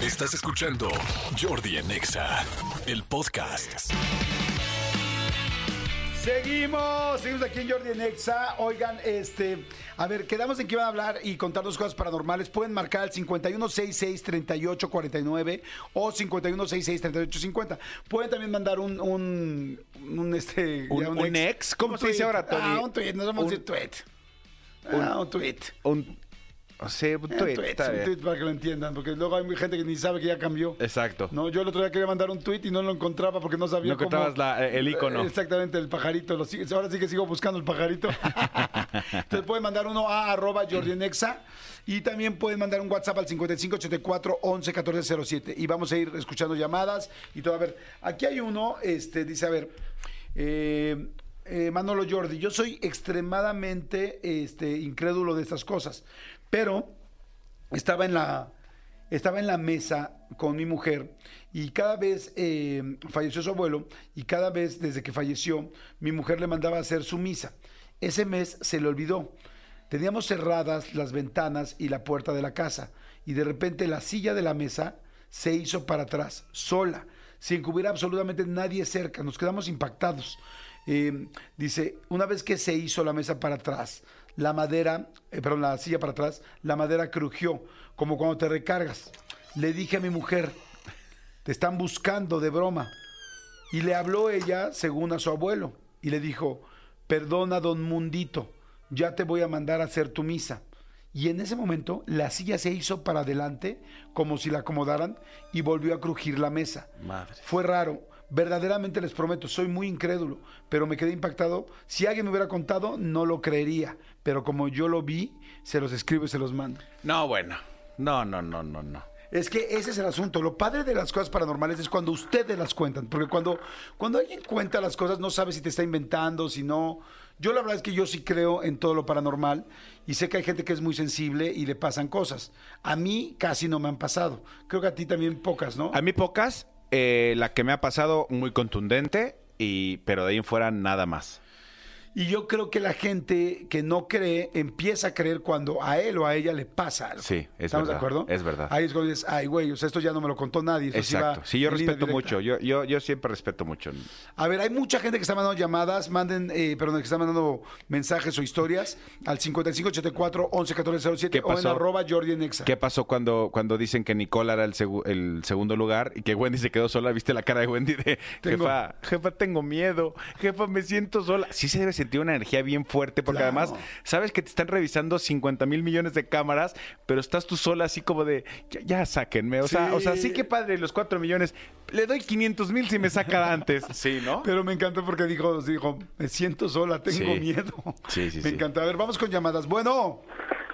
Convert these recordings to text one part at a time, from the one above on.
Estás escuchando Jordi en Exa, el podcast. Seguimos, seguimos aquí en Jordi en Exa. Oigan, este, a ver, quedamos en que iban a hablar y contarnos cosas paranormales. Pueden marcar al 5166-3849 o 5166-3850. Pueden también mandar un, un, un, este, ¿Un- ex? ¿Cómo se dice ahora, Tony? Ah, un tweet, nos vamos a decir tweet. Ah, un tweet. Un, o sea, un tweet, está un bien. tweet para que lo entiendan, porque luego hay gente que ni sabe que ya cambió. Exacto. No, yo el otro día quería mandar un tweet y no lo encontraba porque no sabía No encontrabas la- el icono. Exactamente, el pajarito. Lo ahora sí que sigo buscando el pajarito. Entonces pueden mandar uno a arroba Jordianexa y también pueden mandar un WhatsApp al 5584 11 1407 y vamos a ir escuchando llamadas y todo. A ver, aquí hay uno, este, dice, a ver, eh, eh, Manolo Jordi, yo soy extremadamente este, incrédulo de estas cosas, pero estaba en la estaba en la mesa con mi mujer y cada vez eh, falleció su abuelo y cada vez desde que falleció mi mujer le mandaba a hacer su misa. Ese mes se le olvidó. Teníamos cerradas las ventanas y la puerta de la casa y de repente la silla de la mesa se hizo para atrás, sola, sin que hubiera absolutamente nadie cerca. Nos quedamos impactados. Eh, dice, una vez que se hizo la mesa para atrás, la madera, eh, perdón, la silla para atrás, la madera crujió, como cuando te recargas. Le dije a mi mujer, te están buscando de broma. Y le habló ella, según a su abuelo, y le dijo, perdona, don Mundito, ya te voy a mandar a hacer tu misa. Y en ese momento la silla se hizo para adelante, como si la acomodaran, y volvió a crujir la mesa. Madre. Fue raro. Verdaderamente les prometo, soy muy incrédulo, pero me quedé impactado. Si alguien me hubiera contado, no lo creería. Pero como yo lo vi, se los escribo y se los mando. No, bueno. No, no, no, no, no. Es que ese es el asunto. Lo padre de las cosas paranormales es cuando ustedes las cuentan. Porque cuando, cuando alguien cuenta las cosas, no sabe si te está inventando, si no. Yo la verdad es que yo sí creo en todo lo paranormal y sé que hay gente que es muy sensible y le pasan cosas. A mí casi no me han pasado. Creo que a ti también pocas, ¿no? A mí pocas. Eh, la que me ha pasado muy contundente, y, pero de ahí en fuera nada más. Y yo creo que la gente que no cree empieza a creer cuando a él o a ella le pasa algo. Sí, es ¿Estamos verdad, de acuerdo? es verdad. Ahí es cuando dices, ay, güey, o sea, esto ya no me lo contó nadie. va Exacto. Sí, yo respeto directa". mucho. Yo, yo, yo siempre respeto mucho. A ver, hay mucha gente que está mandando llamadas, manden, eh, perdón, que está mandando mensajes o historias al 5584 111407 ¿Qué o en arroba Jordi en Exa. ¿Qué pasó cuando, cuando dicen que Nicole era el, segu- el segundo lugar y que Wendy se quedó sola? ¿Viste la cara de Wendy de Tengo- jefa, jefa, tengo miedo, jefa, me siento sola? Sí se debe sentir una energía bien fuerte porque Claro. además sabes que te están revisando 50 mil millones de cámaras, pero estás tú sola así como de, ya, ya sáquenme. O, sea, Sí. o sea, sí que padre los 4 millones. Le doy 500 mil si me saca antes. Sí, ¿no? Pero me encantó porque dijo, dijo, me siento sola, tengo Sí. miedo. Sí, sí, Me sí. encanta. A ver, vamos con llamadas. Bueno,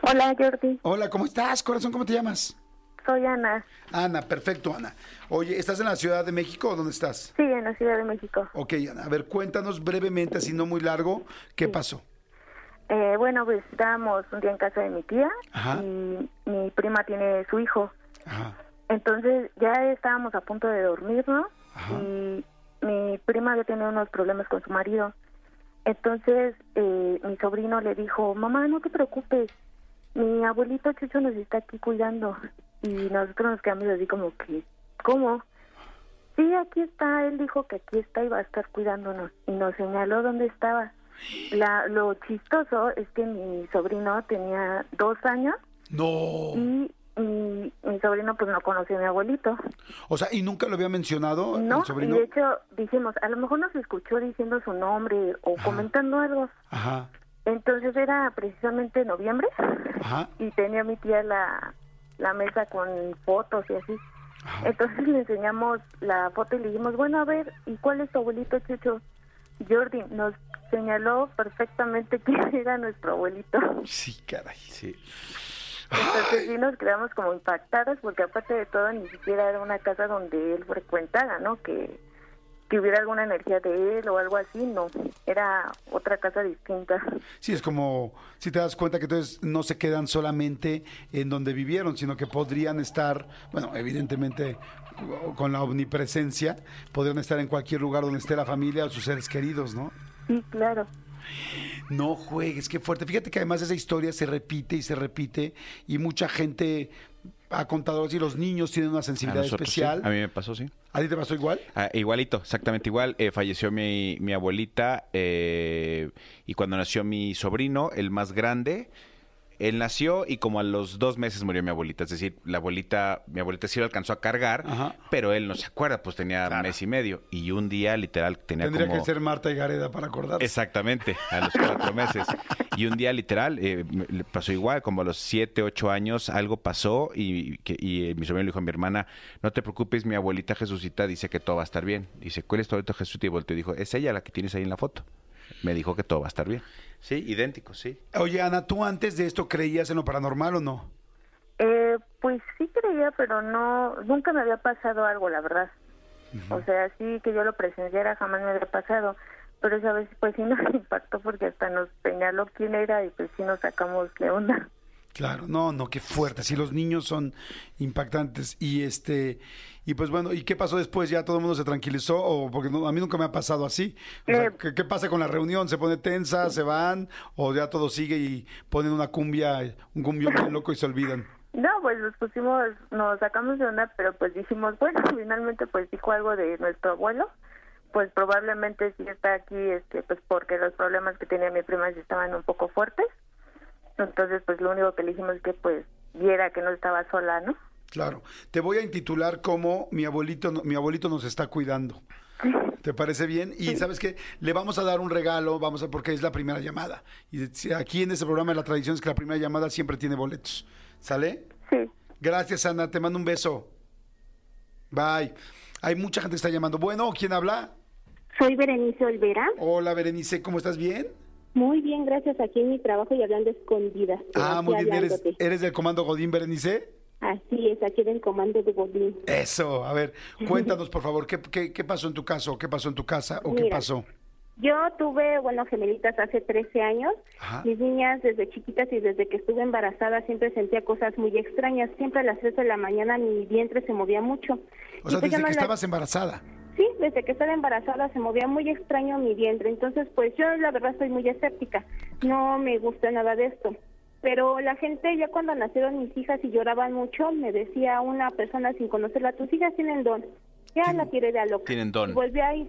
Hola Jordi, hola, ¿cómo estás, corazón? ¿Cómo te llamas? Soy Ana. Ana, perfecto, Ana. Oye, ¿estás en la Ciudad de México o dónde estás? Sí, en la Ciudad de México. Ok, Ana, a ver, cuéntanos brevemente, así no muy largo, ¿qué pasó? Eh, bueno, pues estábamos un día en casa de mi tía Ajá. y mi prima tiene su hijo. Ajá. Entonces ya estábamos a punto de dormirnos Ajá. y mi prima había tenido unos problemas con su marido. Entonces eh, mi sobrino le dijo, mamá, no te preocupes, mi abuelito Chucho nos está aquí cuidando. Y nosotros nos quedamos así como que, ¿cómo? Sí, aquí está, él dijo que aquí está y va a estar cuidándonos. Y nos señaló dónde estaba. La, lo chistoso es que mi sobrino tenía dos años No. y mi, mi sobrino pues no conocía a mi abuelito. O sea, ¿y nunca lo había mencionado No, el y sobrino? de hecho dijimos, a lo mejor nos escuchó diciendo su nombre o Ajá. comentando algo. Ajá, Entonces era precisamente noviembre ajá. y tenía mi tía la, la mesa con fotos y así. Ajá. Entonces le enseñamos la foto y le dijimos, bueno, a ver, ¿y cuál es tu abuelito Chucho? Jordi nos señaló perfectamente quién era nuestro abuelito. Sí, caray. Sí. Entonces sí nos quedamos como impactadas porque aparte de todo ni siquiera era una casa donde él frecuentara, ¿no? Que, que hubiera alguna energía de él o algo así, no. Era otra casa distinta. Sí, es como si te das cuenta que entonces no se quedan solamente en donde vivieron, sino que podrían estar, bueno, evidentemente con la omnipresencia, podrían estar en cualquier lugar donde esté la familia o sus seres queridos, ¿no? Sí, claro. No juegues, qué fuerte. Fíjate que además esa historia se repite y se repite y mucha gente ha contado así, los niños tienen una A sensibilidad nosotros sí. especial. A mí me pasó, sí. ¿A ti te pasó igual? Ah, igualito, exactamente igual. Eh, falleció mi, mi abuelita eh, y cuando nació mi sobrino, el más grande, él nació y como a los dos meses murió mi abuelita. Es decir, la abuelita, mi abuelita sí lo alcanzó a cargar, Ajá. pero él no se acuerda, pues tenía Claro. mes y medio. Y un día, literal, tenía Tendría como... que ser Marta y Gareda para acordarse. Exactamente, a los cuatro meses. Y un día literal, eh, pasó igual, como a los siete, ocho años, algo pasó y, que- y, eh, mi sobrino le dijo a mi hermana, no te preocupes, mi abuelita Jesucita dice que todo va a estar bien. Dice, ¿cuál es tu abuelita Jesucita? Y volteó y dijo, es ella la que tienes ahí en la foto. Me dijo que todo va a estar bien. Sí, idéntico, sí. Oye, Ana, ¿tú antes de esto creías en lo paranormal o no? Eh, pues sí creía, pero no, nunca me había pasado algo, la verdad. O sea, sí que yo lo presenciara, jamás me había pasado. Pero esa vez, pues sí nos impactó porque hasta nos señaló quién era y pues sí nos sacamos qué onda. Claro, no, no, qué fuerte. Sí, los niños son impactantes. Y este, y pues bueno, ¿y qué pasó después? ¿Ya todo el mundo se tranquilizó? O porque no- a mí nunca me ha pasado así. O sea, Eh. ¿qué, qué pasa con la reunión? ¿Se pone tensa? ¿Se van? ¿O ya todo sigue y ponen una cumbia, un cumbión bien loco y se olvidan? No, pues nos pusimos, nos sacamos de onda, pero pues dijimos, bueno, finalmente pues dijo algo de nuestro abuelo, pues probablemente sí está aquí, este, pues porque los problemas que tenía mi prima sí estaban un poco fuertes, entonces pues lo único que le dijimos es que pues viera que no estaba sola, ¿no? Claro. Te voy a intitular como mi abuelito, no- mi abuelito nos está cuidando. ¿Te parece bien? Y sabes qué, le vamos a dar un regalo, vamos a porque es la primera llamada. Y aquí en este programa la tradición es que la primera llamada siempre tiene boletos. ¿Sale? Sí. Gracias, Ana. Te mando un beso. Bye. Hay mucha gente que está llamando. Bueno, ¿quién habla? Soy Berenice Olvera. Hola, Berenice, ¿cómo estás? ¿Bien? Muy bien, gracias. Aquí en mi trabajo y hablando escondidas. Ah, muy bien. ¿Eres, hablándote. ¿Eres del Comando Godín, Berenice? Así es, aquí en el comando de Godín. Eso. A ver, cuéntanos, por favor, ¿qué, qué, qué pasó en tu caso? ¿Qué pasó en tu casa? ¿O qué pasó? Yo tuve, bueno, gemelitas hace 13 años. Ajá. Mis niñas desde chiquitas y desde que estuve embarazada siempre sentía cosas muy extrañas. Siempre a las 3 de la mañana mi vientre se movía mucho. O sea, pues desde que la- estabas embarazada. Sí, desde que estaba embarazada se movía muy extraño mi vientre. Entonces, pues yo la verdad soy muy escéptica. No me gusta nada de esto. Pero la gente, ya cuando nacieron mis hijas y lloraban mucho, me decía una persona sin conocerla, tus hijas tienen don. Ya la quiere de a loca. Tienen don. Y volví a ir.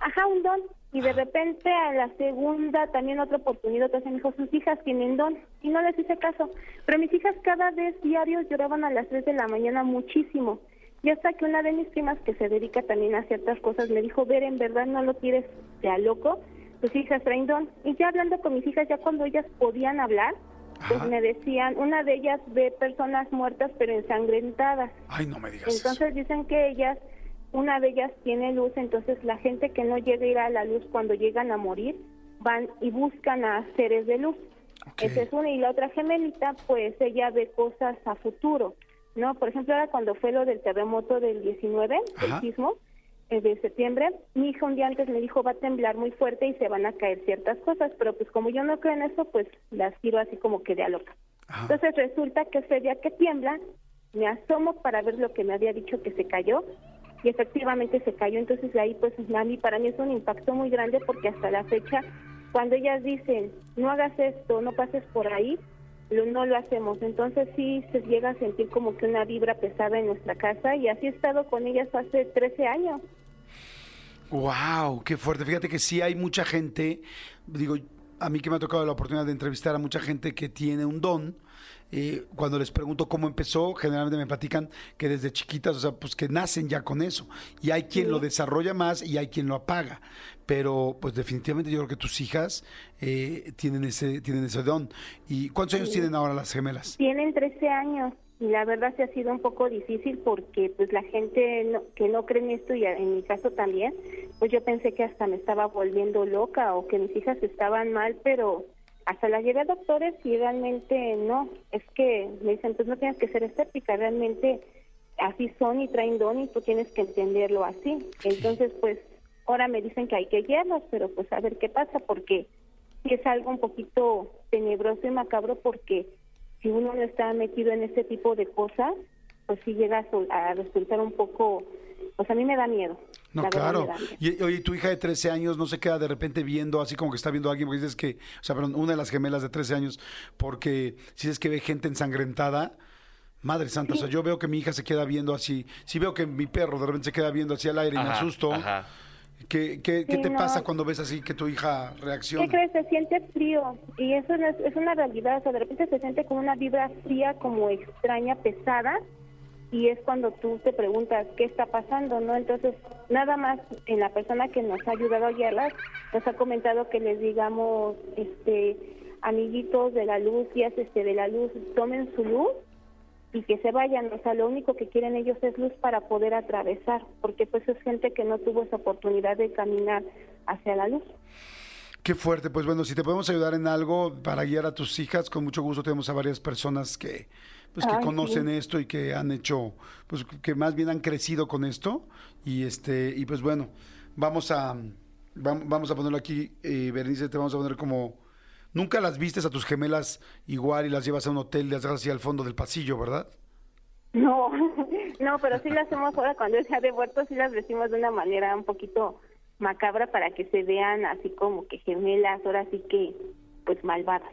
Ajá, un don. Y de repente a la segunda, también otra oportunidad, otra me dijo, sus hijas tienen don. Y no les hice caso. Pero mis hijas cada vez diarios lloraban a las 3 de la mañana muchísimo. Y hasta que una de mis primas, que se dedica también a ciertas cosas, me dijo, ver, en verdad no lo quieres de a loco, tus hijas traen don. Y ya hablando con mis hijas, ya cuando ellas podían hablar, pues Ajá. me decían, una de ellas ve personas muertas pero ensangrentadas. Ay, no me digas eso. Entonces dicen que ellas, una de ellas tiene luz, entonces la gente que no llega a ir a la luz cuando llegan a morir, van y buscan a seres de luz. Esa es una. Y la otra gemelita, pues ella ve cosas a futuro, ¿no? Por ejemplo, ahora cuando fue lo del terremoto del 19, Ajá. el sismo, eh, de septiembre, mi hija un día antes me dijo va a temblar muy fuerte y se van a caer ciertas cosas, pero pues como yo no creo en eso, pues las tiro así como que de a loca. Ajá. Entonces resulta que ese día que tiembla, me asomo para ver lo que me había dicho que se cayó y efectivamente se cayó. Entonces de ahí pues a mí, para mí es un impacto muy grande porque hasta la fecha, cuando ellas dicen no hagas esto, no pases por ahí, no lo hacemos. Entonces sí se llega a sentir como que una vibra pesada en nuestra casa y así he estado con ellas hace 13 años. Wow, qué fuerte. Fíjate que sí hay mucha gente, digo, a mí que me ha tocado la oportunidad de entrevistar a mucha gente que tiene un don. eh, cuando les pregunto cómo empezó, generalmente me platican que desde chiquitas, o sea, pues que nacen ya con eso. Y hay quien lo desarrolla más y hay quien lo apaga. Pero, pues definitivamente yo creo que tus hijas eh, tienen ese tienen ese don. ¿Y cuántos años tienen ahora las gemelas? Tienen 13 años y la verdad se ha sido un poco difícil porque pues la gente no- que no cree en esto y en mi caso también, pues yo pensé que hasta me estaba volviendo loca o que mis hijas estaban mal, pero hasta las llevé a doctores y realmente no, es que me dicen pues no tienes que ser escéptica, realmente así son y traen don y tú tienes que entenderlo así. Entonces pues ahora me dicen que hay que guiarlos, pero pues a ver qué pasa porque sí es algo un poquito tenebroso y macabro porque si uno no está metido en este tipo de cosas, pues sí llega a, sol- a resultar un poco, pues a mí me da miedo. No, la claro. miedo. Y oye, tu hija de 13 años no se queda de repente viendo, así como que está viendo a alguien, porque dices que, o sea, perdón, una de las gemelas de 13 años, porque si es que ve gente ensangrentada, Madre santa, o sea, yo veo que mi hija se queda viendo así. Si veo que mi perro de repente se queda viendo así al aire y me asusto. ajá. ¿Qué, qué, te no. pasa cuando ves así que tu hija reacciona? ¿Qué crees? Se siente frío y eso no es, es una realidad. O sea, de repente se siente como una vibra fría, como extraña, pesada y es cuando tú te preguntas qué está pasando, ¿no? Entonces, nada más en la persona que nos ha ayudado a guiarlas nos ha comentado que les digamos, este, amiguitos de la luz, guías este, de la luz, tomen su luz y que se vayan, o sea, lo único que quieren ellos es luz para poder atravesar, porque pues es gente que no tuvo esa oportunidad de caminar hacia la luz. Qué fuerte. Pues bueno, si te podemos ayudar en algo para guiar a tus hijas, con mucho gusto tenemos a varias personas que pues que Ay, conocen sí. esto y que han hecho, pues que más bien han crecido con esto. Y este, y pues bueno, vamos a vam- vamos a ponerlo aquí, eh, Berenice, te vamos a poner como nunca las vistes a tus gemelas igual y las llevas a un hotel y las dejas así al fondo del pasillo, ¿verdad? No, no, pero sí lo hacemos ahora cuando es día de muertos, sí las vestimos de una manera un poquito macabra para que se vean así como que gemelas, ahora sí que pues malvadas.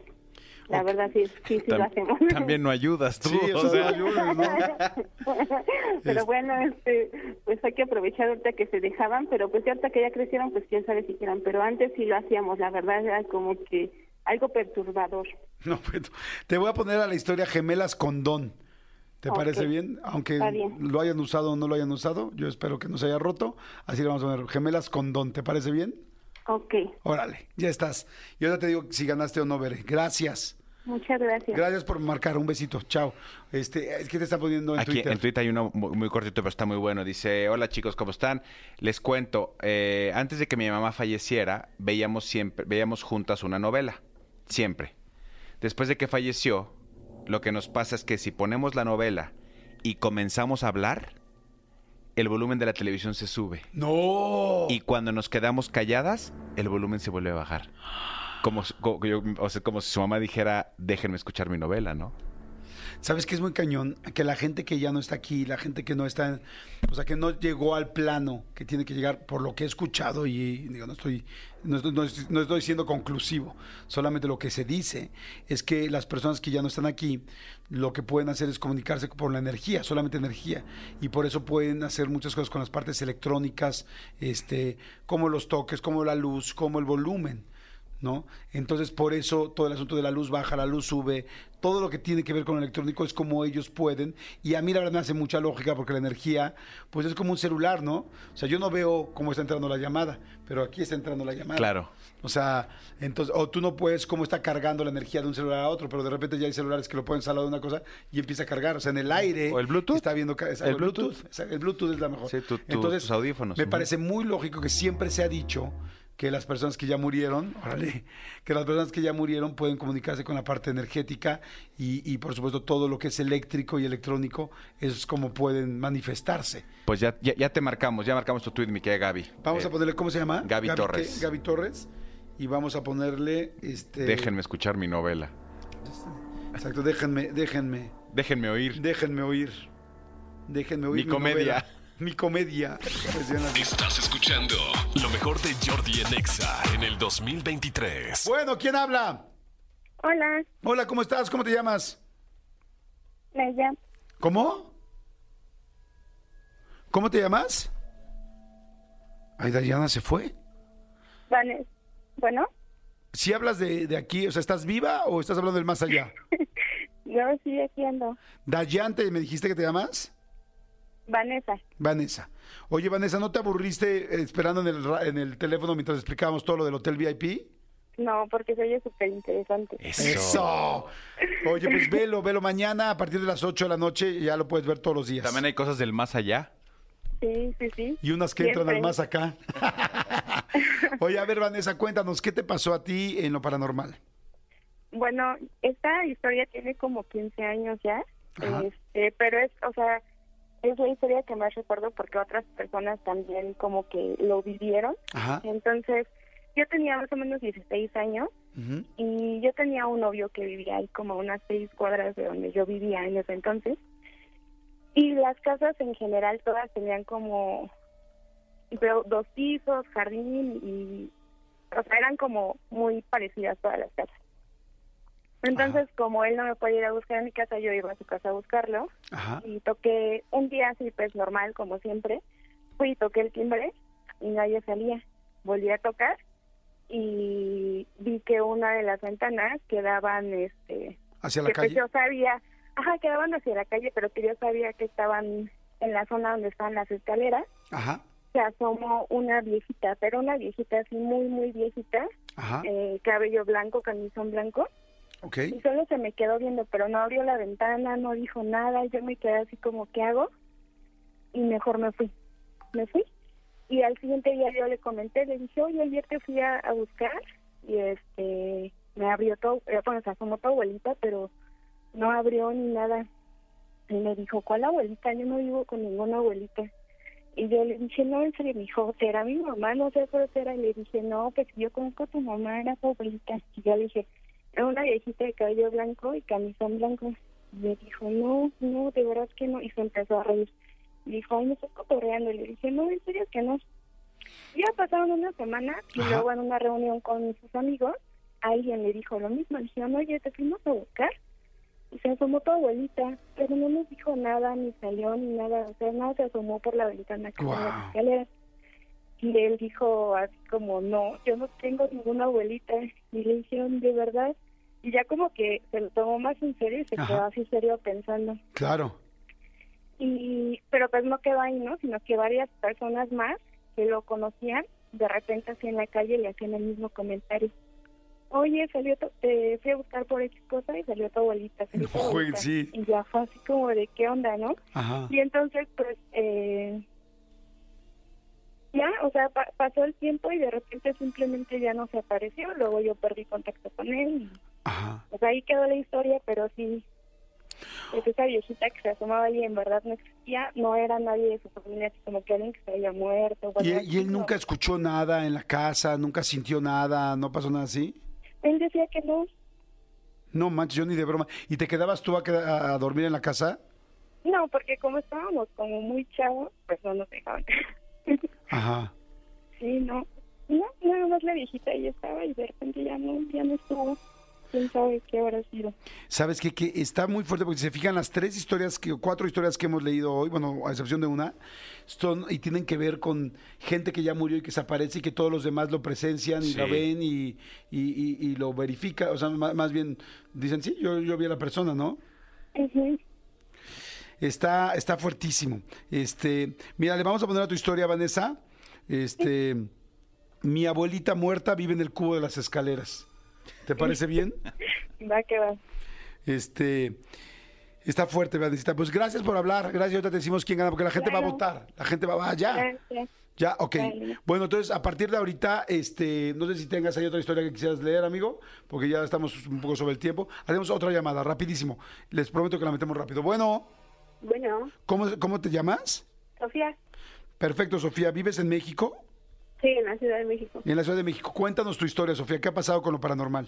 La verdad sí, sí, sí lo hacemos. También no ayudas tú. Sí, o sea, sea. no pero bueno, este, pues hay que aprovechar ahorita que se dejaban, pero pues ya ahorita que ya crecieron, pues quién sabe si quieran, pero antes sí lo hacíamos, la verdad era como que algo perturbador. No, pues, te voy a poner a la historia gemelas con don. ¿Te parece bien? Aunque bien. lo hayan usado o no lo hayan usado, yo espero que no se haya roto. Así le vamos a poner gemelas con don. ¿Te parece bien? Ok, Órale, ya estás. Y ahora te digo si ganaste o no, Bere. Gracias. muchas gracias. Gracias por marcar. Un besito. Chao. Este, es que te está poniendo en Aquí Twitter. en Twitter hay uno muy, muy cortito, pero está muy bueno. Dice, hola chicos, ¿cómo están? Les cuento, eh, antes de que mi mamá falleciera, veíamos siempre, veíamos juntas una novela, siempre. Después de que falleció, lo que nos pasa es que si ponemos la novela y comenzamos a hablar, el volumen de la televisión se sube. No. Y cuando nos quedamos calladas, el volumen se vuelve a bajar. Como, yo- o sea, como si su mamá dijera, déjenme escuchar mi novela, ¿no? ¿Sabes qué es muy cañón? Que la gente que ya no está aquí, la gente que no está, o sea, que no llegó al plano que tiene que llegar, por lo que he escuchado y digo, no estoy, no no no estoy siendo conclusivo, solamente lo que se dice es que las personas que ya no están aquí, lo que pueden hacer es comunicarse por la energía, solamente energía, y por eso pueden hacer muchas cosas con las partes electrónicas, este, como los toques, como la luz, como el volumen. ¿No? Entonces, por eso todo el asunto de la luz baja, la luz sube, todo lo que tiene que ver con lo electrónico es como ellos pueden. Y a mí la verdad me hace mucha lógica porque la energía, pues es como un celular, ¿no? O sea, yo no veo cómo está entrando la llamada, pero aquí está entrando la llamada. Claro. O sea, entonces, o tú no puedes cómo está cargando la energía de un celular a otro, pero de repente ya hay celulares que lo pueden salar de una cosa y empieza a cargar. O sea, en el aire. O el Bluetooth. Está viendo exacto, El el Bluetooth. Bluetooth. exacto, El Bluetooth es la mejor. Sí, tu- tu- entonces, tus audífonos. Me parece muy lógico que siempre se ha dicho que las personas que ya murieron, órale, que las personas que ya murieron pueden comunicarse con la parte energética y, y, por supuesto todo lo que es eléctrico y electrónico es como pueden manifestarse. Pues ya, ya, ya te marcamos, ya marcamos tu tweet, mi querida Gaby. Vamos Eh, a ponerle, ¿cómo se llama? Gaby qué? Torres. Gaby Torres. Y vamos a ponerle, este... Déjenme escuchar mi novela. Exacto, déjenme, déjenme, Déjenme oír. déjenme oír. Déjenme oír. Mi comedia. novela. Mi comedia. Estás escuchando lo mejor de Jordi en Exa en el 2023. Bueno, ¿quién habla? Hola, Hola, ¿cómo estás? ¿Cómo te llamas? me llamo. ¿Cómo? ¿Cómo te llamas? Ay, Dayana se fue. Vale. Bueno, Si hablas de, de aquí, o sea, ¿estás viva o estás hablando del más allá? yo sí aquí ando. Dayante, ¿me dijiste que te llamas? Vanessa. Vanessa. Oye, Vanessa, ¿no te aburriste esperando en el, ra- en el teléfono mientras explicábamos todo lo del hotel VIP? No, porque se oye súper interesante. ¡Eso! Oye, pues velo, velo mañana a partir de las 8 de la noche y ya lo puedes ver todos los días. También hay cosas del más allá. Sí, sí, sí. Y unas que entran Siempre. al más acá. Oye, a ver, Vanessa, cuéntanos, ¿qué te pasó a ti en lo paranormal? Bueno, esta historia tiene como 15 años ya, Ajá. este, pero es, o sea, es la historia que más recuerdo porque otras personas también como que lo vivieron. Ajá. Entonces, yo tenía más o menos 16 años y yo tenía un novio que vivía ahí como unas seis cuadras de donde yo vivía en ese entonces. Y las casas en general todas tenían como do- dos pisos, jardín y, o sea, eran como muy parecidas todas las casas. Entonces, como él no me podía ir a buscar a mi casa, yo iba a su casa a buscarlo. Ajá. Y toqué un día así, pues normal, como siempre. Fui y toqué el timbre y nadie salía. Volví a tocar y vi que una de las ventanas quedaban, este, ¿Hacia la que pues calle? yo sabía, ajá, quedaban hacia la calle, pero que yo sabía que estaban en la zona donde estaban las escaleras. Ajá. Se asomó una viejita, pero una viejita así muy, muy viejita, Ajá. eh, cabello blanco, camisón blanco, Y solo se me quedó viendo, pero no abrió la ventana, no dijo nada, yo me quedé así como, ¿qué hago? Y mejor me fui, me fui. Y al siguiente día yo le comenté, le dije, oye, ayer te fui a, buscar y este, me abrió todo, eh, bueno, se asomó tu abuelita, pero no abrió ni nada. Y me dijo, ¿cuál abuelita? Yo no vivo con ninguna abuelita. Y yo le dije, no, en serio, me dijo, ¿será mi mamá? No sé, pero será. Y le dije, no, pues yo conozco a tu mamá, era tu abuelita. Y yo le dije, era una viejita de cabello blanco y camisón blanco. Y me dijo, no, no, de verdad que no. Y se empezó a reír. Y dijo, ay, me estás cotorreando. Y le dije, no, en serio que no. Ya pasaron una semana y Ajá. luego en una reunión con sus amigos, alguien le dijo lo mismo. Le dijeron, oye, te fuimos a buscar. Y se asomó tu abuelita, pero no nos dijo nada, ni salió, ni nada. O sea, nada se asomó por la ventana que Guau. las escaleras. Y él dijo así como, no, yo no tengo ninguna abuelita. Y le dijeron, de verdad. Y ya como que se lo tomó más en serio y se Ajá. quedó así serio pensando. Claro. Y, pero pues no quedó ahí, ¿no? Sino que varias personas más que lo conocían, de repente así en la calle le hacían el mismo comentario. Oye, salió, tu- te fui a buscar por X cosa y salió tu abuelita. salió tu No jueguen, abuelita". sí. Y ya fue así como de qué onda, ¿no? Ajá. Y entonces, pues, eh, ya, o sea, pa- pasó el tiempo y de repente simplemente ya no se apareció. Luego yo perdí contacto con él. Y, Ajá. pues ahí quedó la historia, pero sí, pues esa viejita que se asomaba ahí en verdad no existía. No era nadie de su familia, así como que alguien que se había muerto. ¿Y, él- y él nunca escuchó nada en la casa? ¿Nunca sintió nada? ¿No pasó nada así? Él decía que no. No manches, yo ni de broma. ¿Y te quedabas tú a, a dormir en la casa? No, porque como estábamos como muy chavos, pues no nos dejaban. Ajá. sí, no. No, nada más la viejita ahí estaba y de repente ya no, ya no estuvo. quién sabe qué habrá sido. ¿Sabes qué? Que está muy fuerte porque si se fijan las tres historias, que, cuatro historias que hemos leído hoy, bueno, a excepción de una, son y tienen que ver con gente que ya murió y que se aparece y que todos los demás lo presencian y Sí. lo ven y, y, y- y lo verifican. O sea, más, más bien dicen, sí, yo, yo vi a la persona, ¿no? Ujú. Está, está fuertísimo. Este, mira, le vamos a poner a tu historia, Vanessa. Este, mi abuelita muerta vive en el cubo de las escaleras. ¿Te parece bien? Va que va. Este, está fuerte, Vanessa. Pues gracias por hablar. Gracias. Ahorita te decimos quién gana, porque la gente va a votar. La gente va, va, ya. Gracias. Ya, ok. Vale. Bueno, entonces, a partir de ahorita, este, no sé si tengas ahí otra historia que quisieras leer, amigo, porque ya estamos un poco sobre el tiempo. Haremos otra llamada, rapidísimo. Les prometo que la metemos rápido. Bueno, Bueno, ¿cómo, cómo te llamas? Sofía, Perfecto, Sofía. ¿Vives en México? sí, en la Ciudad de México. En la Ciudad de México. Cuéntanos tu historia, Sofía. ¿Qué ha pasado con lo paranormal?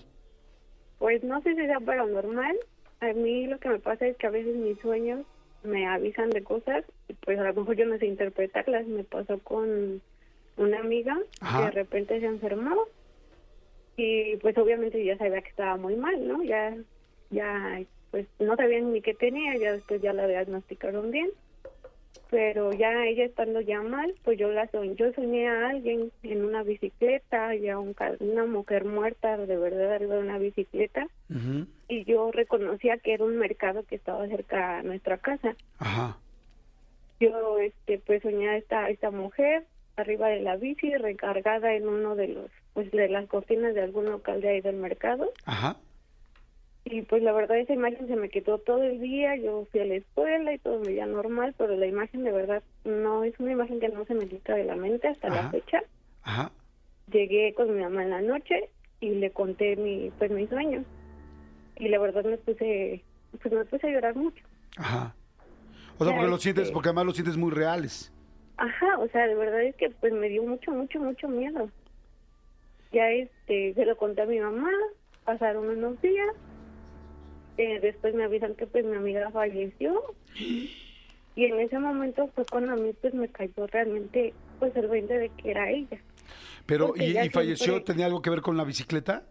Pues no sé si sea paranormal. A mí lo que me pasa es que a veces mis sueños me avisan de cosas y pues a lo mejor yo no sé interpretarlas. Me pasó con una amiga Ajá. que de repente se enfermó y pues obviamente ya sabía que estaba muy mal, ¿no? Ya, ya, pues no sabían ni qué tenía, ya después ya la diagnosticaron bien. Pero ya ella estando ya mal, pues yo la soñé, yo soñé a alguien en una bicicleta y a un una mujer muerta de verdad arriba de una bicicleta y yo reconocía que era un mercado que estaba cerca a nuestra casa. Ajá. Yo este pues soñé a esta esta mujer arriba de la bici recargada en uno de los pues de las cortinas de algún local de ahí del mercado Ajá. Y pues la verdad esa imagen se me quedó todo el día, yo fui a la escuela y todo me veía normal, pero la imagen de verdad no es una imagen que no se me quita de la mente hasta Ajá. la fecha. Ajá. Llegué con mi mamá en la noche y le conté mi pues mis sueños. Y la verdad me puse pues me puse a llorar mucho. Ajá. O sea, porque lo este- sientes, porque además lo sientes muy reales. Ajá, o sea, de verdad es que pues me dio mucho, mucho, mucho miedo. Ya este, se lo conté a mi mamá, pasaron unos días, eh, después me avisan que pues mi amiga falleció y en ese momento fue cuando a mí pues me cayó realmente pues el 20 de que era ella. Pero, Porque ¿y, falleció? siempre- ¿Tenía algo que ver con la bicicleta?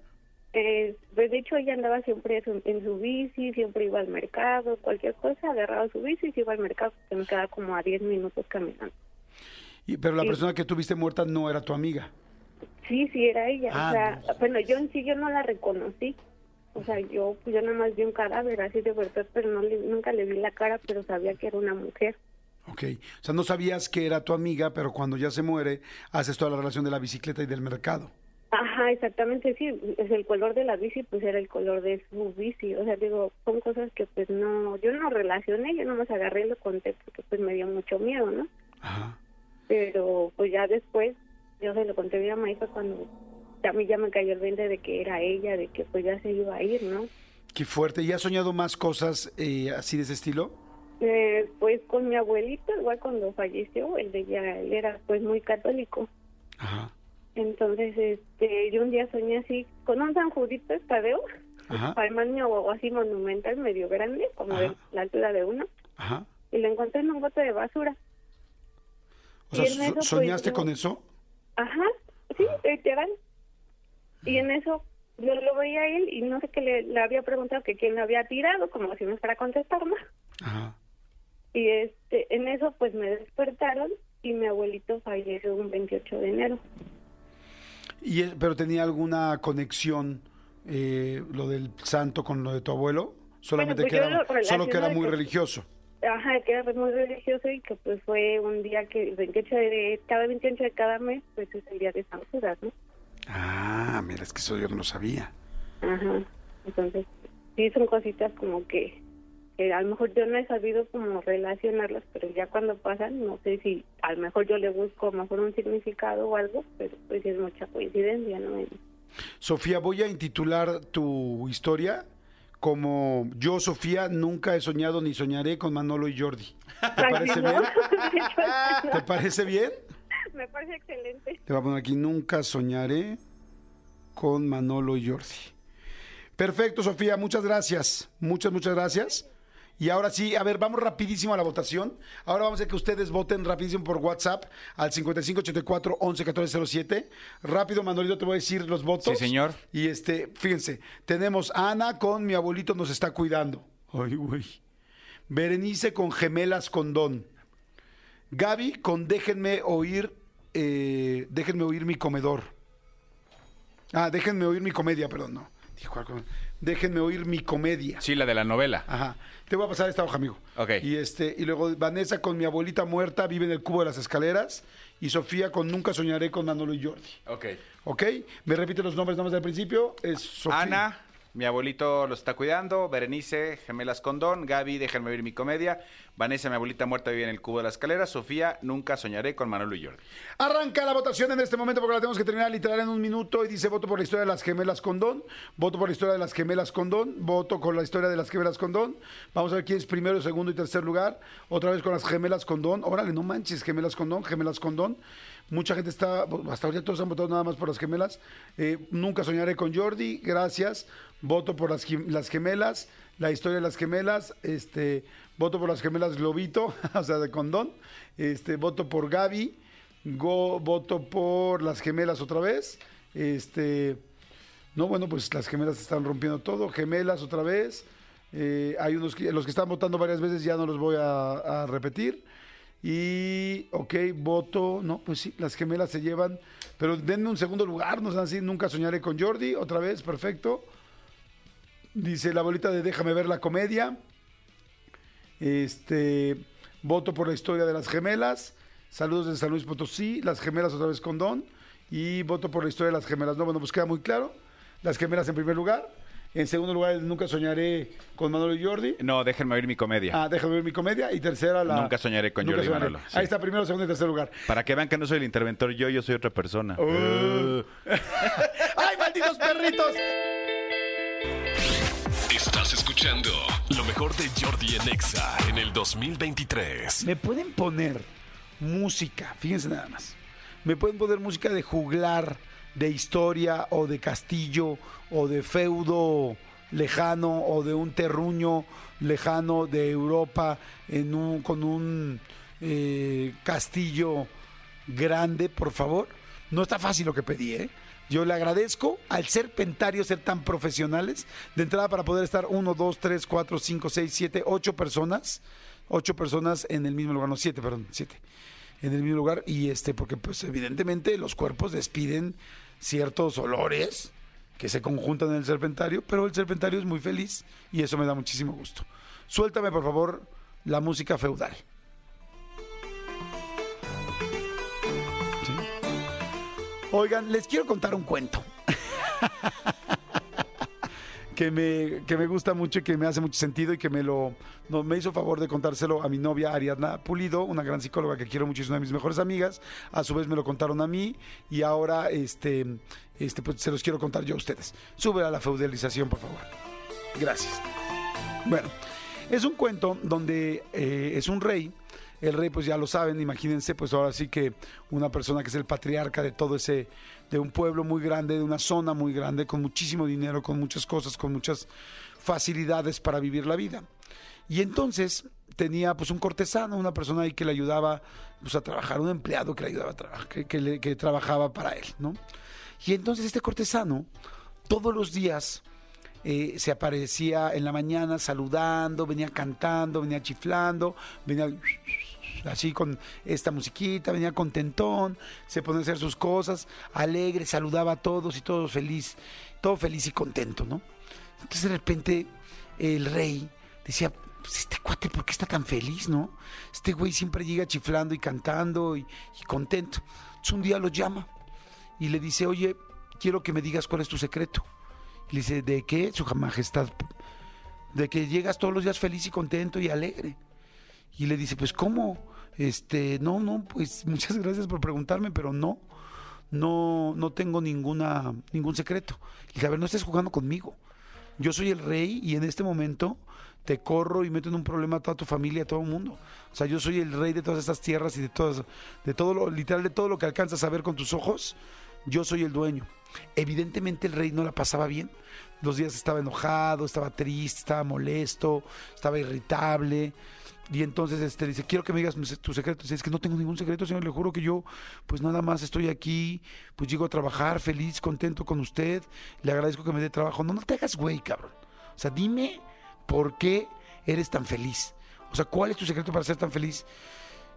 Eh, pues de hecho ella andaba siempre en su, en su bici, siempre iba al mercado, cualquier cosa, agarraba su bici y se iba al mercado, que me quedaba como a 10 minutos caminando. Y- pero la Sí. persona que tuviste muerta no era tu amiga. Sí, sí, era ella. Ah, o sea, no. bueno, yo en sí yo no la reconocí. O sea, yo pues yo nada más vi un cadáver así de verdad, pero no le- nunca le vi la cara, pero sabía que era una mujer. Ok. O sea, no sabías que era tu amiga, pero cuando ya se muere, haces toda la relación de la bicicleta y del mercado. Ajá, exactamente, sí. Es el color de la bici, pues era el color de su bici. O sea, digo, son cosas que pues no, yo no relacioné, yo nomás agarré y lo conté porque pues me dio mucho miedo, ¿no? Ajá. Pero pues ya después, yo se lo conté a mi fue cuando a mí ya me cayó el 20 de que era ella, de que pues ya se iba a ir, ¿no? Qué fuerte. ¿Y has soñado más cosas eh, así de ese estilo? Eh, pues con mi abuelito, igual cuando falleció, él, de ella, él era pues muy católico. Ajá. Entonces, este, yo un día soñé así, con un San Judito Ajá. tamaño o así monumental, medio grande, como de la altura de uno, Ajá. y lo encontré en un bote de basura. O sea, eso, pues, ¿soñaste yo- con eso? Ajá, sí, literal. Y en eso yo lo veía a él y no sé qué le, le había preguntado que quién lo había tirado, como si no fuera a contestarme. Ajá. Y este, en eso pues me despertaron y mi abuelito falleció un 28 de enero. Y, eh, ¿Pero tenía alguna conexión eh, lo del santo con lo de tu abuelo? Solamente pues que era, lo solo que era muy religioso. Ajá, que era pues, muy religioso y que pues fue un día que el 28 de cada 28 de cada mes pues es el día de San Judas, ¿no? Ah, mira, es que eso yo no lo sabía. Ajá. Entonces, sí son cositas como que, que a lo mejor yo no he sabido como relacionarlas, pero ya cuando pasan, no sé si a lo mejor yo le busco a lo mejor un significado o algo, pero pues es mucha coincidencia, ¿no? Sofía, voy a intitular tu historia como Yo, Sofía, nunca he soñado ni soñaré con Manolo y Jordi. ¿Te parece bien? ¿Te parece bien? Me parece excelente. Te voy a poner aquí, nunca soñaré con Manolo y Jordi. Perfecto, Sofía, muchas gracias. Muchas, muchas gracias. Y ahora sí, a ver, vamos rapidísimo a la votación. Ahora vamos a que ustedes voten rapidísimo por WhatsApp al 5584 111407. Rápido, Manolito, te voy a decir los votos. Sí, señor. Y este, fíjense, tenemos a Ana con Mi abuelito nos está cuidando. Ay, güey. Berenice con Gemelas con Don. Gaby con Déjenme oír, eh, déjenme oír mi comedor. Ah, déjenme oír mi comedia, perdón, no. Dije, ¿cuál comedia? Déjenme oír mi comedia. Sí, la de la novela. Ajá. Te voy a pasar esta hoja, amigo. Ok. Y este, y luego Vanessa con mi abuelita muerta, vive en el cubo de las escaleras. Y Sofía con Nunca soñaré con Manolo y Jordi. Ok. ¿Ok? Me repite los nombres nombres del principio. Es Sofía. Ana, mi abuelito los está cuidando. Berenice, gemelas con Don. Gaby, déjenme oír mi comedia. Vanessa, mi abuelita muerta, vive en el cubo de la escalera. Sofía, nunca soñaré con Manolo y Jordi. Arranca la votación en este momento porque la tenemos que terminar literal en un minuto y dice voto por la historia de las gemelas con Don, voto por la historia de las gemelas con Don, voto con la historia de las gemelas con Don. Vamos a ver quién es primero, segundo y tercer lugar. Otra vez con las gemelas con Don. Órale, no manches, gemelas con Don, gemelas con Don. Mucha gente está, hasta ahorita todos han votado nada más por las gemelas. Eh, nunca soñaré con Jordi, gracias. Voto por las, las gemelas, la historia de las gemelas, este, voto por las gemelas Globito, o sea, de condón. Este, voto por Gaby. Go, voto por las gemelas otra vez. Este, no, bueno, pues las gemelas están rompiendo todo. Gemelas otra vez. Eh, hay unos que, los que están votando varias veces, ya no los voy a, a repetir. Y, ok, voto, no, pues sí, las gemelas se llevan, pero denme un segundo lugar, no sean así, nunca soñaré con Jordi, otra vez, perfecto. Dice la bolita de déjame ver la comedia. Este, voto por la historia de las gemelas. Saludos de San Luis Potosí, las gemelas otra vez con Don. Y voto por la historia de las gemelas. No, bueno, pues queda muy claro. Las gemelas en primer lugar. En segundo lugar, Nunca soñaré con Manolo y Jordi. No, déjenme oír mi comedia. Ah, déjame ver mi comedia. Y tercera, la. Nunca soñaré con Nunca Jordi y soñaré. Manolo, sí. Ahí está, primero, segundo y tercer lugar. Para que vean que no soy el interventor yo, yo soy otra persona. Oh. ¡Ay, malditos perritos! Estás escuchando lo mejor de Jordi en Exa en el 2023. Me pueden poner música, fíjense nada más. Me pueden poner música de juglar, de historia o de castillo o de feudo lejano o de un terruño lejano de Europa en un, con un eh, castillo grande, por favor. No está fácil lo que pedí, ¿eh? Yo le agradezco al Serpentario ser tan profesionales. De entrada para poder estar uno, dos, tres, cuatro, cinco, seis, siete, ocho personas. Ocho personas en el mismo lugar, no, siete, perdón, siete. En el mismo lugar. Y este, porque pues evidentemente los cuerpos despiden ciertos olores que se conjuntan en el serpentario, pero el serpentario es muy feliz y eso me da muchísimo gusto. Suéltame, por favor, la música feudal. Oigan, les quiero contar un cuento. que me, que me gusta mucho y que me hace mucho sentido y que me lo no, me hizo favor de contárselo a mi novia Ariadna Pulido, una gran psicóloga que quiero mucho y es una de mis mejores amigas. A su vez me lo contaron a mí y ahora este, este, pues, se los quiero contar yo a ustedes. Sube a la feudalización, por favor. Gracias. Bueno, es un cuento donde eh, es un rey. El rey, pues ya lo saben, imagínense, pues ahora sí que una persona que es el patriarca de todo ese, de un pueblo muy grande, de una zona muy grande, con muchísimo dinero, con muchas cosas, con muchas facilidades para vivir la vida. Y entonces tenía pues un cortesano, una persona ahí que le ayudaba pues, a trabajar, un empleado que le ayudaba a trabajar, que, trabajaba para él, ¿no? Y entonces este cortesano todos los días eh, se aparecía en la mañana saludando, venía cantando, venía chiflando, venía así con esta musiquita, venía contentón, se ponía a hacer sus cosas, alegre, saludaba a todos y todo feliz, todo feliz y contento, ¿no? Entonces de repente el rey decía, pues este cuate, ¿por qué está tan feliz, no? Este güey siempre llega chiflando y cantando y, y contento. Entonces un día lo llama y le dice, oye, quiero que me digas cuál es tu secreto. Y le dice, ¿de qué, su majestad? De que llegas todos los días feliz y contento y alegre. Y le dice, pues ¿cómo? Este, no, no, pues muchas gracias por preguntarme, pero no, no, no tengo ninguna, ningún secreto. Y a ver, no estés jugando conmigo. Yo soy el rey y en este momento te corro y meto en un problema a toda tu familia, a todo el mundo. O sea, yo soy el rey de todas estas tierras y de todas, de todo lo, literal, de todo lo que alcanzas a ver con tus ojos. Yo soy el dueño. Evidentemente el rey no la pasaba bien. Los días estaba enojado, estaba triste, estaba molesto, estaba irritable. Y entonces este dice, quiero que me digas tu secreto. Dice, es que no tengo ningún secreto, señor. Le juro que yo, pues nada más estoy aquí, pues llego a trabajar feliz, contento con usted. Le agradezco que me dé trabajo. No, no te hagas güey, cabrón. O sea, dime por qué eres tan feliz. O sea, ¿cuál es tu secreto para ser tan feliz?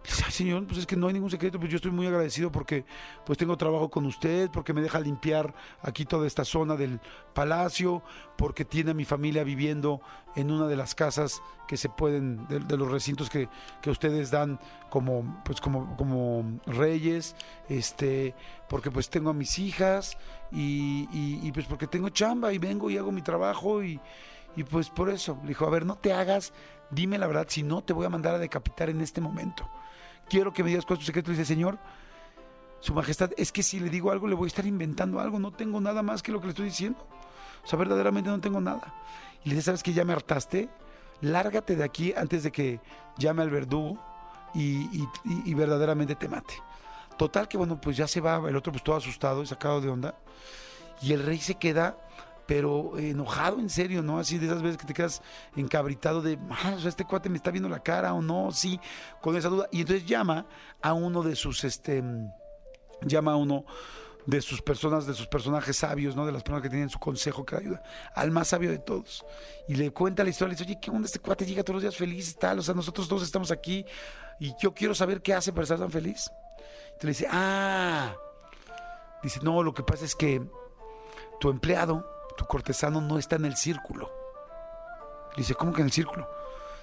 Dice, "Ay, señor, pues es que no hay ningún secreto, pues yo estoy muy agradecido porque pues tengo trabajo con usted, porque me deja limpiar aquí toda esta zona del palacio, porque tiene a mi familia viviendo en una de las casas que se pueden, de, los recintos que, que ustedes dan como, pues como, como reyes, este, porque pues tengo a mis hijas y, y- y, pues porque tengo chamba y vengo y hago mi trabajo y, y pues por eso, le dijo, a ver, no te hagas, dime la verdad, si no te voy a mandar a decapitar en este momento. Quiero que me digas cuál es secreto. Le dice, Señor, su majestad, es que si le digo algo, le voy a estar inventando algo. No tengo nada más que lo que le estoy diciendo. O sea, verdaderamente no tengo nada. Y le dice, ¿sabes que ya me hartaste? Lárgate de aquí antes de que llame al verdugo y- y- y verdaderamente te mate. Total que, bueno, pues ya se va el otro pues todo asustado y sacado de onda. Y el rey se queda, pero enojado en serio, ¿no? Así de esas veces que te quedas encabritado de, "Ah, o sea, este cuate me está viendo la cara o no, sí, con esa duda. Y entonces llama a uno de sus, este, llama a uno de sus personas, de sus personajes sabios, ¿no? De las personas que tienen su consejo que le ayuda, al más sabio de todos. Y le cuenta la historia, le dice, oye, ¿qué onda este cuate? Llega todos los días feliz, tal, o sea, nosotros dos estamos aquí y yo quiero saber qué hace para estar tan feliz. Entonces le dice, ah, dice, no, lo que pasa es que tu empleado, tu cortesano no está en el círculo. Le dice, ¿cómo que en el círculo?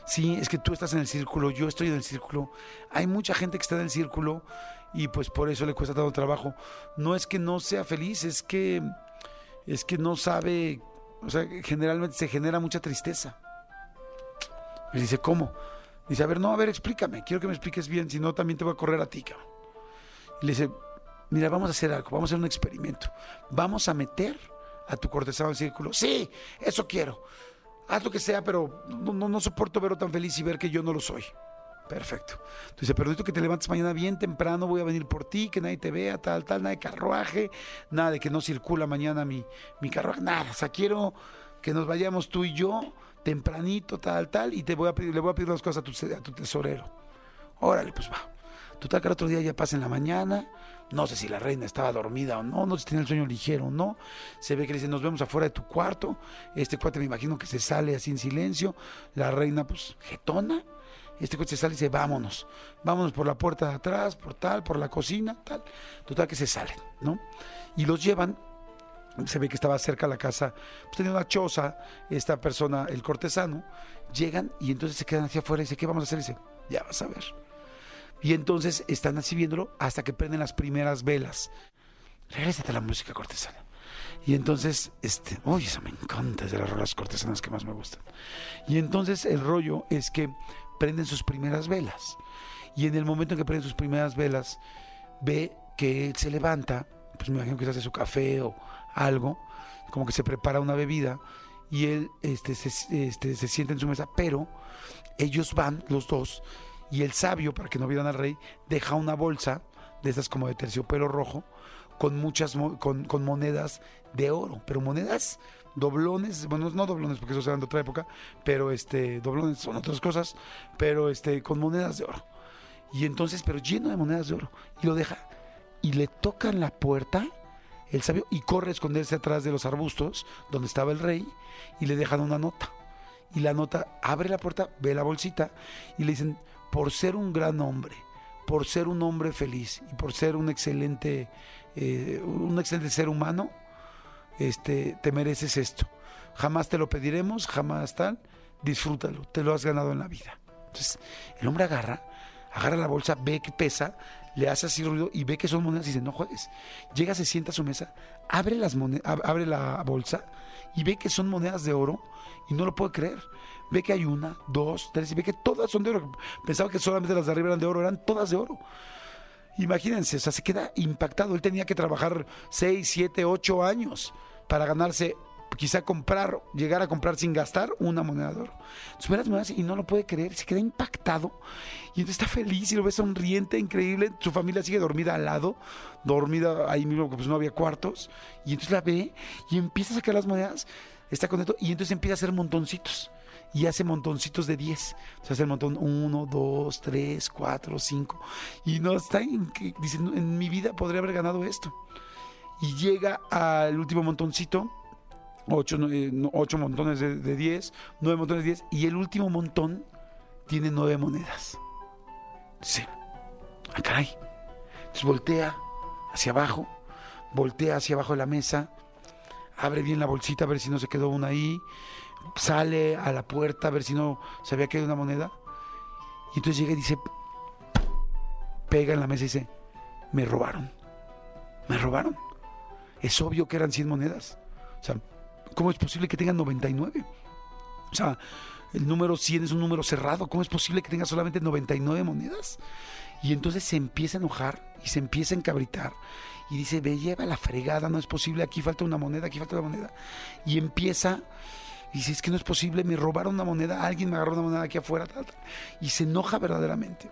Sí, es que tú estás en el círculo, yo estoy en el círculo. Hay mucha gente que está en el círculo y pues por eso le cuesta tanto trabajo. No es que no sea feliz, es que es que no sabe, o sea, generalmente se genera mucha tristeza. Le dice, ¿cómo? Dice, a ver, no, a ver, explícame, quiero que me expliques bien, si no también te voy a correr a ti, cabrón. Y le dice, mira, vamos a hacer algo, vamos a hacer un experimento. Vamos a meter a tu cortesano al círculo. Sí, eso quiero. Haz lo que sea, pero no, no, no soporto verlo tan feliz y ver que yo no lo soy. Perfecto. Dice, pero necesito que te levantes mañana bien temprano, voy a venir por ti, que nadie te vea, tal, tal, nada de carruaje, nada de que no circula mañana mi, mi carruaje, nada. O sea, quiero que nos vayamos tú y yo tempranito, tal, tal, y te voy a pedir, le voy a pedir unas cosas a tu, a tu tesorero. Órale, pues va. Total que el otro día ya pasa en la mañana, No sé si la reina estaba dormida o no, no sé si tenía el sueño ligero o no. Se ve que le dice, nos vemos afuera de tu cuarto. Este cuate me imagino que se sale así en silencio. La reina, pues, jetona. Este cuate se sale y dice, vámonos. Vámonos por la puerta de atrás, por tal, por la cocina, tal. Total que se salen, ¿no? Y los llevan se ve que estaba cerca la casa, pues tenía una choza, esta persona, el cortesano, llegan y entonces se quedan hacia afuera y dice, ¿qué vamos a hacer? Y dice, ya vas a ver. Y entonces están así viéndolo hasta que prenden las primeras velas. Regrésate a la música cortesana. Y entonces, este, uy, eso me encanta, es de las rolas cortesanas que más me gustan. Y entonces el rollo es que prenden sus primeras velas. Y en el momento en que prenden sus primeras velas, ve que él se levanta, pues me imagino que se hace su café o algo, como que se prepara una bebida y él este, se, este, se sienta en su mesa, pero ellos van, los dos, y el sabio, para que no vieran al rey, deja una bolsa de esas como de terciopelo rojo, con muchas con, con, monedas de oro, pero monedas doblones, bueno, no doblones porque eso se dan de otra época, pero este doblones son otras cosas, pero este con monedas de oro. Y entonces, pero lleno de monedas de oro y lo deja y le tocan la puerta el sabio y corre a esconderse atrás de los arbustos donde estaba el rey y le dejan una nota. Y la nota abre la puerta, ve la bolsita y le dicen, por ser un gran hombre, por ser un hombre feliz y por ser un excelente, eh, un excelente ser humano, este, te mereces esto. Jamás te lo pediremos, jamás tal, disfrútalo, te lo has ganado en la vida. Entonces, el hombre agarra, agarra la bolsa, ve que pesa, le hace así ruido y ve que son monedas y dice, no juegues. Llega, se sienta a su mesa, abre, las abre la bolsa y ve que son monedas de oro y no lo puede creer. Ve que hay una, dos, tres y ve que todas son de oro. Pensaba que solamente las de arriba eran de oro, eran todas de oro. Imagínense, o sea, se queda impactado. Él tenía que trabajar seis, siete, ocho años para ganarse quizá comprar, llegar a comprar sin gastar una moneda de oro. Entonces las monedas y no lo puede creer, se queda impactado y entonces está feliz y lo ve sonriente, increíble. Su familia sigue dormida al lado, dormida ahí mismo, pues no había cuartos. Y entonces la ve y empieza a sacar las monedas, está contento y entonces empieza a hacer montoncitos. Y hace montoncitos de 10. O sea, hace el montón 1, 2, 3, 4, 5. Y no está en que, dice, en mi vida podría haber ganado esto. Y llega al último montoncito ocho, ocho montones de, diez, nueve montones de diez, y el último montón tiene nueve monedas. Sí. Ah, caray. Entonces voltea hacia abajo, voltea hacia abajo de la mesa, abre bien la bolsita a ver si no se quedó una ahí, sale a la puerta a ver si no se había quedado una moneda, y entonces llega y dice, pega en la mesa y dice, me robaron, me robaron. Es obvio que eran 100 monedas. O sea, ¿Cómo es posible que tengan 99? O sea, el número 100 es un número cerrado. ¿Cómo es posible que tenga solamente 99 monedas? Y entonces se empieza a enojar y se empieza a encabritar. Y dice, ve, lleva la fregada, no es posible, aquí falta una moneda, aquí falta una moneda. Y empieza, y dice, es que no es posible, me robaron una moneda, alguien me agarró una moneda aquí afuera, tal, tal. Y se enoja verdaderamente.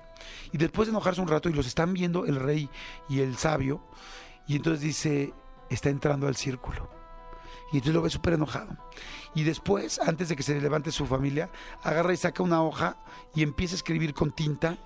Y después de enojarse un rato, y los están viendo el rey y el sabio, y entonces dice, está entrando al círculo y entonces lo ve súper enojado. Y después, antes de que se levante su familia, agarra y saca una hoja y empieza a escribir con tinta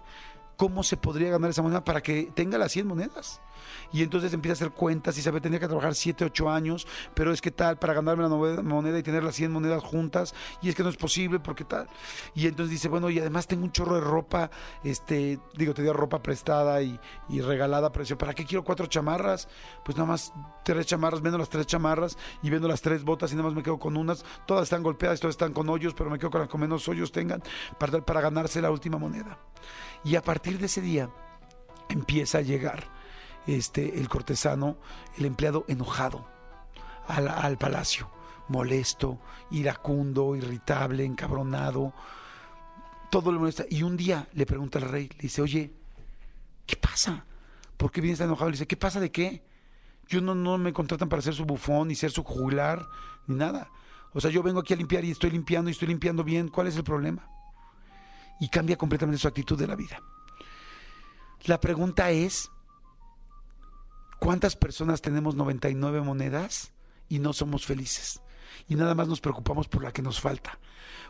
cómo se podría ganar esa moneda para que tenga las 100 monedas y entonces empieza a hacer cuentas y sabe, tenía que trabajar 7, 8 años, pero es que tal, para ganarme la moneda y tener las 100 monedas juntas, y es que no es posible porque tal. Y entonces dice, bueno, y además tengo un chorro de ropa, este, digo, te dio ropa prestada y, y regalada, pero dice, ¿para qué quiero cuatro chamarras? Pues nada más tres chamarras, vendo las tres chamarras y vendo las tres botas y nada más me quedo con unas, todas están golpeadas, todas están con hoyos, pero me quedo con las que menos hoyos tengan para, para ganarse la última moneda. Y a partir de ese día empieza a llegar este, el cortesano, el empleado enojado al, palacio, molesto, iracundo, irritable, encabronado, todo lo molesta. Y un día le pregunta al rey, le dice, oye, ¿qué pasa? ¿Por qué vienes tan enojado? Le dice, ¿qué pasa de qué? Yo no, no me contratan para ser su bufón, ni ser su jugular, ni nada. O sea, yo vengo aquí a limpiar y estoy limpiando y estoy limpiando bien. ¿Cuál es el problema? Y cambia completamente su actitud de la vida. La pregunta es, ¿Cuántas personas tenemos 99 monedas y no somos felices? Y nada más nos preocupamos por la que nos falta.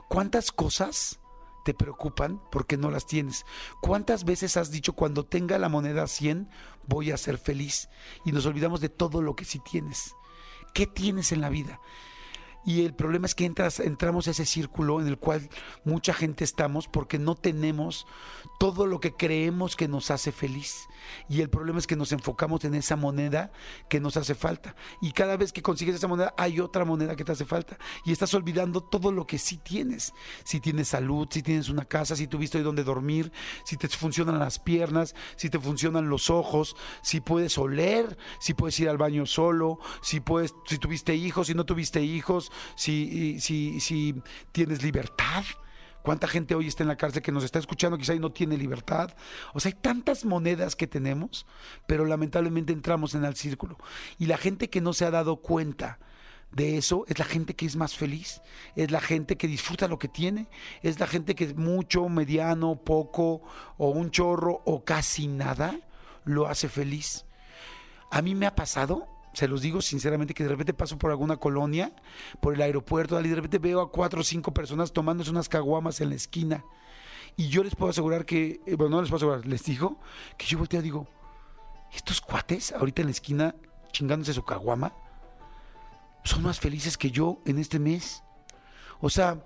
¿Cuántas cosas te preocupan porque no las tienes. ¿Cuántas veces has dicho cuando tenga la moneda 100 voy a ser feliz? Y nos olvidamos de todo lo que sí tienes. ¿Qué tienes en la vida? Y el problema es que entramos a ese círculo en el cual mucha gente estamos porque no tenemos todo lo que creemos que nos hace feliz. Y el problema es que nos enfocamos en esa moneda que nos hace falta. Y cada vez que consigues esa moneda hay otra moneda que te hace falta. Y estás olvidando todo lo que sí tienes. Si tienes salud, si tienes una casa, si tuviste hoy donde dormir, si te funcionan las piernas, si te funcionan los ojos, si puedes oler, si puedes ir al baño solo, si puedes, si tuviste hijos, si no tuviste hijos, si, si, si tienes libertad. ¿Cuánta gente hoy está en la cárcel que nos está escuchando quizá no tiene libertad? O sea, hay tantas monedas que tenemos, pero lamentablemente entramos en el círculo. Y la gente que no se ha dado cuenta de eso es la gente que es más feliz, es la gente que disfruta lo que tiene, es la gente que mucho, mediano, poco, o un chorro, o casi nada, lo hace feliz. A mí me ha pasado se los digo sinceramente, que de repente paso por alguna colonia, por el aeropuerto, y de repente veo a cuatro o cinco personas tomándose unas caguamas en la esquina. Y yo les puedo asegurar que, eh, bueno, no les puedo asegurar, les digo que yo volteo y digo, estos cuates ahorita en la esquina chingándose su caguama, son más felices que yo en este mes. O sea,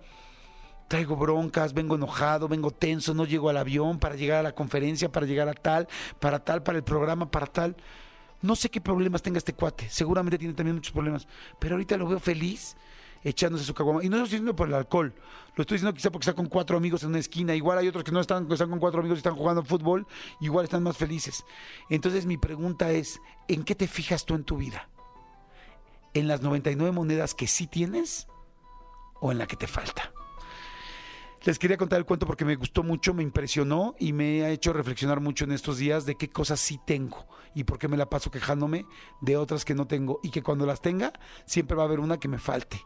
traigo broncas, vengo enojado, vengo tenso, no llego al avión para llegar a la conferencia, para llegar a tal, para tal, para el programa, para tal. No sé qué problemas tenga este cuate, seguramente tiene también muchos problemas, pero ahorita lo veo feliz echándose su caguama. Y no lo estoy diciendo por el alcohol, lo estoy diciendo quizá porque está con cuatro amigos en una esquina. Igual hay otros que no están, que están con cuatro amigos y están jugando fútbol, igual están más felices. Entonces mi pregunta es, ¿en qué te fijas tú en tu vida? ¿En las 99 monedas que sí tienes o en la que te falta? Les quería contar el cuento porque me gustó mucho, me impresionó y me ha hecho reflexionar mucho en estos días de qué cosas sí tengo y por qué me la paso quejándome de otras que no tengo y que cuando las tenga siempre va a haber una que me falte.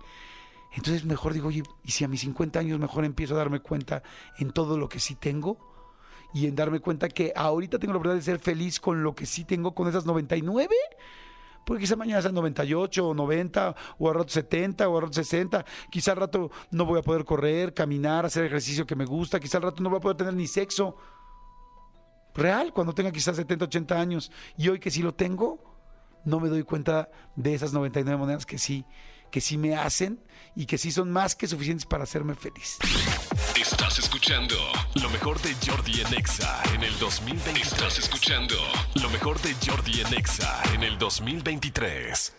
Entonces mejor digo, oye, y si a mis 50 años mejor empiezo a darme cuenta en todo lo que sí tengo y en darme cuenta que ahorita tengo la oportunidad de ser feliz con lo que sí tengo, con esas 99 porque quizá mañana sean 98 o 90 o a rato 70 o a rato 60. Quizá al rato no voy a poder correr, caminar, hacer ejercicio que me gusta. Quizá al rato no voy a poder tener ni sexo real cuando tenga quizás 70, 80 años. Y hoy que sí lo tengo, no me doy cuenta de esas 99 monedas que sí, que sí me hacen y que sí son más que suficientes para hacerme feliz. Estás escuchando lo mejor de Jordi en Exa en el 2023. Estás escuchando lo mejor de Jordi en Exa en el 2023.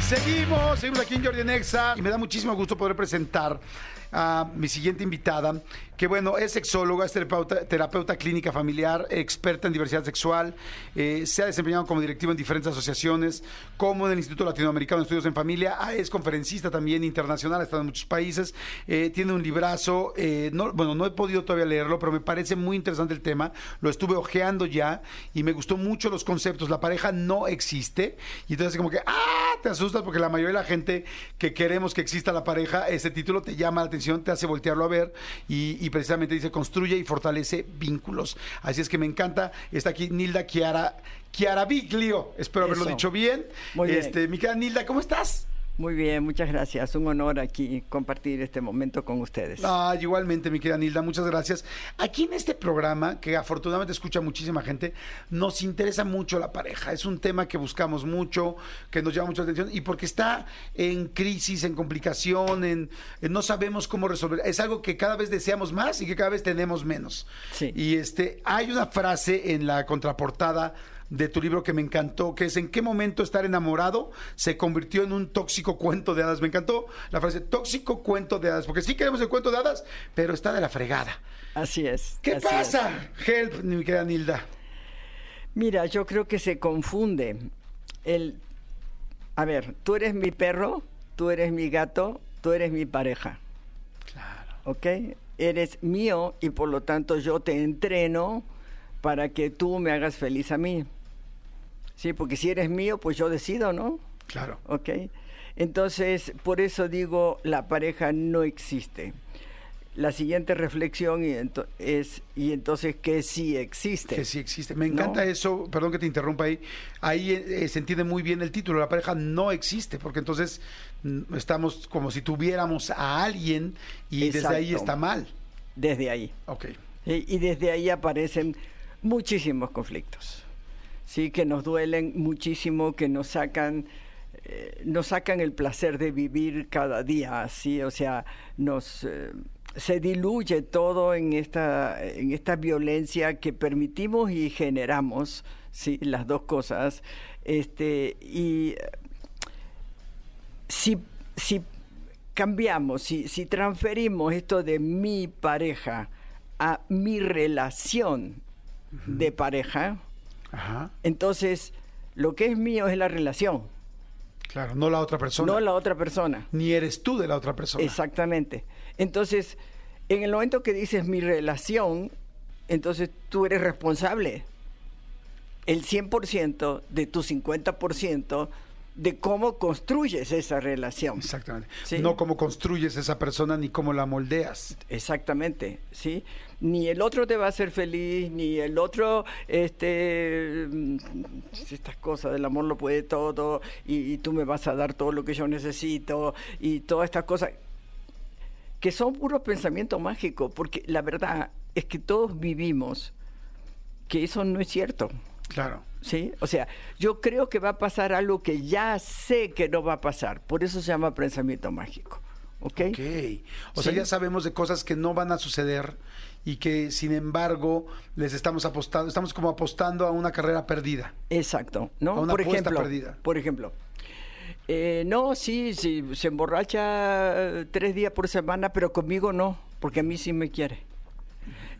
Seguimos, seguimos aquí en Jordi Nexa y me da muchísimo gusto poder presentar a mi siguiente invitada, que bueno, es sexóloga, es terapeuta, terapeuta clínica familiar, experta en diversidad sexual, eh, se ha desempeñado como directivo en diferentes asociaciones, como en el Instituto Latinoamericano de Estudios en Familia, ah, es conferencista también internacional, ha estado en muchos países, eh, tiene un librazo, eh, no, bueno, no he podido todavía leerlo, pero me parece muy interesante el tema, lo estuve ojeando ya y me gustó mucho los conceptos, la pareja no existe, y entonces como que, ah, te asustas porque la mayoría de la gente que queremos que exista la pareja, ese título te llama la atención, te hace voltearlo a ver y, y precisamente dice construye y fortalece vínculos. Así es que me encanta. Está aquí Nilda Chiara, Chiara Biglio. Espero haberlo Eso. dicho bien. Muy bien. Este, mi querida Nilda, ¿cómo estás? Muy bien, muchas gracias. Un honor aquí compartir este momento con ustedes. Ah, igualmente, mi querida Nilda, muchas gracias. Aquí en este programa, que afortunadamente escucha muchísima gente, nos interesa mucho la pareja. Es un tema que buscamos mucho, que nos llama mucho la atención y porque está en crisis, en complicación, en, en no sabemos cómo resolver. Es algo que cada vez deseamos más y que cada vez tenemos menos. Sí. Y este, hay una frase en la contraportada de tu libro que me encantó, que es en qué momento estar enamorado se convirtió en un tóxico cuento de hadas. Me encantó la frase tóxico cuento de hadas, porque sí queremos el cuento de hadas, pero está de la fregada. Así es. ¿Qué así pasa? Help, mi querida Nilda. Mira, yo creo que se confunde el... A ver, tú eres mi perro, tú eres mi gato, tú eres mi pareja. Claro. ¿Ok? Eres mío y por lo tanto yo te entreno para que tú me hagas feliz a mí. Sí, porque si eres mío, pues yo decido, ¿no? Claro. ¿ok? Entonces, por eso digo, la pareja no existe. La siguiente reflexión y es, y entonces, ¿qué sí existe? Que sí existe. Me encanta ¿No? eso, perdón que te interrumpa ahí. Ahí eh, se entiende muy bien el título. La pareja no existe, porque entonces mm, estamos como si tuviéramos a alguien y desde ahí está mal. desde ahí. Ok. ¿sí? Y desde ahí aparecen muchísimos conflictos, sí, que nos duelen muchísimo, que nos sacan, eh, nos sacan el placer de vivir cada día, sí, o sea, nos eh, se diluye todo en esta, en esta violencia que permitimos y generamos, sí, las dos cosas, este, y si, si cambiamos, si, si transferimos esto de mi pareja a mi relación de pareja, Ajá. entonces lo que es mío es la relación, Claro, no la otra persona. no la otra persona. Ni eres tú de la otra persona. Exactamente. Entonces, en el momento que dices mi relación, entonces tú eres responsable. El 100% de tu 50% de cómo construyes esa relación. Exactamente. Sí. No cómo construyes esa persona ni cómo la moldeas. Exactamente, ¿sí? Ni el otro te va a hacer feliz, ni el otro, este, mm, estas cosas del amor lo puede todo, y, y tú me vas a dar todo lo que yo necesito, y todas estas cosas, que son puros pensamientos mágicos, porque la verdad es que todos vivimos que eso no es cierto. Claro. ¿Sí? O sea, yo creo que va a pasar algo que ya sé que no va a pasar. Por eso se llama pensamiento mágico. ¿Ok? Ok. O sea, ya sabemos de cosas que no van a suceder y que, sin embargo, les estamos apostando, estamos como apostando a una carrera perdida. Exacto, ¿no? A una por apuesta ejemplo, perdida. por ejemplo, eh, no, sí, sí, se emborracha eh, tres días por semana, pero conmigo no, porque a mí sí me quiere.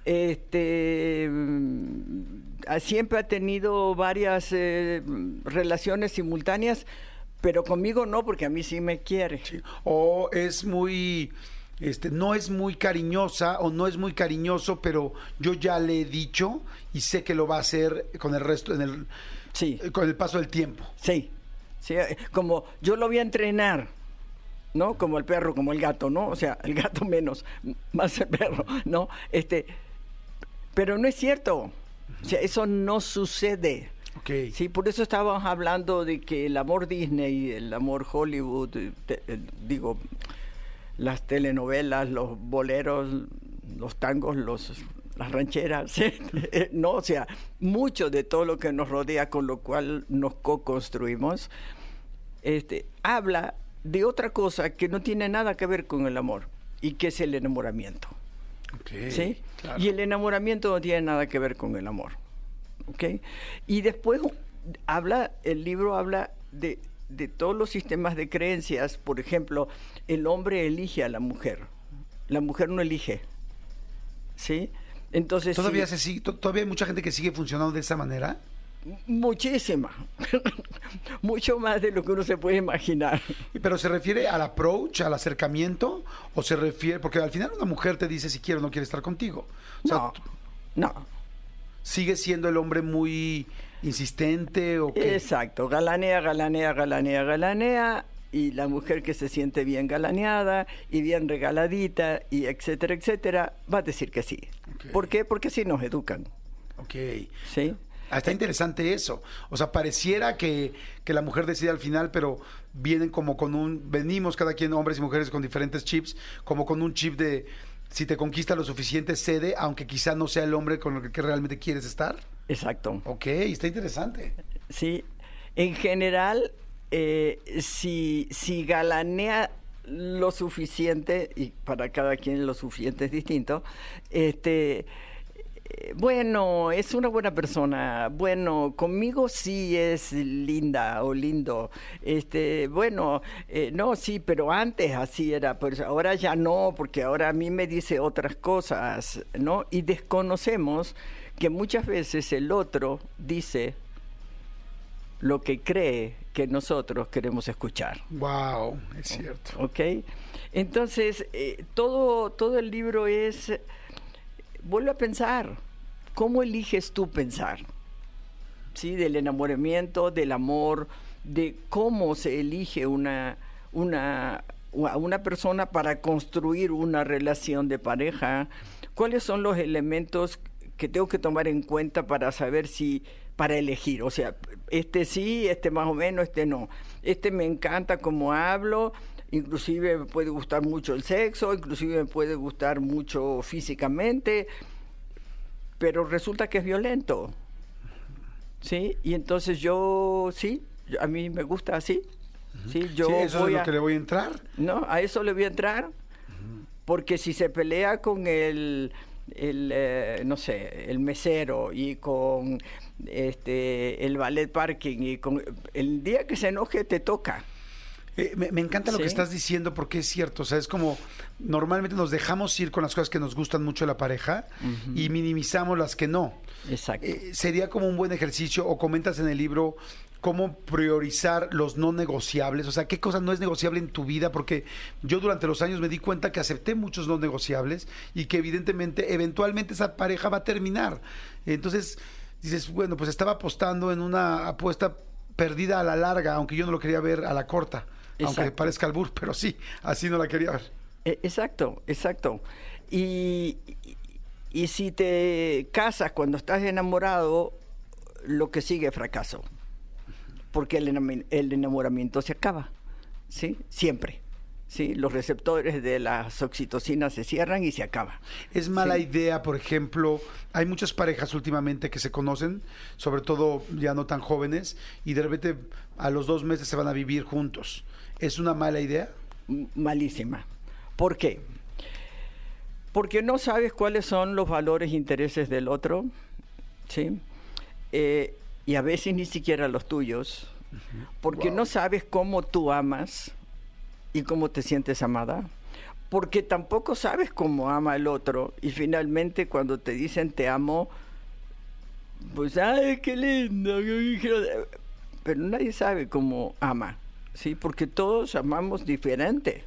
Este siempre ha tenido varias eh, relaciones simultáneas, pero conmigo no, porque a mí sí me quiere. Sí. O es muy, este, no es muy cariñosa o no es muy cariñoso, pero yo ya le he dicho y sé que lo va a hacer con el resto, en el, Sí. con el paso del tiempo. Sí, sí, eh, como yo lo voy a entrenar, ¿no? Como el perro, como el gato, ¿no? O sea, el gato menos, más el perro, ¿no? Este, pero no es cierto. O sea, eso no sucede. Ok. Sí, por eso estábamos hablando de que el amor Disney, el amor Hollywood, eh, te- eh, digo, las telenovelas, los boleros, los tangos, los las rancheras, ¿sí? Eh, no, o sea, mucho de todo lo que nos rodea, con lo cual nos co-construimos, este, habla de otra cosa que no tiene nada que ver con el amor y que es el enamoramiento. ¿Sí? claro. Y el enamoramiento no tiene nada que ver con el amor. ¿ok? Y después habla, el libro habla de, de todos los sistemas de creencias. Por ejemplo, el hombre elige a la mujer, la mujer no elige. ¿Sí? Entonces, ¿Todavía, sí, se sigue, to- ¿Todavía hay mucha gente que sigue funcionando de esa manera? Muchísima, mucho más de lo que uno se puede imaginar. ¿Pero se refiere al approach, al acercamiento? ¿O se refiere.? Porque al final una mujer te dice si quiere o no quiere estar contigo. O sea, No, no. ¿sigue siendo el hombre muy insistente o qué? Exacto, galanea, galanea, galanea, galanea, y la mujer que se siente bien galaneada y bien regaladita, y etcétera, etcétera, va a decir que sí. Ok. ¿Por qué? Porque así nos educan, Ok. ¿sí? Ah, está interesante eso. O sea, pareciera que, que la mujer decide al final, pero vienen como con un. Venimos cada quien, hombres y mujeres, con diferentes chips, como con un chip de si te conquista lo suficiente, cede, aunque quizá no sea el hombre con el que realmente quieres estar. Exacto. Ok, está interesante. Sí, en general, eh, si, si galanea lo suficiente, y para cada quien lo suficiente es distinto, este, bueno, es una buena persona, bueno, conmigo sí es linda o lindo, este, bueno, eh, no, sí, pero antes así era, pues ahora ya no, porque ahora a mí me dice otras cosas, ¿no? Y desconocemos que muchas veces el otro dice lo que cree que nosotros queremos escuchar. Wow, es cierto. ¿Ok? Entonces, eh, todo, todo el libro es, vuelve a pensar, ¿cómo eliges tú pensar? ¿Sí? Del enamoramiento, del amor, de cómo se elige una, una, una persona para construir una relación de pareja, cuáles son los elementos que tengo que tomar en cuenta para saber si, para elegir, o sea, este sí, este más o menos, este no. Este me encanta como hablo, inclusive me puede gustar mucho el sexo, inclusive me puede gustar mucho físicamente, pero resulta que es violento. ¿Sí? Y entonces yo, sí, a mí me gusta así. Sí, yo Sí, eso voy es lo a- que le voy a entrar. no, a eso le voy a entrar. Porque si se pelea con el, el eh, no sé, el mesero y con este el ballet parking y con el día que se enoje te toca. Eh, me, me encanta lo que estás diciendo porque es cierto. O sea, es como normalmente nos dejamos ir con las cosas que nos gustan mucho de la pareja y minimizamos las que no. Exacto. Eh, sería como un buen ejercicio, o comentas en el libro cómo priorizar los no negociables, o sea, qué cosa no es negociable en tu vida, porque yo durante los años me di cuenta que acepté muchos no negociables y que evidentemente, eventualmente esa pareja va a terminar. Entonces, dices, bueno, pues estaba apostando en una apuesta perdida a la larga, aunque yo no lo quería ver a la corta, aunque parezca albur, pero sí, así no la quería ver. Eh, Exacto, exacto. Y, y, si te casas cuando estás enamorado, lo que sigue es fracaso. Porque el, el enamoramiento se acaba, ¿sí? Siempre. ¿sí? Los receptores de las oxitocinas se cierran y se acaba. Es mala Sí. idea, por ejemplo, hay muchas parejas últimamente que se conocen, sobre todo ya no tan jóvenes, y de repente a los dos meses se van a vivir juntos. ¿Es una mala idea? Malísima. ¿Por qué? Porque no sabes cuáles son los valores e intereses del otro, ¿sí? Eh, y a veces ni siquiera los tuyos, porque no sabes cómo tú amas y cómo te sientes amada, porque tampoco sabes cómo ama el otro, y finalmente cuando te dicen te amo, pues, ay, qué lindo, qué hijo de-". pero nadie sabe cómo ama, ¿sí? Porque todos amamos diferente,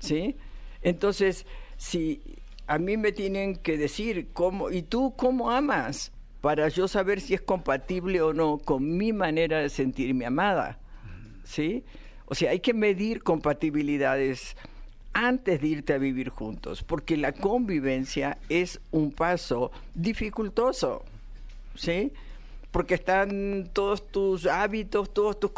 ¿sí? Entonces, si a mí me tienen que decir cómo, ¿y tú cómo amas? Para yo saber si es compatible o no con mi manera de sentirme amada, ¿sí? O sea, hay que medir compatibilidades antes de irte a vivir juntos, porque la convivencia es un paso dificultoso, ¿sí? Porque están todos tus hábitos, todos tus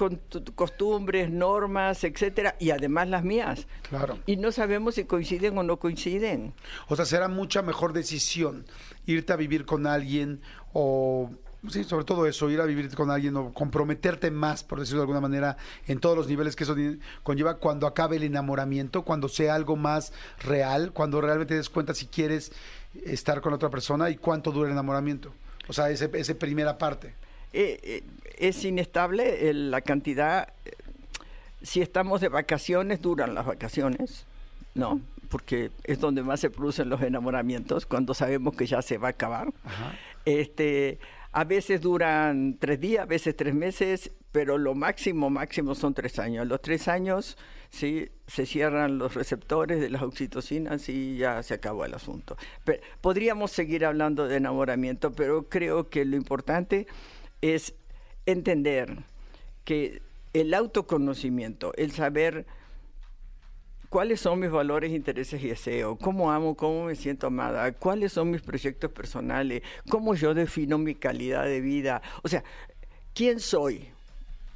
costumbres, normas, etcétera, y además las mías. Claro. Y no sabemos si coinciden o no coinciden. O sea, será mucha mejor decisión irte a vivir con alguien o, sí, sobre todo eso, ir a vivir con alguien o comprometerte más, por decirlo de alguna manera, en todos los niveles que eso conlleva cuando acabe el enamoramiento, cuando sea algo más real, cuando realmente te des cuenta si quieres estar con otra persona y cuánto dura el enamoramiento. O sea, ese, esa primera parte. Eh, eh, es inestable el- la cantidad. eh, Si estamos de vacaciones, duran las vacaciones, ¿no? Porque es donde más se producen los enamoramientos, cuando sabemos que ya se va a acabar. Este, a veces duran tres días, a veces tres meses, pero lo máximo, máximo son tres años. Los tres años, sí, se cierran los receptores de las oxitocinas y ya se acabó el asunto. Podríamos seguir hablando de enamoramiento, pero creo que lo importante es entender que el autoconocimiento, el saber cuáles son mis valores, intereses y deseos, cómo amo, cómo me siento amada, cuáles son mis proyectos personales, cómo yo defino mi calidad de vida, o sea, quién soy,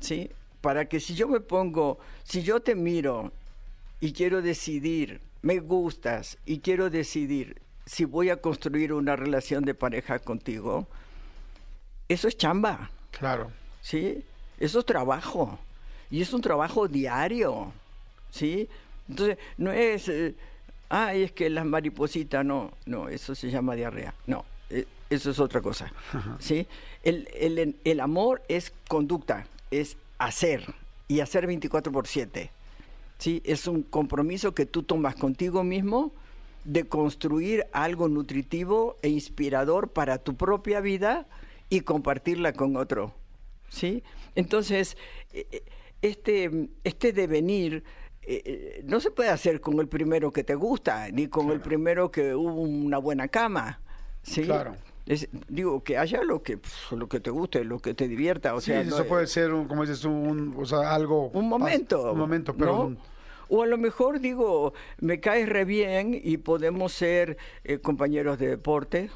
¿sí? Para que si yo me pongo, si yo te miro y quiero decidir, me gustas y quiero decidir si voy a construir una relación de pareja contigo, eso es chamba. Claro. ¿sí? Eso es trabajo. Y es un trabajo diario, ¿sí? Entonces, no es, eh, ay, es que las maripositas, no, no, eso se llama diarrea. No, eh, eso es otra cosa, ¿sí? El, el, el amor es conducta, es hacer, y hacer 24 por 7, ¿sí? Es un compromiso que tú tomas contigo mismo de construir algo nutritivo e inspirador para tu propia vida y compartirla con otro. ¿sí? Entonces, eh, eh, este, este devenir eh, eh, no se puede hacer con el primero que te gusta, ni con el primero que hubo una buena cama. ¿sí? Claro. Es- digo, que haya lo que, lo que te guste, lo que te divierta. O Sí, sea, eso no- puede ser, un, como dices un, o sea, algo... un momento. Un momento, pero... ¿no? O a lo mejor digo, me caes re bien y podemos ser eh, compañeros de deporte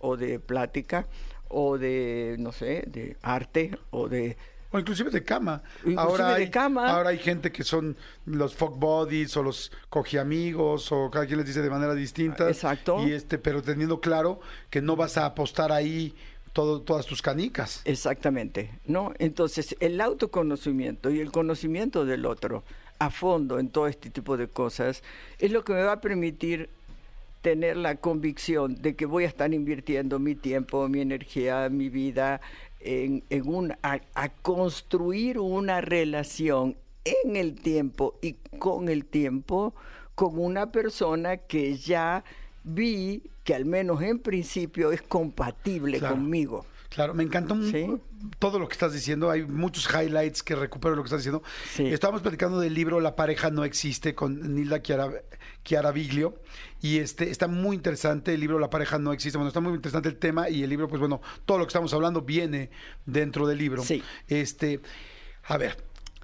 o de plática o de, no sé, de arte o de O inclusive de cama. Inclusive ahora de hay, cama. Ahora hay gente que son los fuck buddies o los cogiamigos o cada quien les dice de manera distinta. Exacto. Y este, pero teniendo claro que no vas a apostar ahí todo, todas tus canicas. Exactamente, ¿no? Entonces, el autoconocimiento y el conocimiento del otro a fondo en todo este tipo de cosas es lo que me va a permitir tener la convicción de que voy a estar invirtiendo mi tiempo, mi energía, mi vida en, en un, a, a construir una relación en el tiempo y con el tiempo con una persona que ya vi que al menos en principio es compatible Claro. conmigo. Claro, me encantó Sí. todo lo que estás diciendo. Hay muchos highlights que recupero lo que estás diciendo. Sí. Estábamos platicando del libro La pareja no existe con Nilda Chiara, Y este está muy interesante el libro La pareja no existe. Bueno, está muy interesante el tema y el libro, pues bueno, todo lo que estamos hablando viene dentro del libro. Sí. Este, a ver,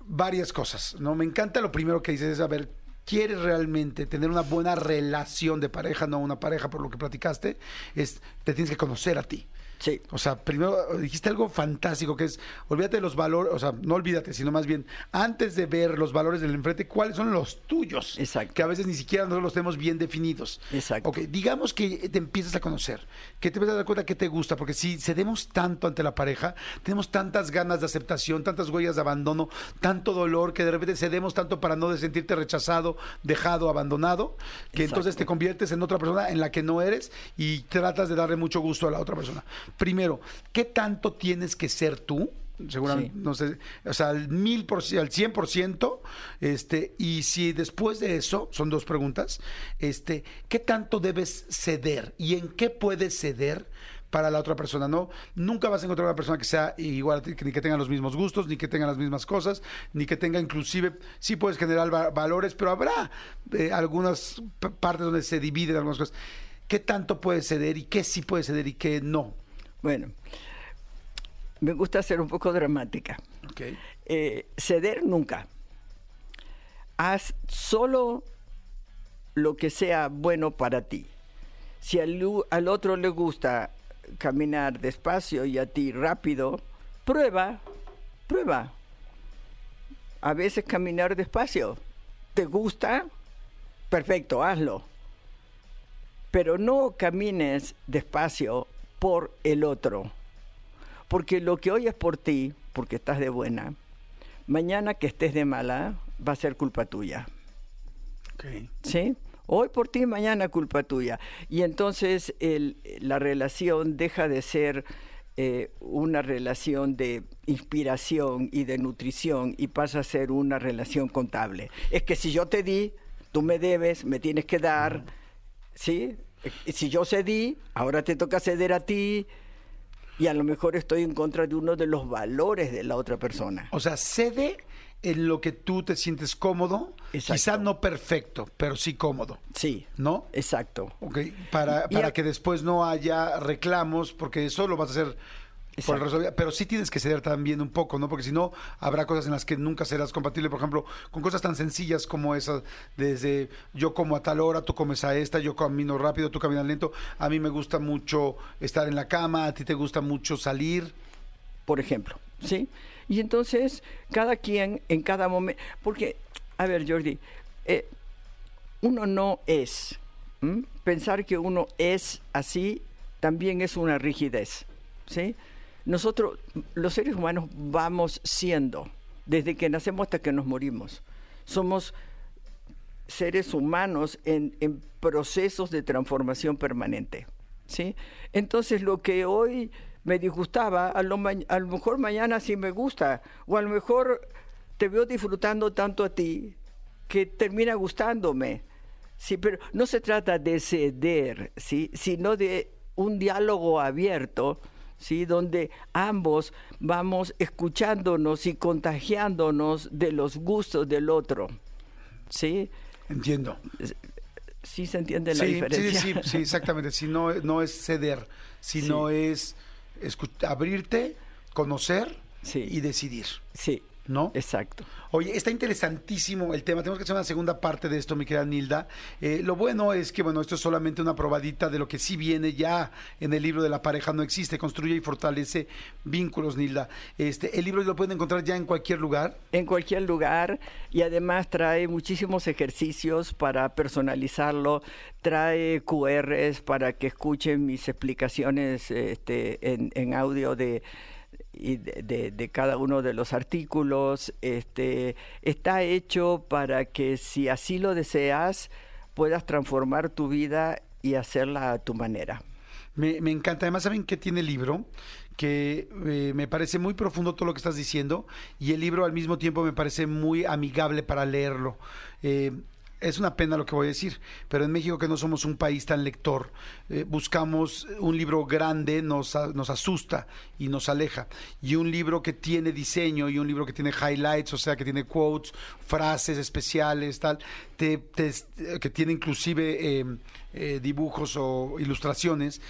varias cosas, ¿no? Me encanta lo primero que dices, es, a ver, ¿quieres realmente tener una buena relación de pareja, no una pareja por lo que platicaste? Es, te tienes que conocer a ti. Sí. O sea, primero dijiste algo fantástico que es, olvídate de los valores, o sea, no olvídate, sino más bien, antes de ver los valores del enfrente, ¿cuáles son los tuyos? Exacto. Que a veces ni siquiera nosotros los tenemos bien definidos. Exacto. Ok, digamos que te empiezas a conocer, que te empiezas a dar cuenta que te gusta, porque si cedemos tanto ante la pareja, tenemos tantas ganas de aceptación, tantas huellas de abandono, tanto dolor, que de repente cedemos tanto para no sentirte rechazado, dejado, abandonado, que Exacto. entonces te conviertes en otra persona en la que no eres y tratas de darle mucho gusto a la otra persona. Primero, ¿qué tanto tienes que ser tú? Seguramente, Sí. no sé, o sea, al mil por al cien por ciento, este, y si después de eso, son dos preguntas, este, ¿qué tanto debes ceder y en qué puedes ceder para la otra persona? No, nunca vas a encontrar una persona que sea igual a ti, que ni que tenga los mismos gustos, ni que tenga las mismas cosas, ni que tenga inclusive, sí puedes generar va- valores, pero habrá eh, algunas partes donde se dividen algunas cosas. ¿Qué tanto puedes ceder y qué sí puedes ceder y qué no? Bueno, me gusta ser un poco dramática. Eh, ceder nunca. Haz solo lo que sea bueno para ti. Si al, al otro le gusta caminar despacio y a ti rápido, prueba, prueba. A veces caminar despacio. ¿Te gusta? Perfecto, hazlo. Pero no camines despacio por el otro. Porque lo que hoy es por ti, porque estás de buena, mañana que estés de mala, va a ser culpa tuya. ¿Sí? Hoy por ti, mañana culpa tuya. Y entonces el- la relación deja de ser eh, una relación de inspiración y de nutrición y pasa a ser una relación contable. Es que si yo te di, tú me debes, me tienes que dar, ¿sí? Eh, Si yo cedí, ahora te toca ceder a ti y a lo mejor estoy en contra de uno de los valores de la otra persona. O sea, cede en lo que tú te sientes cómodo, Exacto. quizá no perfecto, pero sí cómodo, Sí, ¿no? exacto. Ok, para, para a- que después no haya reclamos, porque eso lo vas a hacer por pero sí tienes que ceder también un poco, ¿no? Porque si no, habrá cosas en las que nunca serás compatible, por ejemplo, con cosas tan sencillas como esas, desde yo como a tal hora, tú comes a esta, yo camino rápido, tú caminas lento, a mí me gusta mucho estar en la cama, a ti te gusta mucho salir, por ejemplo, ¿sí? Y entonces, cada quien en cada momento, porque, a ver, Jordi, eh, uno no es, ¿m? pensar que uno es así también es una rigidez, ¿sí? Nosotros, los seres humanos, vamos siendo, desde que nacemos hasta que nos morimos. Somos seres humanos en, en procesos de transformación permanente. ¿sí? Entonces, lo que hoy me disgustaba, a lo, a lo mejor mañana sí me gusta, o a lo mejor te veo disfrutando tanto a ti que termina gustándome. Sí, pero no se trata de ceder, ¿sí? sino de un diálogo abierto, ¿sí? donde ambos vamos escuchándonos y contagiándonos de los gustos del otro. ¿Sí? entiendo. ¿Sí se entiende la sí, diferencia? Sí, sí, sí, exactamente. Si no, no es ceder, sino es escu- abrirte, conocer Sí. y decidir. Sí, ¿no? Exacto. Oye, está interesantísimo el tema. Tenemos que hacer una segunda parte de esto, mi querida Nilda. Eh, lo bueno es que, bueno, esto es solamente una probadita de lo que sí viene ya en el libro de la pareja no existe. Construye y fortalece vínculos, Nilda. Este, el libro lo pueden encontrar ya en cualquier lugar. En cualquier lugar y además trae muchísimos ejercicios para personalizarlo, trae QRs para que escuchen mis explicaciones este, en, en audio de y de, cada uno de los artículos. Este, está hecho para que si así lo deseas, puedas transformar tu vida y hacerla a tu manera. Me, me encanta. Además, ¿saben qué tiene el libro? que eh, me parece muy profundo todo lo que estás diciendo y el libro al mismo tiempo me parece muy amigable para leerlo. Eh, es una pena lo que voy a decir, pero en México que no somos un país tan lector, eh, buscamos un libro grande, nos, nos asusta y nos aleja. Y un libro que tiene diseño y un libro que tiene highlights, o sea, que tiene quotes, frases especiales, tal, te, te, que tiene inclusive eh, eh, dibujos o ilustraciones,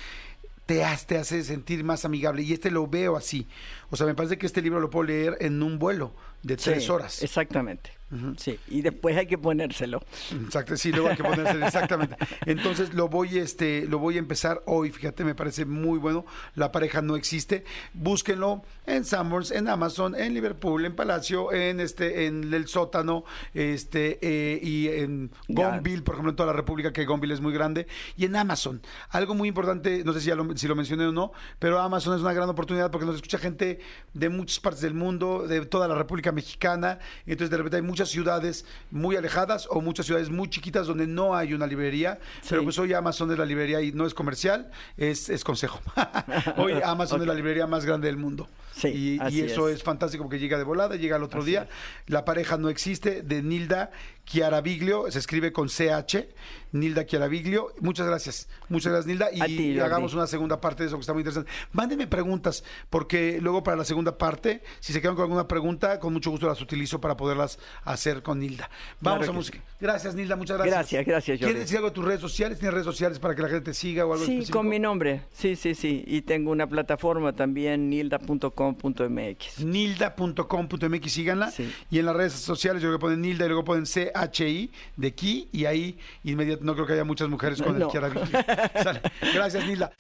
te hace, te hace sentir más amigable. Y este lo veo así. O sea, me parece que este libro lo puedo leer en un vuelo de tres Sí, horas. Exactamente. Sí, y después hay que ponérselo. Exacto, sí, luego hay que ponerse exactamente. Entonces lo voy, este, lo voy a empezar hoy. Fíjate, me parece muy bueno. La pareja no existe. Búsquenlo en Sanborns, en Amazon, en Liverpool, en Palacio, en este, en el sótano, este, eh, y en. Gonville, por ejemplo, en toda la República, que Gonville es muy grande, y en Amazon. Algo muy importante, no sé si, ya lo, si lo mencioné o no, pero Amazon es una gran oportunidad porque nos escucha gente de muchas partes del mundo, de toda la República Mexicana. y Entonces, de repente hay muchas ciudades muy alejadas o muchas ciudades muy chiquitas donde no hay una librería. Sí. Pero pues hoy Amazon es la librería y no es comercial, es, es consejo. hoy Amazon es la librería más grande del mundo. Sí, y, eso es. es. fantástico porque llega de volada, llega al otro Así día. es. La pareja no existe de Nilda Chiaraviglio, se escribe con CH, Nilda Chiaraviglio. Muchas gracias, muchas gracias Nilda y, ti, hagamos una segunda parte de eso que está muy interesante. Mándenme preguntas porque luego para la segunda parte, si se quedan con alguna pregunta, con mucho gusto las utilizo para poderlas hacer con Nilda. Vamos Claro a música. Gracias Nilda, muchas gracias. Gracias, gracias, ¿Quieres decir algo de tus redes sociales? ¿Tienes redes sociales para que la gente te siga o algo Sí, específico? con mi nombre. Sí, sí, sí. Y tengo una plataforma también, nilda.com.mx. nilda.com.mx, síganla. Sí. Y en las redes sociales yo creo que ponen Nilda y luego ponen CHI de aquí y ahí inmediatamente no creo que haya muchas mujeres con No. el. Sale. Gracias, Nilda.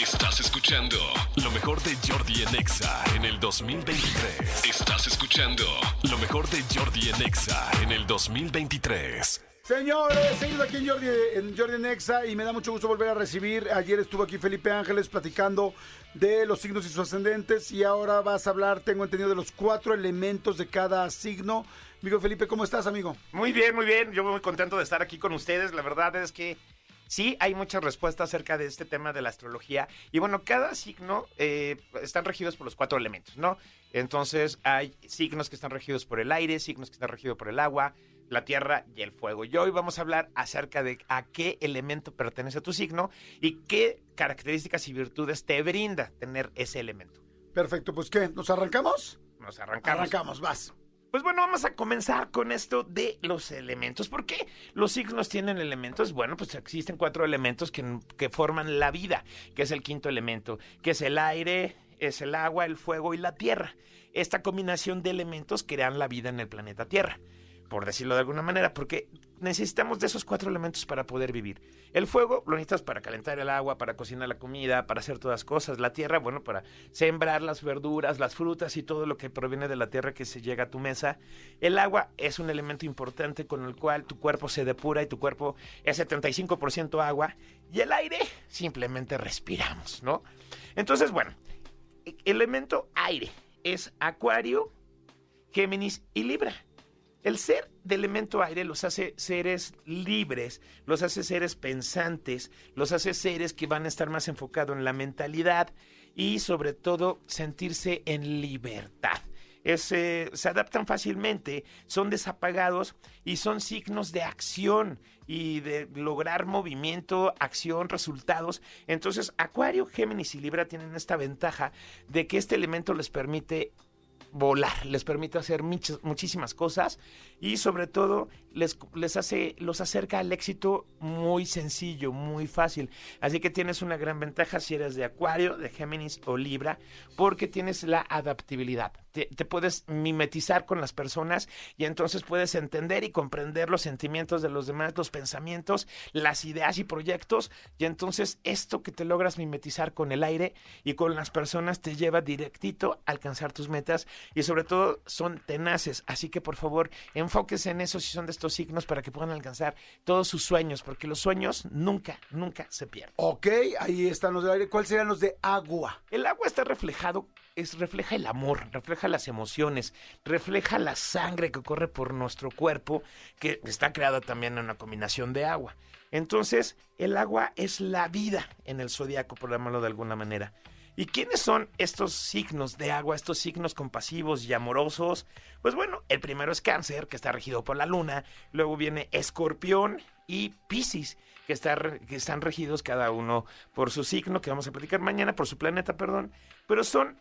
Estás escuchando lo mejor de Jordi en Exa en el 2023. Estás escuchando lo mejor de Jordi en Exa en el 2023. Señores, seguimos aquí en Jordi, en Jordi Nexa y me da mucho gusto volver a recibir. Ayer estuvo aquí Felipe Ángeles platicando de los signos y sus ascendentes y ahora vas a hablar, tengo entendido, de los cuatro elementos de cada signo. Amigo Felipe, ¿cómo estás, amigo? Muy bien, muy bien. Yo muy contento de estar aquí con ustedes. La verdad es que sí hay muchas respuestas acerca de este tema de la astrología. Y bueno, cada signo eh, están regidos por los cuatro elementos, ¿no? Entonces hay signos que están regidos por el aire, signos que están regidos por el agua, la tierra y el fuego. Y hoy vamos a hablar acerca de a qué elemento pertenece tu signo y qué características y virtudes te brinda tener ese elemento. Perfecto, pues ¿qué? ¿Nos arrancamos? Nos arrancamos. Arrancamos, vas. Pues bueno, vamos a comenzar con esto de los elementos. ¿Por qué los signos tienen elementos? Bueno, pues existen cuatro elementos que, que forman la vida, que es el quinto elemento, que es el aire, es el agua, el fuego y la tierra. Esta combinación de elementos crean la vida en el planeta Tierra, por decirlo de alguna manera, porque necesitamos de esos cuatro elementos para poder vivir. El fuego lo necesitas para calentar el agua, para cocinar la comida, para hacer todas cosas. La tierra, bueno, para sembrar las verduras, las frutas y todo lo que proviene de la tierra que se llega a tu mesa. El agua es un elemento importante con el cual tu cuerpo se depura y tu cuerpo es 75% agua. Y el aire, simplemente respiramos, ¿no? Entonces, bueno, elemento aire es Acuario, Géminis y Libra. El ser de elemento aire los hace seres libres, los hace seres pensantes, los hace seres que van a estar más enfocados en la mentalidad y sobre todo sentirse en libertad. Eh, se adaptan fácilmente, son desapagados y son signos de acción y de lograr movimiento, acción, resultados. Entonces, Acuario, Géminis y Libra tienen esta ventaja de que este elemento les permite volar, les permite hacer muchísimas cosas y sobre todo les, les hace, los acerca al éxito muy sencillo, muy fácil. Así que tienes una gran ventaja si eres de Acuario, de Géminis o Libra, porque tienes la adaptabilidad, te, te puedes mimetizar con las personas y entonces puedes entender y comprender los sentimientos de los demás, los pensamientos, las ideas y proyectos y entonces esto que te logras mimetizar con el aire y con las personas te lleva directito a alcanzar tus metas y sobre todo son tenaces, así que por favor enfóquese en eso si son de estos signos para que puedan alcanzar todos sus sueños, porque los sueños nunca, nunca se pierden. Ok, ahí están los de aire. ¿Cuáles serían los de agua? El agua está reflejado, es, refleja el amor, refleja las emociones, refleja la sangre que corre por nuestro cuerpo, que está creada también en una combinación de agua. Entonces, el agua es la vida en el zodiaco, por llamarlo de alguna manera. ¿Y quiénes son estos signos de agua, estos signos compasivos y amorosos? Pues bueno, el primero es cáncer, que está regido por la luna, luego viene escorpión y piscis, que, que están regidos cada uno por su signo, que vamos a platicar mañana, por su planeta, perdón, pero son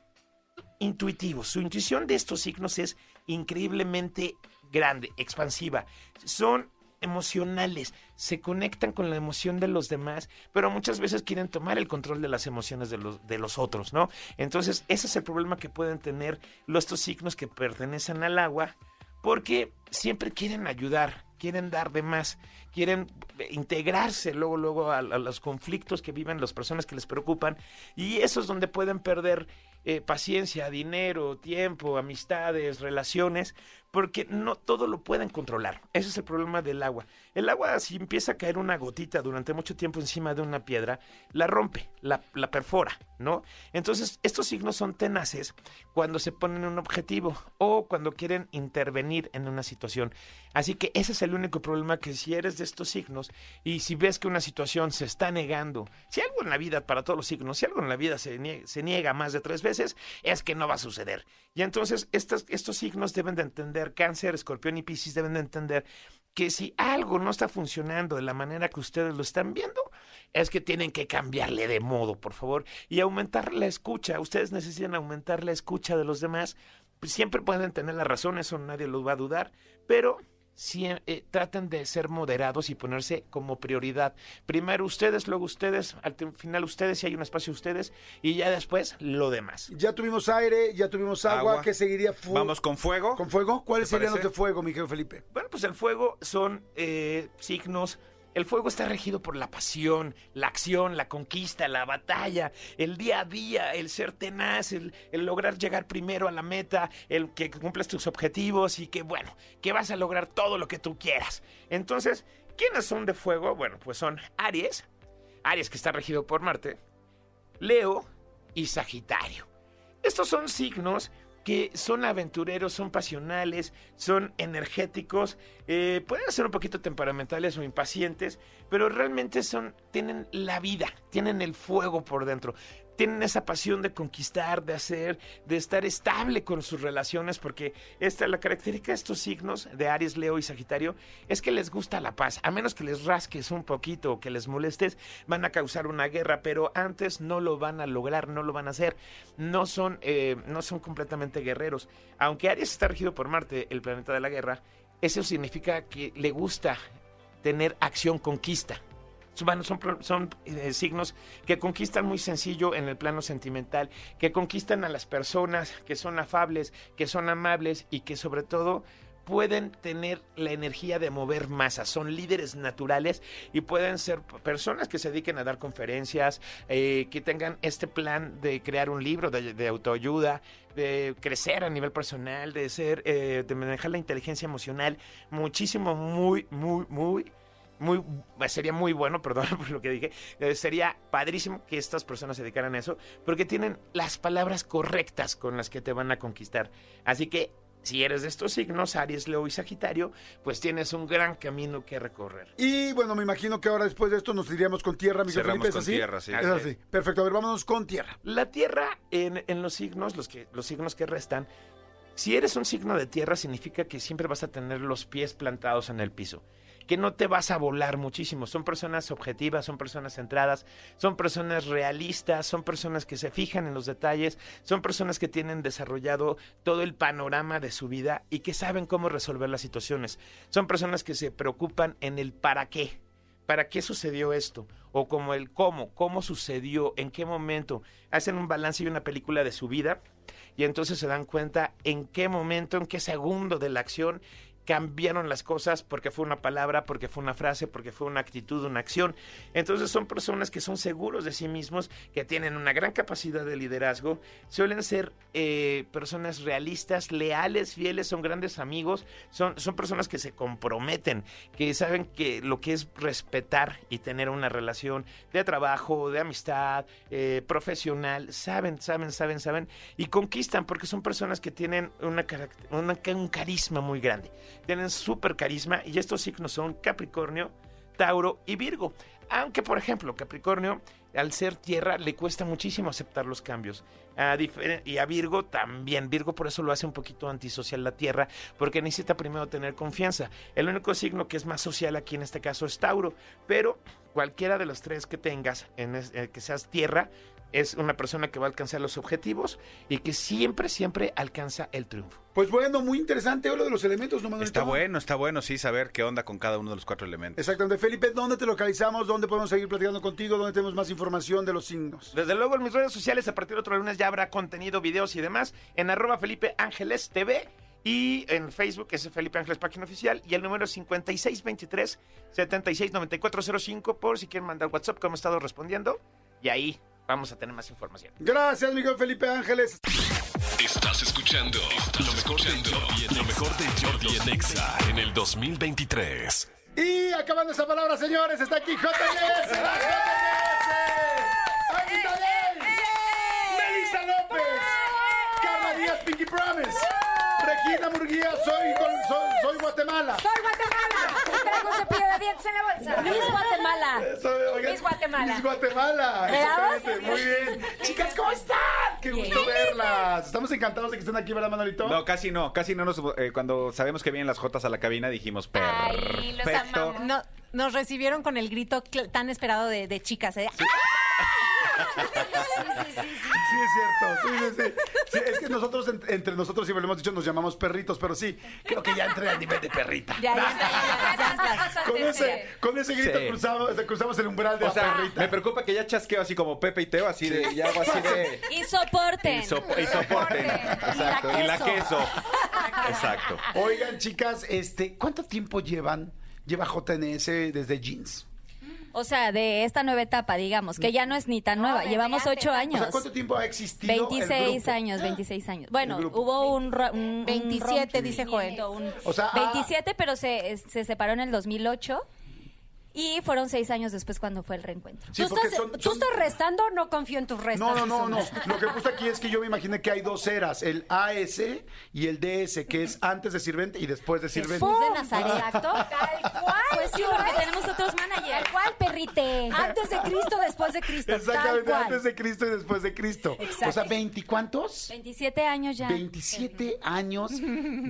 intuitivos. Su intuición de estos signos es increíblemente grande, expansiva. Son emocionales, se conectan con la emoción de los demás, pero muchas veces quieren tomar el control de las emociones de los, de los otros, ¿no? Entonces, ese es el problema que pueden tener los estos signos que pertenecen al agua, porque siempre quieren ayudar, quieren dar de más, quieren integrarse luego, luego a, a los conflictos que viven las personas que les preocupan, y eso es donde pueden perder eh, paciencia, dinero, tiempo, amistades, relaciones, porque no todo lo pueden controlar. Ese es el problema del agua. El agua, si empieza a caer una gotita durante mucho tiempo encima de una piedra, la rompe, la, la perfora, ¿no? Entonces, estos signos son tenaces cuando se ponen un objetivo o cuando quieren intervenir en una situación. Así que ese es el único problema que si eres de estos signos y si ves que una situación se está negando, si algo en la vida, para todos los signos, si algo en la vida se niega, se niega más de tres veces, es que no va a suceder. Y entonces estos, estos signos deben de entender, cáncer, escorpión y piscis deben de entender que si algo no está funcionando de la manera que ustedes lo están viendo, es que tienen que cambiarle de modo, por favor, y aumentar la escucha. Ustedes necesitan aumentar la escucha de los demás. Siempre pueden tener la razón, eso nadie los va a dudar, pero sí, eh, traten de ser moderados y ponerse como prioridad. Primero ustedes, luego ustedes, al final ustedes, si hay un espacio ustedes, y ya después lo demás. Ya tuvimos aire, ya tuvimos agua. Agua. ¿Qué seguiría? Fu- Vamos con fuego. ¿Con fuego? ¿Cuáles ¿Te serían los de fuego, mi querido Felipe? Bueno, pues el fuego son eh, signos. El fuego está regido por la pasión, la acción, la conquista, la batalla, el día a día, el ser tenaz, el, lograr llegar primero a la meta, el que cumples tus objetivos y que, bueno, que vas a lograr todo lo que tú quieras. Entonces, ¿quiénes son de fuego? Bueno, pues son Aries, Aries que está regido por Marte, Leo y Sagitario. Estos son signos que son aventureros, son pasionales, son energéticos, eh, pueden ser un poquito temperamentales o impacientes, pero realmente son, tienen la vida, tienen el fuego por dentro, tienen esa pasión de conquistar, de hacer, de estar estable con sus relaciones, porque esta la característica de estos signos de Aries, Leo y Sagitario es que les gusta la paz, a menos que les rasques un poquito o que les molestes, van a causar una guerra, pero antes no lo van a lograr, no lo van a hacer, no son, eh, no son completamente guerreros. Aunque Aries está regido por Marte, el planeta de la guerra, eso significa que le gusta tener acción conquista. Son, son, son, eh, signos que conquistan muy sencillo en el plano sentimental, que conquistan a las personas, que son afables, que son amables y que sobre todo pueden tener la energía de mover masas, son líderes naturales y pueden ser personas que se dediquen a dar conferencias, eh, que tengan este plan de crear un libro de, de autoayuda, de crecer a nivel personal, de ser, eh, de manejar la inteligencia emocional, muchísimo, muy, muy, muy muy sería muy bueno, perdón por lo que dije, eh, sería padrísimo que estas personas se dedicaran a eso, porque tienen las palabras correctas con las que te van a conquistar. Así que si eres de estos signos, Aries, Leo y Sagitario, pues tienes un gran camino que recorrer. Y bueno, me imagino que ahora después de esto nos iríamos con tierra, mi Felipe. ¿Es con así? tierra, sí. Es así. Perfecto. A ver, vámonos con tierra. La Tierra en, en los signos, los, que, los signos que restan, si eres un signo de tierra significa que siempre vas a tener los pies plantados en el piso, que no te vas a volar muchísimo. Son personas objetivas, son personas centradas, son personas realistas, son personas que se fijan en los detalles, son personas que tienen desarrollado todo el panorama de su vida y que saben cómo resolver las situaciones. Son personas que se preocupan en el para qué ¿para qué sucedió esto? O como el cómo, cómo sucedió, en qué momento. Hacen un balance y una película de su vida y entonces se dan cuenta en qué momento, en qué segundo de la acción cambiaron las cosas porque fue una palabra, porque fue una frase, porque fue una actitud, una acción. Entonces son personas que son seguros de sí mismos, que tienen una gran capacidad de liderazgo, suelen ser eh, personas realistas, leales, fieles, son grandes amigos, son, son personas que se comprometen, que saben que lo que es respetar y tener una relación de trabajo, de amistad, eh, profesional, saben, saben, saben, saben, y conquistan porque son personas que tienen una, una- un carisma muy grande tienen súper carisma y estos signos son Capricornio, Tauro y Virgo. Aunque, por ejemplo, Capricornio, al ser tierra, le cuesta muchísimo aceptar los cambios. Y a Virgo también. Virgo por eso lo hace un poquito antisocial la tierra, porque necesita primero tener confianza. El único signo que es más social aquí en este caso es Tauro. Pero cualquiera de los tres que tengas, eh, que seas tierra, es una persona que va a alcanzar los objetivos y que siempre, siempre alcanza el triunfo. Pues bueno, muy interesante lo de los elementos, ¿no, Manuelito? Está bueno, está bueno, sí, saber qué onda con cada uno de los cuatro elementos. Exactamente. Felipe, ¿dónde te localizamos? ¿Dónde podemos seguir platicando contigo? ¿Dónde tenemos más información de los signos? Desde luego en mis redes sociales, a partir de otro lunes ya habrá contenido, videos y demás en arroba Felipe Ángeles TV y en Facebook es Felipe Ángeles Página Oficial y el número es 5623 769405 por si quieren mandar WhatsApp como he estado respondiendo y ahí vamos a tener más información. Gracias, Miguel Felipe Ángeles. Estás escuchando lo mejor de Jordi, lo mejor de Jordi en Exa en el 2023. Y acabando esa palabra, señores, está aquí JNS. ¡La JNS! ¡Anita Day! ¡Melissa López! ¡Carla Díaz, Pinky Promise! ¡Regina Murguía, soy, con- soy, soy Guatemala! ¡Soy Guatemala! Traigo un cepillo de dientes en la bolsa. Miss Guatemala. Soy- oigan, Miss Guatemala. Miss Guatemala. Muy bien. Chicas, ¿cómo están? ¡Qué gusto verlas! Estamos encantados de que estén aquí, ¿verdad, Manolito? No, casi no, casi no nos... eh, cuando sabemos que vienen las Jotas a la cabina dijimos Ay, los perfecto. amamos. No, nos recibieron con el grito tan esperado de, de chicas. ¿eh? Sí, es cierto. Sí, sí, sí. Sí, es que nosotros, en- entre nosotros siempre lo hemos dicho, nos llamamos perritos, pero sí, creo que ya entré al nivel de perrita. Ya, ya, ya, ya, ya, ya. Con ese, con ese grito Sí. cruzamos, cruzamos el umbral de O la sea, perrita. me preocupa que ya chasqueo así como Pepe y Teo, así de, ya hago así de... Y soporten. Y, sopo- y soporten. Exacto. Y la queso. Exacto. Oigan, chicas, este, ¿cuánto tiempo llevan, lleva JNS desde Jeans? O sea, de esta nueva etapa, digamos, que ya no es ni tan nueva. Llevamos ocho O años. sea, ¿cuánto tiempo ha existido el 26 grupo? años, 26 años. Bueno, El hubo un, ro- un- un 27, dice Joel. un- O sea, ah, 27, pero se, se separó en el 2008 y fueron seis años después cuando fue el reencuentro. Sí, ¿Tú, estás, son- tú son- estás restando o no confío en tus restas? No, no, no, no. Lo que puse aquí es que yo me imaginé que hay dos eras, el AS y el DS, que es antes de sirvente y después de sirvente. Jesús de Nazaret. Exacto. Tal cual. Pues sí, porque tenemos otros managers. Tal cual, perrite. Antes de Cristo, después de Cristo. Tal Exactamente, cual. antes de Cristo y después de Cristo. Exacto. O sea, ¿20 cuántos? 27 años ya. 27 años,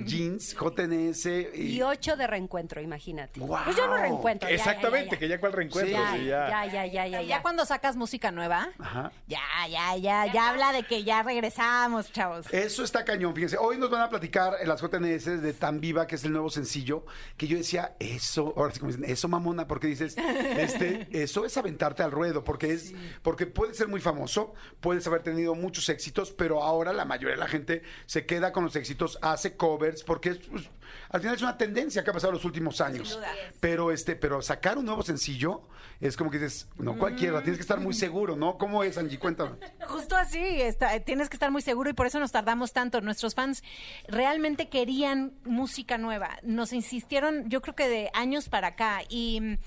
jeans, JNS y... Y ocho de reencuentro, imagínate. Pues yo no reencuentro. ya, ya, Exactamente, ya, que ya cuál reencuentro. Ya, sí, ya, ya. ya, ya, ya, Ya ya. cuando sacas música nueva, Ajá. ya, ya, ya, ya habla de que ya regresamos, chavos. Eso está cañón, fíjense. Hoy nos van a platicar en las JNS de Tan Viva, que es el nuevo sencillo, que yo decía, eso, ahora sí como dicen, eso mamona, porque dices, este, eso es aventarte al ruedo, porque es, porque puede ser muy famoso, puedes haber tenido muchos éxitos, pero ahora la mayoría de la gente se queda con los éxitos, hace covers, porque es, pues, al final es una tendencia que ha pasado los últimos años. Pero este, pero sacar un nuevo sencillo es como que dices, no cualquiera, tienes que estar muy seguro, ¿no? ¿Cómo es, Angie? Cuéntame. Justo así, está- tienes que estar muy seguro y por eso nos tardamos tanto. Nuestros fans realmente querían música nueva. Nos insistieron, yo creo que de años para acá. Y,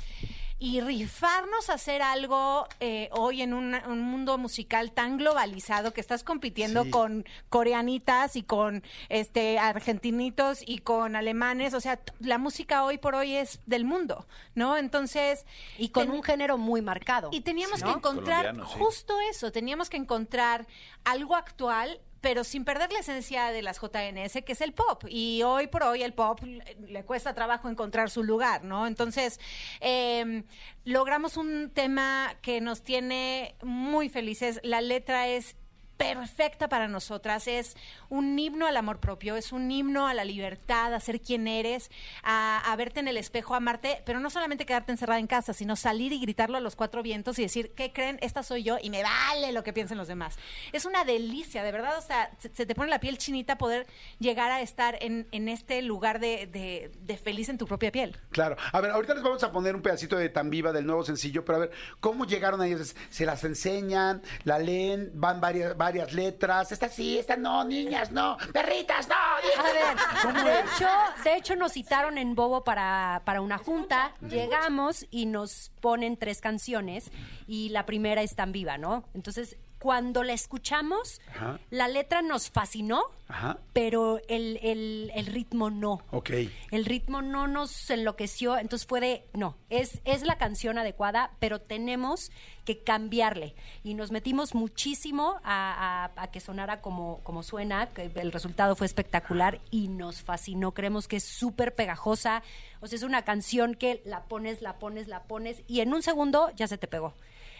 y rifarnos a hacer algo eh, hoy en una- un mundo musical tan globalizado que estás compitiendo Sí. con coreanitas y con este argentinitos y con alemanes. O sea, t- la música hoy por hoy es del mundo, ¿no? Entonces. Y con ten- un género muy marcado. y teníamos ¿no? que encontrar sí. justo eso, teníamos que encontrar algo actual, pero sin perder la esencia de las JNS, que es el pop. Y hoy por hoy el pop le, cuesta trabajo encontrar su lugar, ¿no? Entonces, eh, logramos un tema que nos tiene muy felices. La letra es perfecta para nosotras. Es un himno al amor propio, es un himno a la libertad, a ser quien eres, a, verte en el espejo, a amarte, pero no solamente quedarte encerrada en casa, sino salir y gritarlo a los cuatro vientos y decir, ¿qué creen? Esta soy yo y me vale lo que piensen los demás. Es una delicia, de verdad, o sea, se, te pone la piel chinita poder llegar a estar en, en este lugar de, de- feliz en tu propia piel. Claro. A ver, ahorita les vamos a poner un pedacito de Tan Viva del nuevo sencillo, pero a ver, ¿cómo llegaron a ellos? ¿Se las enseñan? ¿La leen? ¿Van varias letras? ¿Esta sí? ¿Esta no? Niñas, no. Perritas, no. A ver, de hecho, de hecho nos citaron en Bobo para, para una junta, llegamos y nos ponen tres canciones y la primera es tan viva, ¿no? Entonces, cuando la escuchamos, Ajá. la letra nos fascinó, Ajá. pero el, el- el ritmo no. Ok. El ritmo no nos enloqueció, entonces fue de, no, es, es la canción adecuada, pero tenemos que cambiarle. Y nos metimos muchísimo a, a- a que sonara como, como suena, que el resultado fue espectacular y nos fascinó. Creemos que es súper pegajosa, o sea, es una canción que la pones, la pones, la pones y en un segundo ya se te pegó.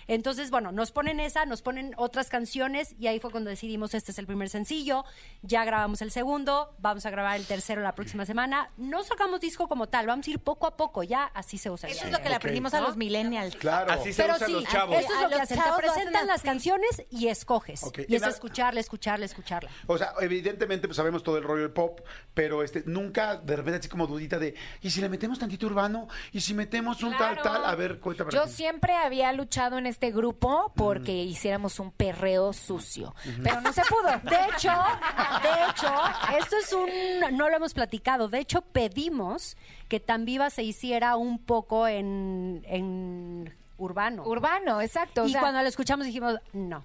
Entonces, bueno, nos ponen esa, nos ponen otras canciones y ahí fue cuando decidimos, este es el primer sencillo, ya grabamos el segundo, vamos a grabar el tercero la próxima semana. No sacamos disco como tal, vamos a ir poco a poco, ya así se usa. Eso es lo que le aprendimos a los millennials. Claro. Así se Pero usan sí, los chavos. eso es lo que hacen. Te presentan las canciones y escoges. Y es la- escucharla, escucharla, escucharla. O sea, evidentemente pues sabemos todo el rollo del pop, pero este nunca de repente así como dudita de, ¿y si le metemos tantito urbano? ¿Y si metemos un Claro. tal, tal? A ver, cuéntame. Yo siempre había luchado en este grupo porque hiciéramos un perreo sucio, pero no se pudo. De hecho, de hecho, esto es un, no lo hemos platicado, de hecho pedimos que Tan Viva se hiciera un poco en, en urbano. Urbano, exacto. o y sea, cuando lo escuchamos dijimos, no.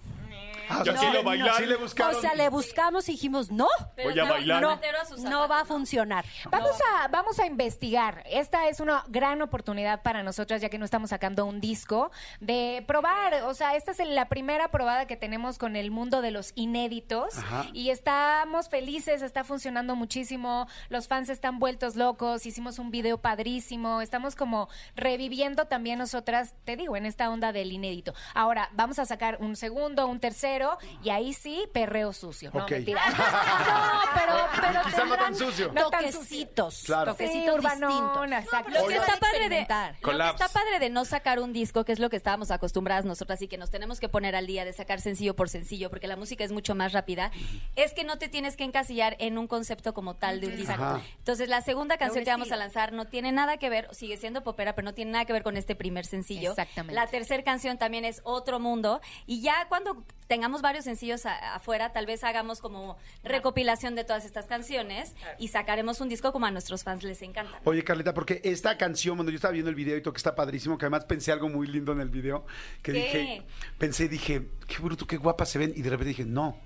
Ah, o Yo sea, quiero sí, bailar. sí le buscaron. O sea, le buscamos y dijimos, no, Voy a bailar. no, no va a funcionar. Vamos a, vamos a investigar. Esta es una gran oportunidad para nosotras, ya que no estamos sacando un disco, de probar. O sea, esta es la primera probada que tenemos con el mundo de los inéditos. Ajá. Y estamos felices, está funcionando muchísimo. Los fans están vueltos locos. Hicimos un video padrísimo. Estamos como reviviendo también nosotras, te digo, en esta onda del inédito. Ahora, vamos a sacar un segundo, un tercero, y ahí sí, perreo sucio. No, Ok. mentira. no, pero, pero Quizá no tan sucio. no tan sucio. Toquecitos, Claro. toquecitos Sí, urbanón, distintos. exacto. Lo que, está padre de, lo que está padre de no sacar un disco, que es lo que estábamos acostumbradas nosotras y que nos tenemos que poner al día de sacar sencillo por sencillo, porque la música es mucho más rápida, es que no te tienes que encasillar en un concepto como tal de un disco. Ajá. Entonces, la segunda canción que vamos a lanzar no tiene nada que ver, sigue siendo popera, pero no tiene nada que ver con este primer sencillo. Exactamente. La tercera canción también es Otro Mundo, y ya cuando tengamos varios sencillos a- afuera, tal vez hagamos como recopilación de todas estas canciones y sacaremos un disco como a nuestros fans les encanta. Oye, Carlita, porque esta canción, cuando yo estaba viendo el video y todo que está padrísimo, que además pensé algo muy lindo en el video, que ¿Qué? dije, pensé, dije, qué bruto, qué guapas se ven, y de repente dije, no.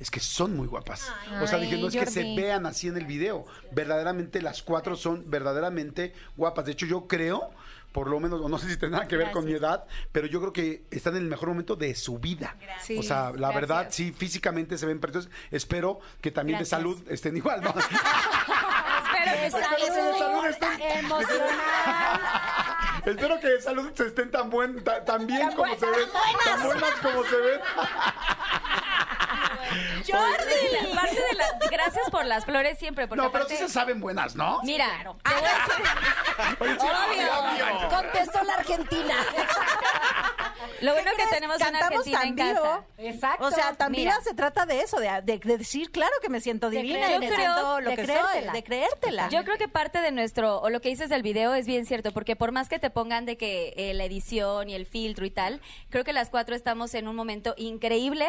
Es que son muy guapas. o sea, dije, no es que se vean así en el video. Verdaderamente las cuatro son verdaderamente guapas. De hecho, yo creo, por lo menos, o no sé si nada que ver con mi edad, pero yo creo que están en el mejor momento de su vida. Sí, o sea, la gracias. verdad, sí, físicamente se ven preciosos. Espero que también Gracias. de salud estén igual, ¿no? Espero que salud estén- emocional. Espero que de salud se estén tan buen, ta- tan bien como se ven. Tan buenas como se ven. Jordi, parte de la, gracias por las flores siempre, porque No, pero aparte, sí se saben buenas, ¿no? mira, te voy a decir- Oye, sí, Obvio. Contestó la Argentina. lo bueno ¿Qué que crees? tenemos una Argentina tan en vivo. casa. Exacto. O sea, también se trata de eso, de, de- de decir, claro que me siento divina y me yo creo- siento lo de que creértela. soy, de creértela. Yo creo que parte de nuestro, o lo que dices del video es bien cierto, porque por más que te pongan de que eh, la edición y el filtro y tal, creo que las cuatro estamos en un momento increíble,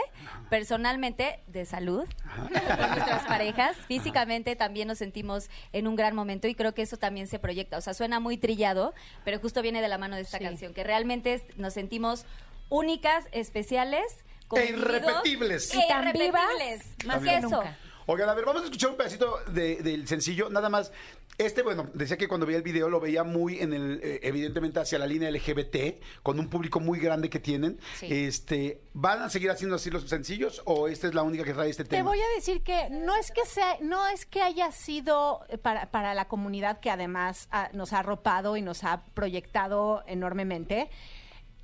personalmente, de salud, con nuestras parejas, físicamente también nos sentimos en un gran momento y creo que eso también se proyecta, o sea, suena muy trillado, pero justo viene de la mano de esta canción, que realmente nos sentimos únicas, especiales, como E irrepetibles. E Y tan vivas, irrepetibles, más que que eso. nunca. Oigan, a ver, vamos a escuchar un pedacito de- del sencillo. Nada más. Este, bueno, decía que cuando veía el video lo veía muy en el, eh, evidentemente hacia la línea LGBT, con un público muy grande que tienen. Sí. Este, ¿van a seguir haciendo así los sencillos o esta es la única que trae este Te tema? voy a decir que no es que sea, no es que haya sido eh, para, para la comunidad que además nos ha arropado y nos ha proyectado enormemente.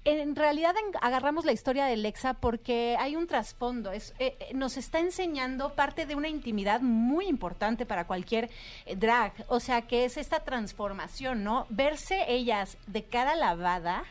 En realidad agarramos la historia de Lexa porque hay un trasfondo. Eh, eh, nos está enseñando parte de una intimidad muy importante para cualquier eh, drag. O sea, que es esta transformación, ¿no? Verse ellas de cara lavada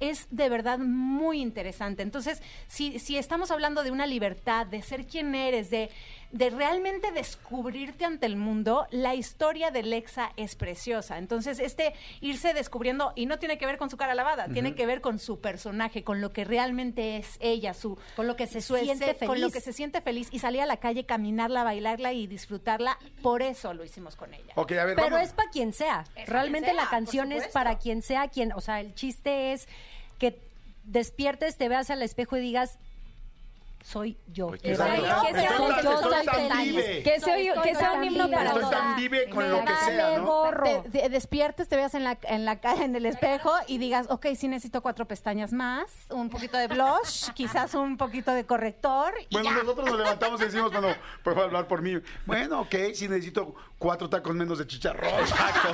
es de verdad muy interesante. Entonces, si, si estamos hablando de una libertad, de ser quien eres, de, de realmente descubrirte ante el mundo, la historia de Lexa es preciosa. Entonces, este irse descubriendo, y no tiene que ver con su cara lavada, tiene que ver con su personaje, con lo que realmente es ella, su, Con lo que se su siente ese- Con lo feliz. que se siente feliz y salir a la calle, caminarla, bailarla y disfrutarla. Por eso lo hicimos con ella. Ok, a ver, Pero vamos. es para quien sea. Es Realmente quien sea, la canción es para quien sea quien, o sea, el chiste es que despiertes, te veas al espejo y digas soy yo. Pues. Que sea Soy un- yo, estoy soy tan feliz. vive. Que sea, un himno para Estoy tan vive con lo que sea, ¿no? gorro. Te, te despiertes, te veas en la, en la en el espejo y digas, ok, sí necesito cuatro pestañas más, un poquito de blush, quizás un poquito de corrector. y Bueno, ya. nosotros nos levantamos y decimos, bueno, puedo hablar por mí. Bueno, ok, sí necesito cuatro tacos menos de chicharrón. Exacto.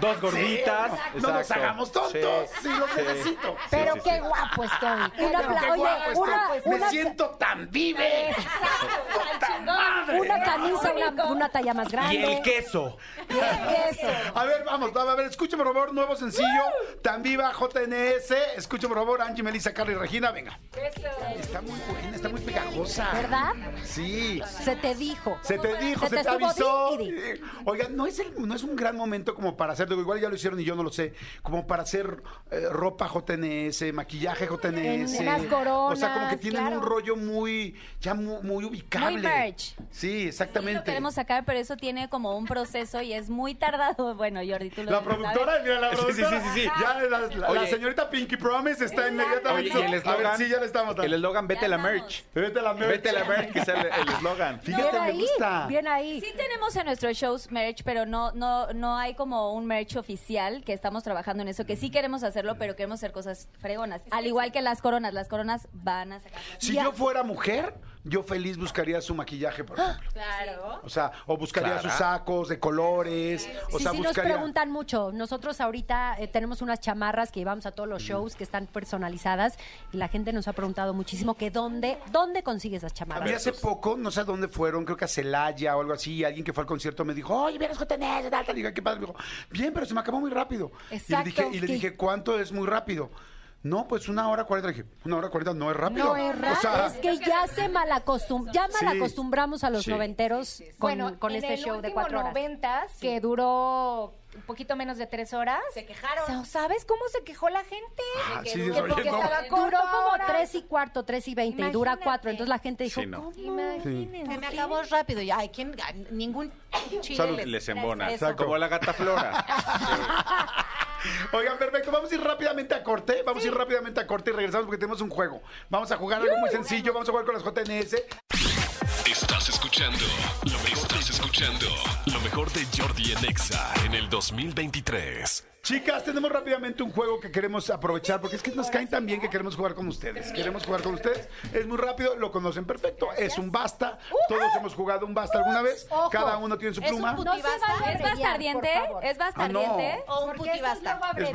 Dos gorditas. No nos hagamos tontos. Sí, los sí. necesito. Pero qué sí. guapo estoy. Una Pero pla- qué oye, guapo estoy. una, Tan vive. ¡Puta madre! una camisa, una, una talla más grande. Y el queso. A ver, vamos, a ver, escuchen por favor, nuevo sencillo, Tan Viva JNS. Escuchen por favor, Angie, Melissa, Carla y Regina, venga. Está muy buena, está muy pegajosa. ¿Verdad? Sí. Se te dijo. Se te dijo, se, te avisó. di y di. Eh, Oiga, no es, el- no es un gran momento como para hacer, digo, igual ya lo hicieron y yo no lo sé, como para hacer eh, ropa JNS, maquillaje JNS. En unas coronas, O sea, como que tienen claro. un rollo muy, ya muy, muy ubicable. Muy merch. Sí, Sí, exactamente. lo queremos sacar, pero eso tiene como un proceso y es muy tardado. Bueno, Jordi, tú lo La productora, mira, la Sí, sí, productora. sí, sí, sí. Ya la, la- Oye. la señorita Pinky Promise está inmediatamente. Oye, y el eslogan. Sí, ya le estamos dando. El eslogan, vete a la estamos. merch. Vete a la merch. Vete a la merch, que es el el eslogan. Fíjate, Bien me ahí, gusta. bien ahí. Sí tenemos en nuestros shows merch, pero no, no, no hay como un merch oficial que estamos trabajando en eso, que sí queremos hacerlo, pero queremos hacer cosas fregonas. Al igual que las coronas, las coronas van a sacar. Si yo fuera mujer, yo feliz buscaría su maquillaje, por ejemplo. Claro. O sea, o buscaría Claro. sus sacos de colores. O sí, sea, sí nos preguntan mucho. Nosotros ahorita eh, tenemos unas chamarras que llevamos a todos los shows que están personalizadas y la gente nos ha preguntado muchísimo que dónde, dónde consigue esas A chamarras. mí hace poco, no sé a dónde fueron, creo que a Celaya o algo así, y alguien que fue al concierto me dijo, oye, vieras JNS, tal, tal. Y dije, ¿qué pasa? Me dijo, bien, pero se me acabó muy rápido. Exacto, y le dije, y le dije, ¿cuánto es muy rápido? No, pues una hora cuarenta. Dije, una hora cuarenta no es rápido. No es raro, O sea, es que ya se malacostum ya Sí. malacostumbramos a los Sí. noventeros con, bueno, con este el show de cuatro horas. noventas, que duró un poquito menos de tres horas. Se quejaron. ¿Sabes cómo se quejó la gente? Ah, Que sí, duró- oye, porque no. estaba Duró como tres y cuarto, tres y veinte, y dura cuatro. Entonces la gente dijo, Sí, no. ¿cómo? Imagínense. Se me acabó rápido. Ya, hay quien, ningún chile Salud. les, Les embona. Como la gata flora. Oigan, perfecto. Vamos a ir rápidamente a corte. Vamos a ir rápidamente a corte y regresamos porque tenemos un juego. Vamos a jugar algo muy sencillo. Vamos a jugar con las JNS. Estás escuchando lo mejor, estás escuchando lo mejor de Jordi en Exa en el 2023. Chicas, tenemos rápidamente un juego que queremos aprovechar porque es que nos caen tan bien que queremos jugar con ustedes. Queremos jugar con ustedes. Es muy rápido, lo conocen perfecto. Es un basta. Todos hemos jugado un basta alguna vez. Ojo. Cada uno tiene su Es un pluma. puti- No se ¿Basta? vale ¿Es bastardiente? por favor. ¿Es bastardiente? Ah, O un Porque es putibasta. luego. Oye, es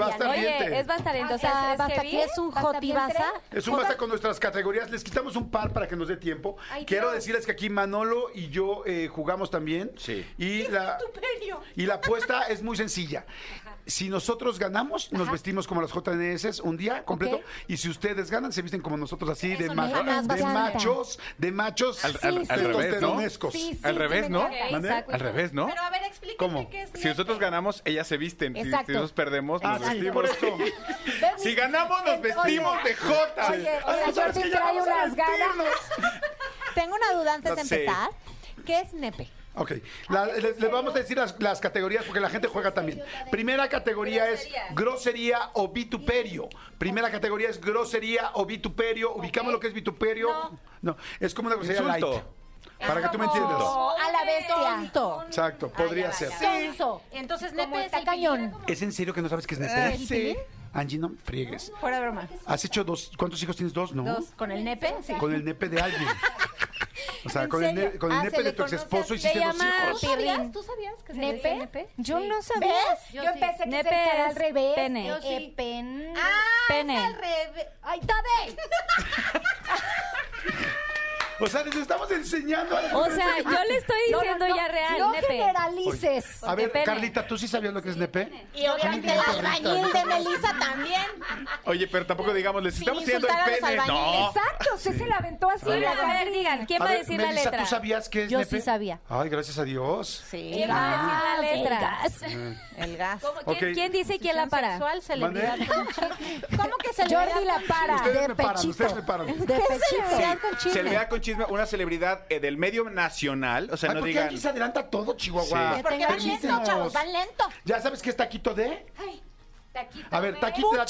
bastardiente. O O sea, ¿es basta heavy? es un ¿Basta jotibasa. Es un basta con nuestras categorías. Les quitamos un par para que nos dé tiempo. Ay, Quiero Dios. decirles que aquí Manolo y yo eh, jugamos también. Sí. Y la, y la apuesta es muy sencilla. Si nosotros ganamos, nos vestimos como las JNS un día completo. Y si ustedes ganan, se visten como nosotros así de, me de machos, de machos Al- al- al revés, ¿no? testosteronescos. Sí, sí, Al revés, ¿no? Al revés, ¿no? Pero a ver, explíquenme ¿Cómo? qué es Si nosotros ganamos, ellas se visten. Si- Si, nosotros perdemos, nos vestimos. por. Si ganamos, nos vestimos de Jota. Oye, ganas. Tengo una duda antes No de sé. empezar. ¿Qué es nepe? Ok, La- les, les vamos a decir las, las categorías porque la gente juega también. Primera categoría es grosería o vituperio. Primera categoría es grosería o vituperio. ¿Ubicamos lo que es vituperio? No, es como una grosería Insulto. light. Para que tú me entiendas. A la bestia. Tonto. Exacto, podría ser. Sonso. Entonces, Como nepe es está cañón. ¿Es en serio que no sabes qué es nepe? sí. Angie, no me friegues. Fuera de broma. ¿Has hecho dos? ¿Cuántos hijos tienes? Dos, ¿no? Dos. ¿Con el nepe? Sí. Con el nepe de alguien. O sea, ¿En con el, ne- con el Ah, nepe se de le tu ex conoce esposo hiciste dos llama hijos. ¿Tú sabías? ¿Tú sabías que se le ¿Nepe? nepe? Yo Sí. no sabía. ¿Ves? Yo, Yo sí. pensé que Nepe se era es al revés. pene. Yo sí. sí. Pen. Ah, Pene. es al revés. ¡Ay, Tabe! O sea, les estamos enseñando. a la O sea, yo le estoy no, diciendo no, ya real, No nepe. generalices. A ver, pene. Carlita, ¿tú sí sabías lo que es nepe? Y obviamente el albañil de Melissa también. Oye, pero tampoco digamos, les estamos haciendo el pene. No. Exacto, usted se la aventó así. Oye, la a ver, digan, ¿quién A va a decir la Melissa, letra? ¿tú sabías qué es Yo nepe? sí sabía. Ay, gracias a Dios. Sí. ¿Quién va a decir la letra? El gas. El gas. ¿Quién, dice quién la para? Sexual, celebridad. ¿Cómo que celebridad? Jordi la para. Ustedes De me paran, ustedes me paran. De pechito. Celebridad con chisme. Celebridad con chisme, una celebridad eh, del medio nacional, o sea, no ¿por qué digan... aquí se adelanta todo, Chihuahua? Sí. Que Porque van lento, Permítenos. chavos, van lento. ¿Ya sabes qué es taquito de? Taquito A ver, de- taquito, la,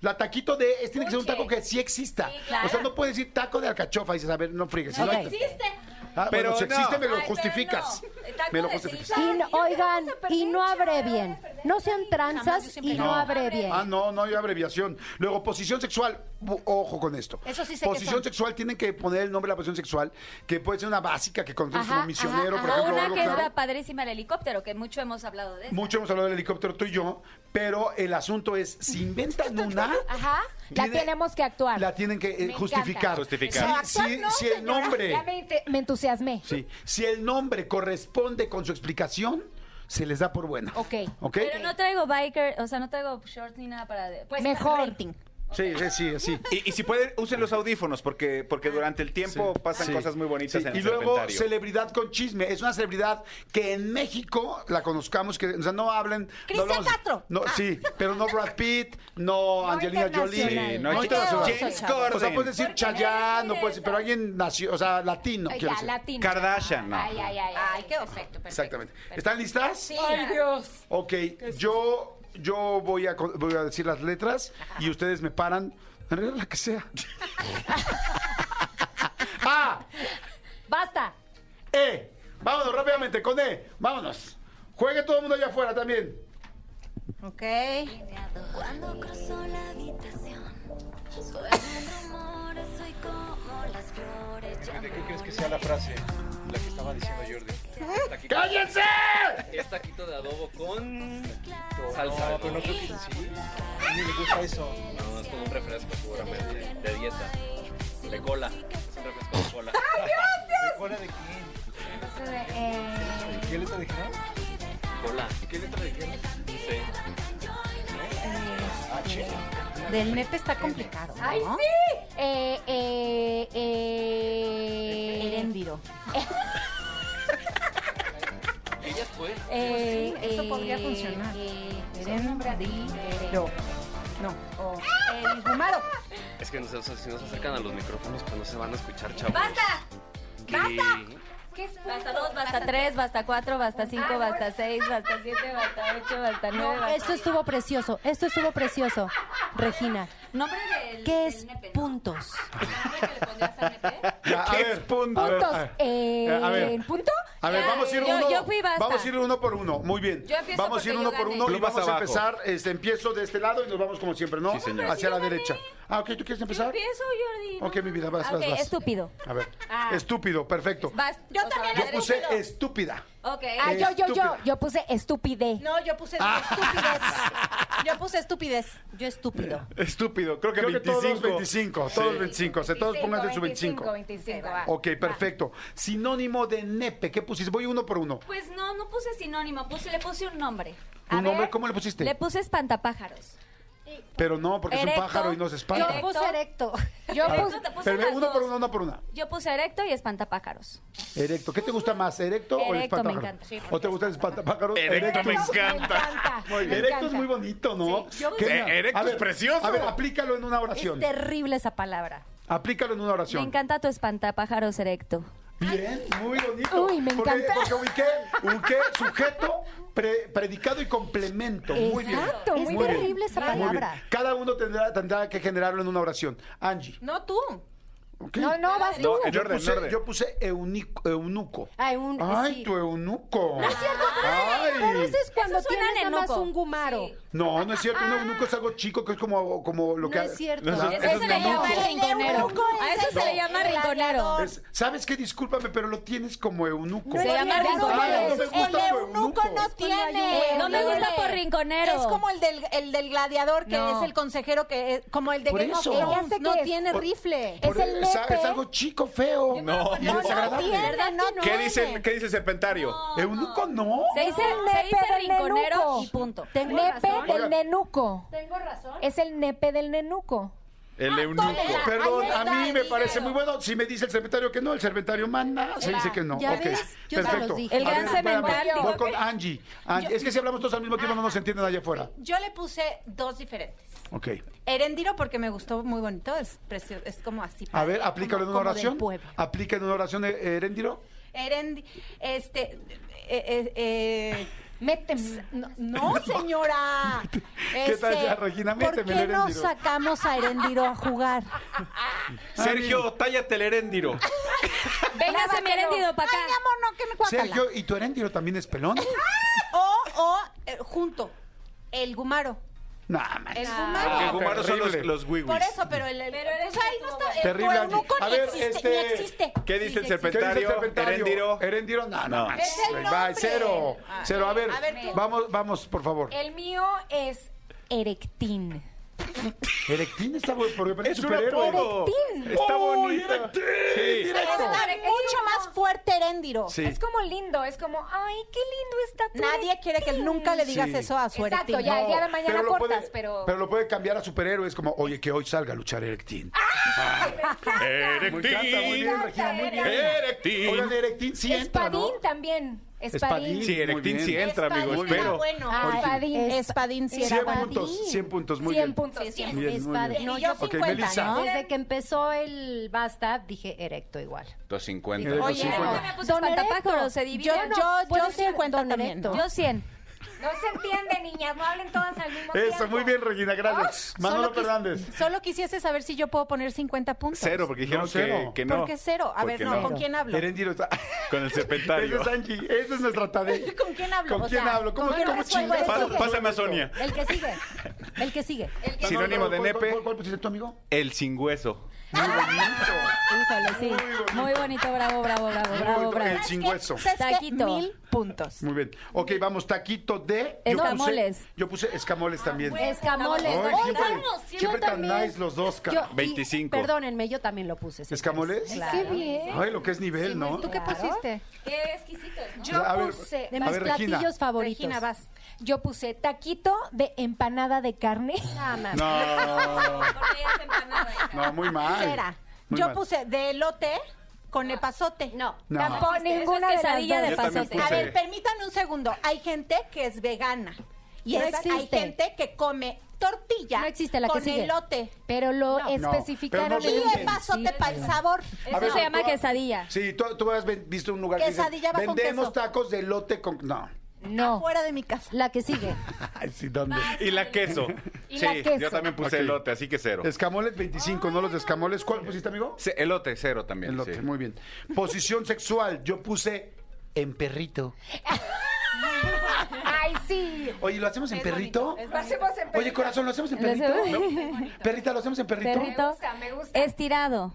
la taquito de es, tiene que ser un taco que sí exista. Sí, claro. O sea, no puedes decir taco de alcachofa y dices, a ver, no friegues. si no hay- Ah, Pero bueno, si no. existe, me lo Ay, pero justificas. no. Me lo. Y oigan, y no abrevien. No sean tranzas y no abrevien. Ah, no, no hay abreviación. Luego, posición sexual. Ojo con esto. Eso sí sé que Posición sexual, tienen que poner el nombre de la posición sexual, que puede ser una básica que conoces como misionero, ajá, por ejemplo. o una que es la padrísima el helicóptero, que mucho hemos hablado de eso. Mucho hemos hablado del helicóptero, tú y yo, pero el asunto es, si inventan una, Ajá. La tenemos que actuar. la tienen que eh, justificar. Justificar. Si, si- si el nombre, Ya me, ente- me entusiasmé. sí, si el nombre corresponde con su explicación, se les da por buena. Ok. ¿Ok? Pero no traigo biker, o sea, no traigo shorts ni nada para... Pues Mejor. rating. Sí, sí, sí, sí. Y, y si pueden, usen los audífonos, porque, porque durante el tiempo Sí, pasan sí, cosas muy bonitas sí. en Y el luego, serpentario. celebridad con chisme. Es una celebridad que en México la conozcamos, que o sea, no hablen. no Cristian hablamos- Castro. No, Ah. Sí, pero no Brad Pitt, no, Angelina Jolie. internacional. Sí, no, no James- internacional. James O sea, Corden. puedes decir Chayanne, no puedes, pero alguien nació, o sea, latino. Quiero ya, decir. latino. Kardashian, no. Ay, ay, ay. Ay, qué perfecto, perfecto. Exactamente. ¿Están listas? Ay, Dios. Ok, yo, yo voy, a, voy a decir las letras y ustedes me paran. En realidad, la que sea. A, Basta. E. Vámonos rápidamente con E. Vámonos. Juegue todo el mundo allá afuera también. Ok. Cuando cruzo la habitación, rumores, soy como las flores. ¿Qué crees que sea la frase? La que estaba diciendo Jordi. Taquito- ¡Cállense! Es taquito de adobo con salsa. No, pero no creo que sí. A mí me gusta eso. No, es como un refresco seguramente. De dieta. De cola. Es un refresco de cola. ¿De cola de quién? ¿Qué letra dijeron? Cola. ¿Qué letra dijeron? Sí. H. Del nepe está complicado. ¿no? ¡Ay, sí! Eh, eh, eh... Heréndiro. Ella fue. Eh, Pues sí, eso eh, podría funcionar. eh, Heréndiro. No. O el Gumaro. Es que no sé, o sea, si no se acercan a los micrófonos, pues no se van a escuchar, chavos. ¡Basta! ¿Qué? ¿Qué es Basta dos, basta tres, basta cuatro, basta cinco, basta seis, basta siete, basta ocho, basta nueve, No, basta... esto estuvo precioso. Esto estuvo precioso. Regina, Nombre del... ¿qué del es puntos? ¿Qué es puntos? a ver. Eh. ¿Punto? A ver, vamos a ir yo- uno. yo fui basta. Vamos a ir uno por uno. Muy bien. Yo empiezo vamos a ir uno yo por uno y vamos a empezar. Este, empiezo de este lado y nos vamos como siempre, ¿no? Sí, señor. Hacia la yo derecha. Ah, ok, ¿tú quieres empezar? Empiezo, Jordi. Ok, mi vida, vas, Ah, vas, ok, vas. estúpido. A ver. Ah. Estúpido, perfecto. Vas, Yo o sea, también Yo puse estúpida. Ok. Ah, yo, yo, yo, Estúpida. yo puse estupidez. No, yo puse estupidez. Yo puse estupidez. Yo estúpido. Estúpido, creo que Creo que 25. todos 25, todos 25. O sea, todos pónganse su 25. 25. 25, va. Ok, perfecto. Sinónimo de nepe, ¿qué pusiste? Voy uno por uno. Pues no, no puse sinónimo, puse, le puse un nombre. ¿Un A nombre? ver. ¿Cómo le pusiste? Le puse espantapájaros. Pero no, porque es Erecto. un pájaro y no se espanta. Yo puse erecto. Yo puse... te puse pero ve las uno por dos. uno, una por una. Yo puse erecto y espantapájaros. Erecto. ¿Qué te gusta más, erecto, o el Erecto, me espantapájaro? encanta. ¿O te gusta el espantapájaros? Erecto me es- encanta. Muy bien. me Erecto es muy bonito, ¿no? Sí, yo-. Eh, erecto A ver, es precioso. A ver, aplícalo en una Es oración. terrible esa palabra. Aplícalo en una Me oración. encanta tu espantapájaros erecto. Bien, muy bonito. Uy, me Porque- encanta. Porque ubiqué, ubiqué sujeto, pre- predicado y complemento. Muy bien. Exacto, muy Muy bien. terrible esa palabra. Cada uno tendrá, tendrá que generarlo en una oración. Angie. No tú. No, no, vas tú. No, en Yo orden, en puse, orden. yo puse eunico- eunuco. Ay, un- Ay, sí. tu eunuco. No es cierto, Ay. pero ese es cuando Eso tienes nada más un gumaro. No, no es cierto. Un eunuco es algo chico que es como, como lo que. No es cierto. No, Eso Eso se le llama rinconero. A es eso se le llama rinconero. Es- ¿Sabes qué? Discúlpame, pero lo tienes como eunuco. Se llama no, rinconero. Ay, no me gusta El eunuco no tiene. No me gusta por rinconero. Es como el del, el del gladiador, que No. es el consejero, que es como el de Por Game of eso. Thrones. No tiene rifle. Es el es, algo chico, feo. No. Y No, no desagradable. no ¿Qué dice, el- ¿Qué dice el serpentario? Eunuco no. Se dice, el se nepe dice del rinconero nenuco. y punto. Tengo Nepe razón. del nenuco. Tengo razón. Es el nepe del nenuco. El eunuco. Perdón, a mí me parece muy bueno. Si me dice el serpentario que no, el serpentario manda, se dice que no. ¿Ya ok, ves? Yo se los perfecto. dije. El A gran cemental. Voy con Angie. Angie, Es que si hablamos todos al mismo tiempo no nos entienden allá afuera. Yo le puse dos diferentes. Ok. Herendiro porque me gustó muy bonito, es precioso, es como así. A ver, aplícalo en una oración. Aplica en una oración, eh, Heréndiro. Herendi, este, eh, eh, eh, Méteme. no, no, señora. ¿Qué tal ya, Regina? ¿Por Méteme qué el no Herendiro. sacamos a Herendiro a jugar? Sergio, tállate el heréndiro. Véngase, mi herendido, para acá. Ay, mi amor, no, que me. Sergio, ¿y tu Heréndiro también es pelón? O, o, eh, junto, el gumaro. No, man. El Porque gumaro. Gumaros son los, los wiwis. Por eso, pero el, el- Pero pues eres ahí no está, el Terrible, eunuco A ni existe, este, ni existe. ¿Qué dice Sí, el sí ¿Qué dice existe. el serpentario? Heréndiro. Heréndiro, no, no. Es el nombre. cero. Ah, Cero, a ver, a ver vamos, vamos, por favor. El mío es erectín. Erectín está bueno, porque parece Es un superhéroe. apodo. Está ¡Uy, bonito. Erectín! Sí. Mucho más fuerte Herendiro. Sí. Es como lindo, es como, ay, qué lindo está tu Nadie quiere que nunca le digas Sí. eso a su Exacto, Erectín. ya el día de mañana cortas, puede, pero... pero lo puede cambiar a superhéroe. Es como, oye, que hoy salga a luchar Erectín. Me encanta, muy bien, Regina, muy bien. Erectín. Oigan, Erectín sí entra, Espadín ¿no? también. Espadín. Espadín. Sí, Erectín sí entra, amigo. Espadín era Espero. bueno. Ah, Espadín. Espadín sí era 100 bueno. puntos, 100 puntos, muy 100 bien. puntos. Sí, sí, cien. Bien, es muy padre. bien. No, Y yo yo Ok, 50, Melissa. ¿no? desde que empezó el Basta dije erecto igual. 250. Oye, Oye, 50. me puse Don espantapájaros, Erecto. se divide. Yo, yo, puede yo ser 50 Don también. Erecto. Yo 100. No se entiende, niñas, no hablen todas al mismo tiempo. Eso, muy bien, Regina, gracias. Manolo Solo quis- Fernández. Solo quisiese saber si yo puedo poner 50 puntos. Cero, porque dijeron No, cero. que, que no. ¿Por qué cero? A ver, no, ¿con quién hablo? Heréndiro está... Con el serpentario. Esa es Angie, esa es nuestra tarea. ¿Con quién hablo? ¿Con O quién sea, hablo? ¿Cómo, ¿con quién cómo esto? Pasa- Pásame a Sonia. El que sigue. El que sigue. Sinónimo de ¿Cuál- nepe. ¿Cuál, cuál pusiste tu amigo? El sin hueso. Híjole, sí. Muy bonito, bravo, bravo, bravo, Muy bravo, bonito, bravo. El sin hueso. ¿Sabes qué? Taquito. Mil puntos. Muy bien. Ok, vamos, taquito de... yo Escamoles. puse- Yo puse escamoles también. Escamoles. Ay, Oigan, siempre, yo siempre tan también. nice los dos. Yo- y- 25. Perdónenme, yo también lo puse. ¿Escamoles? quieres. Qué Claro. bien. Ay, lo que es nivel, ¿no? ¿Tú qué pusiste? Qué exquisitos, ¿no? Yo A ver, puse... De mis ver, Regina. platillos favoritos. Regina, vas. Yo puse taquito de empanada de carne. Ah, man. No, no, muy mal. Cera. Muy Yo mal. puse de elote con epazote. No. No. Tampoco ninguna es de quesadilla de pasote. puse- A ver, permítanme un segundo. Hay gente que es vegana. Y No es- hay gente que come tortilla No existe la que con sigue. elote. Pero lo No. especificaron No, pero en no Y epazote para el sabor. Eso ver, se llama tú- quesadilla. Sí, tú, tú has visto un lugar que dice, Quesadilla va con vendemos queso". tacos de lote con... No. No. Fuera de mi casa. La que sigue. Ay, sí, ¿dónde? Y la queso. Y sí, la queso. yo también puse Ok. elote, así que cero. Escamoles 25, ¿no los de escamoles? ¿Cuál pusiste, amigo? Elote, cero también. Elote, sí. muy bien. Posición sexual, yo puse en perrito. Ay, sí. Oye, ¿lo hacemos en perrito? Lo hacemos en Oye, perrito. corazón, ¿lo hacemos en Lo perrito? hacemos- ¿No? Perrita, ¿lo hacemos en perrito? Perrito. Me gusta, me gusta. Estirado.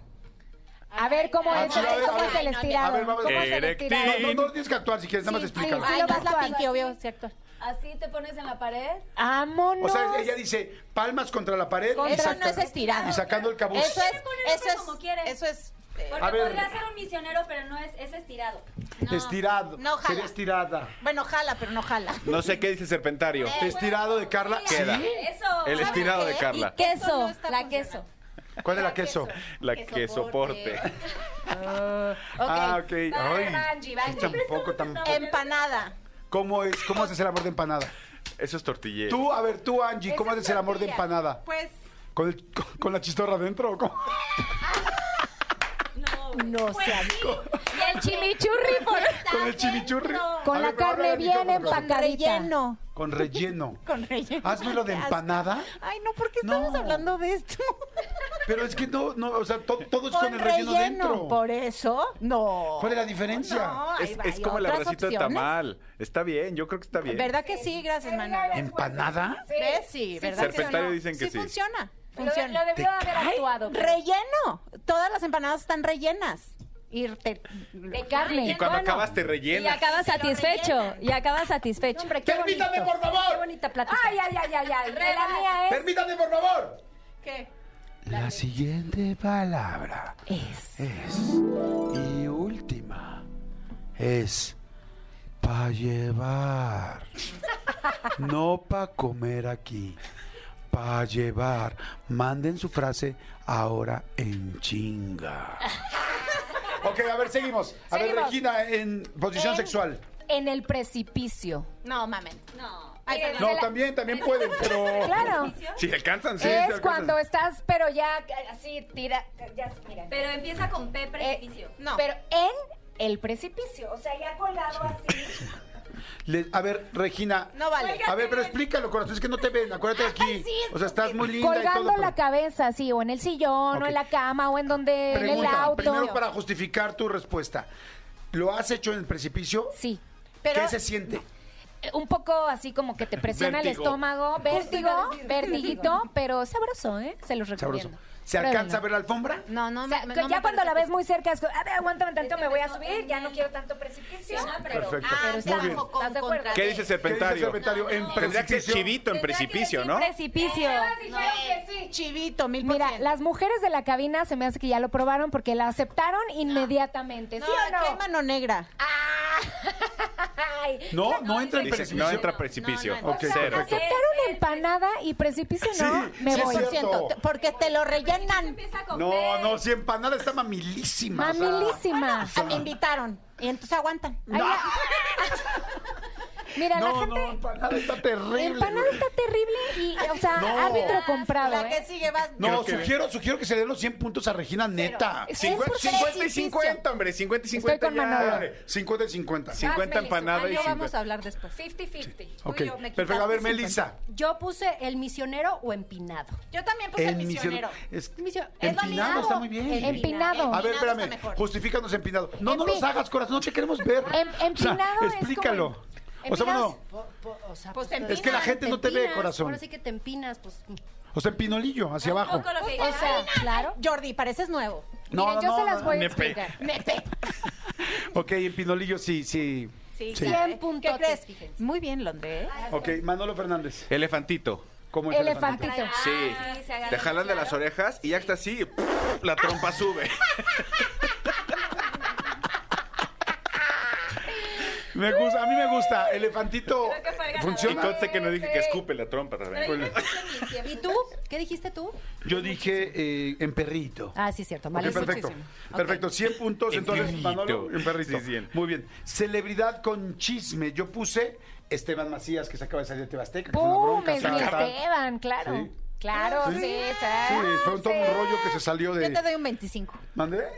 A ver cómo Ah, es, a ver, cómo es el estirado. A ver, vamos a ¿Cómo ver. No, no, no tienes que actuar si quieres, nada más explícalo. sí, Ay, lo vas la. Pinky, obvio, sí actúa. Así te pones en la pared. Vámonos. O sea, ella dice palmas contra la pared y, Eso saca- no es estirado. y sacando el cabuz. Eso es, eso es, como quieres. eso es. eh, Porque A ver. podría ser un misionero, pero no es, es estirado. Estirado. No, jala. Sería estirada. bueno, jala, pero no jala. No sé qué dice serpentario. Estirado de Carla. Queda. Eso. El estirado de? Carla. Queso, Eso no está la queso. ¿Cuál es la queso? La que soporte. Ah, ok. Va, Ay, tampoco, tampoco. Empanada. ¿Cómo es? ¿Cómo haces el amor de empanada? Eso es tortillero. Tú, a ver, tú, Angie, ¿cómo haces es el amor de empanada? Pues, ¿Con, el- con, con la chistorra adentro o cómo? No seas. Y el chimichurri. por- Con el chimichurri. Con A la ver, pero carne bien micrófono, por favor. empacadita. Relleno. Con relleno. Con relleno. Hazme lo de Qué asco. empanada. Ay, no, ¿por qué estamos No. hablando de esto? Pero es que no, no, o sea, to- todo es Con, con el relleno, dentro. Por eso, no. ¿Cuál es la diferencia? No, ahí Es, va, es como el otras abracito de opciones. tamal. Está bien, yo creo que está bien. ¿Verdad que sí? Gracias, Manuel. ¿Empanada? ¿Ves? Sí, ¿verdad que Serpentario sí? dicen que sí. funciona. Lo, Funciona. lo debió haber actuado. pero- Relleno. Todas las empanadas están rellenas. Y te- De carne. Y cuando Bueno, acabas te Y rellenas. acabas Se lo satisfecho. Y acabas satisfecho. Hombre, qué ¡Permítame, bonito. por favor! Qué bonita plática. Ay, ay, ay, ay, ay. que La mía es. Permítame, por favor. ¿Qué? La siguiente palabra Es. es y última es pa llevar. No pa comer aquí. Pa llevar. Manden su frase ahora en chinga. Ok, a ver, seguimos. A ver, Seguimos. Regina, en posición En- sexual. En el precipicio. No, mamen. No. Ay, Miren, perdón. No, también, también pueden, pero... Claro. Si alcanzan, sí. sí es alcanzan. cuando estás, pero ya eh, así tira. Ya, mira. Pero empieza con P Eh, precipicio. No. Pero en el precipicio. O sea, ya colgado así. Le- a ver, Regina. No vale. A ver, pero explícalo, corazón. Es que no te ven. Acuérdate aquí. O sea, estás muy linda y Colgando todo. pero- la cabeza, así, o en el sillón, Ok. o en la cama, o en donde, en el Pregunta, auto. primero para justificar tu respuesta. ¿Lo has hecho en el precipicio? Sí. Pero ¿Qué se siente? Eh, Un poco así como que te presiona el Vértigo. estómago, vértigo, vertiguito, pero sabroso, ¿eh? Se los recomiendo. Sabroso. ¿Se alcanza a ver la alfombra? No, no, O sea, me- que no ya me cuando la ves muy cerca, es como, a ver, aguántame tanto, me voy a subir, ya no quiero tanto precipicio. pero, Perfecto. Ah, pero está Muy bien. bajo con- ¿Estás de acuerdo? contra ¿Qué dice ¿Qué dice serpentario? En Tendría que ser precipicio. chivito en precipicio, ¿no? Precipicio. que sí. Chivito, mil Mira, las mujeres de la cabina se me hace que ya lo probaron porque la aceptaron inmediatamente. No, ¿Sí o no? mano negra. Ay, No, no entra en precipicio. no entra precipicio. No, no, no. Ok, Cero. perfecto. aceptaron empanada y precipicio no, Sí, me sí, voy. Porque te lo rellenan. No, no, si empanada está mamilísima. o sea. Mamilísima. Ah, me invitaron. Y entonces aguantan. La- Mira, la No, gente... no, empanada está terrible. Empanada güey. está terrible y, o sea, No. árbitro comprado, La que ¿eh? sigue vas. No, que- sugiero, sugiero que se den los 100 puntos a Regina neta. Es 50, por 50 y precipicio. 50, hombre. 50 y Estoy 50 con ya. Manolo. Vale, 50 y 50. 50 Melissa. empanadas y Yo vamos 50. a hablar después. 50-50. Ok, Tú y yo me perfecto. A ver, Melissa. Yo puse el misionero o empinado. Yo también puse el El misionero. Es, Misio- empinado está muy bien. Empinado. A ver, espérame. Justifícanos empinado. No, no los hagas, corazón. No te queremos ver. Em- empinado explícalo. O sea, bueno, Po- po- o sea, Pues te te es que la empinas, gente no te ve, empinas. corazón. Ahora sí que te empinas, pues. o sea, empinolillo, hacia abajo. Poco lo que O sea, claro. Jordi, pareces nuevo. No, Miren, yo no, se las no, voy a nepe. explicar. Nepe. Ok, empinolillo, sí, sí. Sí, Sí. claro. 100 puntotes, ¿Qué crees? fíjense. Muy bien, Londres. Ok, Manolo Fernández. Elefantito. ¿Cómo es el Elefantito. Sí. Ah, sí, se agarra Te jalan de claro. las orejas y ya está así. La trompa sube. Me gusta, a mí me gusta. Elefantito ganador. Y funciona. conste que no dije que escupe la trompa también. ¿Y tú? ¿Qué dijiste tú? Yo dije eh, en perrito. Ah, sí, cierto. Ok, malísimo. perfecto. Ok. Perfecto, 100 puntos. En Entonces, perrito. Manolo, en perrito. Sí, 100. Muy bien. Celebridad con chisme. Yo puse Esteban Macías, que se acaba de salir de Tebasteca. que fue una ¡Pum! bronca, Es mi Esteban, claro. Sí. Claro, sí, Sí. sí. Sí, fue un, todo un rollo que se salió Yo te de... doy un 25. ¿Mandé?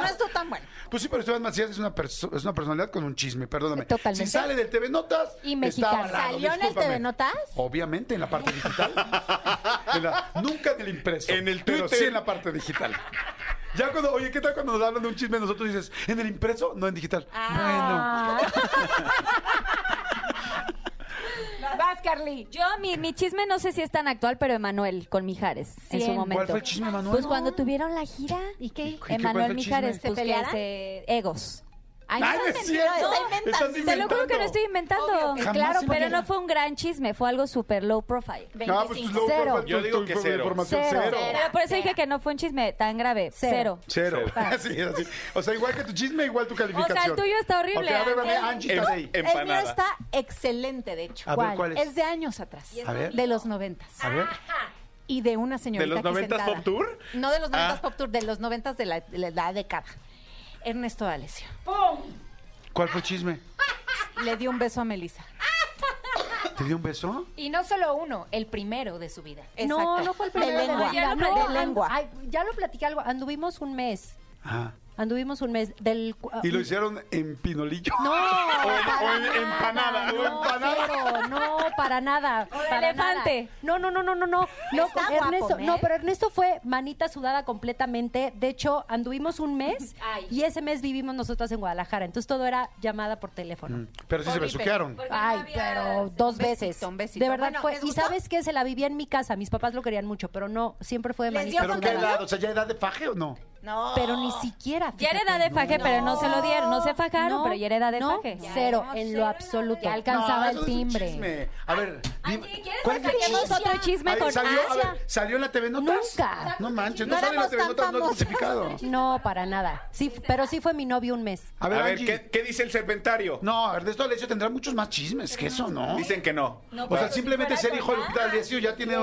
No estuvo tan bueno. Pues sí, pero Esteban Macías es una, perso- es una personalidad con un chisme, perdóname. Totalmente. Si sale del TV Notas, Y mexicano. ¿Salió en el. TV Notas? Obviamente, en la parte digital. En la- nunca en el impreso. En el pero Twitter. sí en la parte digital. Ya cuando, oye, ¿qué tal cuando nos hablan de un chisme nosotros dices, en el impreso, no en digital? Ah. Vas, Carly. Yo, mi, mi chisme no sé si es tan actual, pero Emanuel con Mijares en su momento. ¿Cuál fue el chisme, Manuel? Pues cuando tuvieron la gira. ¿Y qué? ¿Y qué fue Emanuel el Mijares, chisme? pues ¿Se que pelearan? se... Egos. Ay, Ay, no no es cierto. está inventando. Te lo juro que no estoy inventando. Obvio claro, pero no fue un gran chisme, fue algo súper low profile. Ah, pues, 25. luego, Cero. ¿cuál fue Yo digo que de cero. información? Cero. Cero. Pero por eso dije que no fue un chisme tan grave. Cero. Cero. Cero. Sí, así. O sea, igual que tu chisme, igual tu calificación. O sea, el tuyo está horrible. Ok, a ver, Angie Em- Tadei. em- El mío está excelente, de hecho. A ver, ¿cuál es? Es de años atrás. A ver. De los noventas. A ver. Y de una ¿De señorita los aquí 90 sentada. Pop Tour? No de los noventas Ah. Pop Tour, de los noventas de la, de la década. Ernesto D'Alessio. ¿Cuál fue el chisme? Le dio un beso a Melissa. ¿Te dio un beso? Y no solo uno, el primero de su vida. No, no fue el primero de, lengua. la vida, Ya lo no, platicé. De lengua. ay, ya lo platiqué algo. Anduvimos un mes. Ajá. Anduvimos un mes del... cu- Y lo hicieron en pinolillo. No, o en, para o en nada, empanada. o no, empanada. cero, no, para nada. O de para elefante. nada. No, no, no, no, no, no. no Está con Ernesto, guapo, ¿eh? no, pero Ernesto fue manita sudada completamente. De hecho, anduvimos un mes Ay. y ese mes vivimos nosotras en Guadalajara. Entonces todo era llamada por teléfono. Mm, Pero sí se besuquearon. Porque no Ay, había- pero dos besito, veces. un besito. De verdad Bueno, fue. ¿les Y gustó? sabes qué? Se la vivía en mi casa. Mis papás lo querían mucho, pero no, siempre fue de ¿Les manita dio ¿Pero qué sudada. edad? O sea, ¿ya edad de faje o no? No. Pero ni siquiera. Ya era edad de faje, pero no se lo dieron. No se fajaron, No, pero ya era edad de no, faje. Cero, en lo absoluto. Ya alcanzaba No, el eso es un timbre. A ver, dime, Angie, ¿quieres ¿cuál es el chisme? otro chisme Ay, con ¿salió, a ver, ¿Salió en la TV Notas? Nunca. No manches, No no, sale en la TV Notas, no es justificado. No, para nada. Sí, pero sí fue mi novio un mes. A ver, A ver. ¿qué, qué dice el serpentario? No, Ernesto Alessio tendrá muchos más chismes que eso, ¿no? Dicen que no. o sea, simplemente ser hijo de Lupita Alessio ya tiene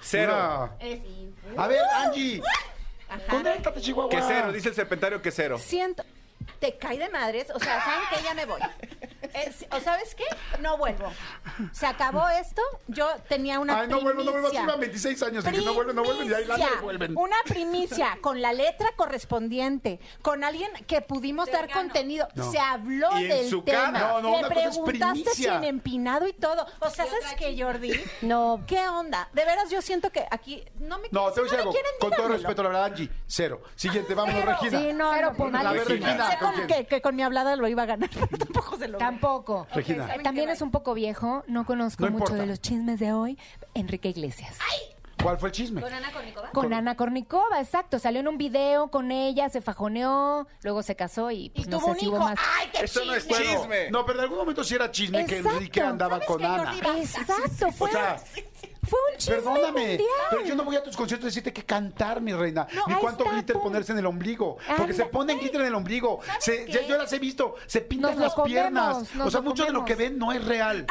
Cero. A ver, Angie. Conéctate, Chihuahua. Que cero, dice el serpentario que cero. Siento. Te cae de madres. O sea, ¿saben qué? Ya me voy. Es- ¿O sabes qué? No vuelvo. Se acabó esto. Yo tenía una Ay, no vuelvo, no vuelvo. Así primicia. iban 26 años. Dije, no vuelven, no vuelven. Y ahí la Primicia. vuelven. Una primicia con la letra correspondiente, con alguien que pudimos dar contenido. No. Se habló Y en del su tema. cara. No, no, Le preguntaste si primicia. en empinado y todo. O sea, ¿sabes qué, Jordi? No. ¿Qué onda? De veras, yo siento que aquí no me No, te voy a decir me algo. Con todo respeto, la verdad, Angie, cero. Siguiente, vámonos, Regina. Sí, no, Cero no, puntos. A ver, malísimo. Regina. Que, que con mi hablada lo iba a ganar, pero tampoco se lo Tampoco. Regina. ¿saben También es un poco viejo, no conozco No mucho importa. de los chismes de hoy. Enrique Iglesias. ¿Cuál fue el chisme? ¿Con Ana Kournikova? Con Ana Kornikova, exacto. Salió en un video con ella, se fajoneó, luego se casó y pues Y no tuvo sé un si hubo hijo. más. ¡Ay, qué Eso no es chisme! chisme. No, pero en algún momento sí era chisme que. Enrique andaba ¿Sabes con Ana. Exacto, fue, O sea, fue un chisme Perdóname, mundial. pero yo no voy a tus conciertos a decirte que cantar, mi reina. No, ni cuánto está, glitter pum. ponerse en el ombligo. Porque se ponen glitter en el ombligo. Se- ya- yo las he visto. Se pintan Nos las comemos, piernas. nos O sea, mucho de lo que ven no es real.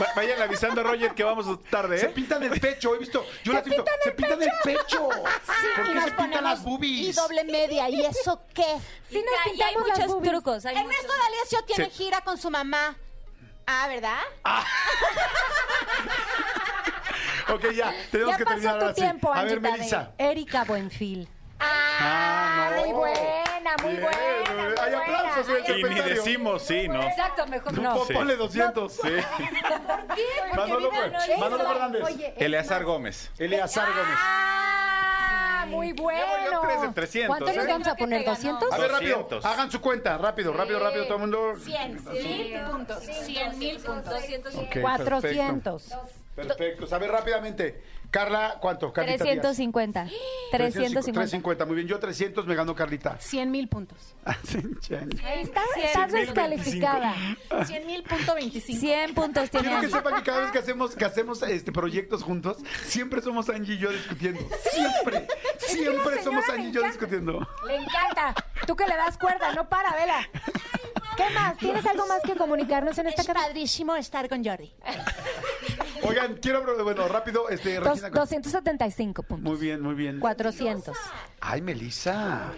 Va- Vayan avisando a Roger que vamos tarde, Se ¿eh? pintan el pecho, he visto. Yo las he visto. Se pintan el pecho. ¿Por Y qué nos se pintan las boobies? Y doble media. ¿Y eso qué? Sí, y hay las muchos boobies. trucos. Hay Ernesto muchos- D'Alessio tiene Sí. gira con su mamá. Ah, ¿verdad? Ok, ya. Tenemos Ya que terminar pasó tu ahora sí. tiempo, A ver, Melissa. Erika Buenfil. Ah, no. Muy buena, muy Bien, buena. muy Hay aplausos, buena. el Y ni decimos sí, ¿no? Exacto, mejor No, no. pon- Ponle 200. Sí. Manolo, vive- Manolo Eso, Fernández. Oye, Eleazar Gómez. Eleazar Gómez. Ah, muy bueno. Llevo yo tres de 300, ¿Cuánto ¿eh? vamos a poner? ¿200? A ver, rápido. 200. Hagan su cuenta. Rápido, rápido, rápido. Todo el mundo. 100 mil puntos. 100 mil puntos. Ok, 400. Perfecto. Ver, rápidamente. Carla, ¿cuánto? Carlita Díaz. 350. 350. 350. Muy bien. Yo 300 me ganó Carlita. 100 mil puntos. Ahí está, estás descalificada. 100 mil punto 25. 100 puntos tiene Quiero que Angie. sepan que cada vez que hacemos, que hacemos este, proyectos juntos, siempre somos Angie y yo discutiendo. Siempre. Siempre somos Angie y yo discutiendo. Le encanta. Tú que le das cuerda, no para, vela. ¿Qué más? ¿Tienes algo más que comunicarnos en esta Es padrísimo estar con Jordi. Oigan, quiero, bueno, rápido, este, Dos- Regina. 275 puntos. Muy bien, muy bien. 400. Ay, Melissa.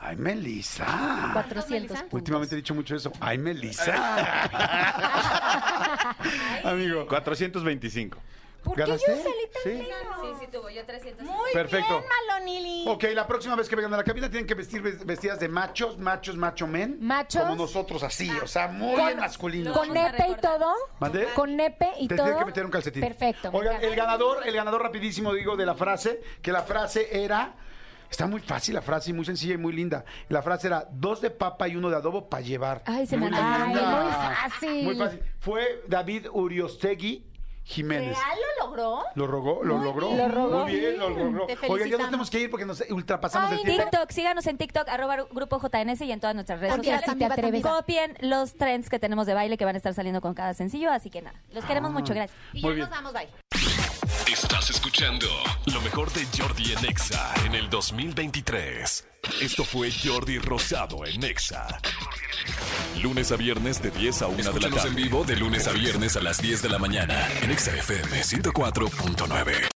Ay, Melissa. 400 puntos. Últimamente he dicho mucho eso. Ay, Melissa. Amigo. 425. ¿Por qué yo salí tan Sí. Sí, sí, tuvo yo 300. Muy Perfecto. bien, Malonili. Ok, la próxima vez que vengan a la cabina tienen que vestir ves- vestidas de machos, machos, macho men. ¿Machos? Como nosotros, así, o sea, muy Con- masculinos. ¿Con nepe y todo? ¿Mandé? ¿Con nepe y Te todo? tienen que meter un calcetín. Perfecto. me Oigan, encanta. el ganador, el ganador rapidísimo, digo, de la frase, que la frase era... Está muy fácil la frase y muy sencilla y muy linda. La frase era dos de papa y uno de adobo para llevar. Ay, se me. Ay, muy fácil. Muy fácil. Fue David Uriostegui Jiménez. ¿Real lo logró? ¿Lo rogó? ¿Lo logró? bien. Lo rogó. Muy bien, lo logró. Te Oigan, ya felicitamos. nos tenemos que ir porque nos ultrapasamos Ay, el tiempo. TikTok, síganos en TikTok, arroba Grupo JNS y en todas nuestras redes Porque sociales. así te atreves. Copien los trends que tenemos de baile que van a estar saliendo con cada sencillo, así que nada, los queremos mucho, gracias. Y Muy ya bien. nos vamos, bye. Estás escuchando lo mejor de Jordi en Exa en el 2023. Esto fue Jordi Rosado en Exa. Lunes a viernes de 10 a 1 de la tarde. en vivo de lunes a viernes a las 10 de la mañana en Exa FM 104.9.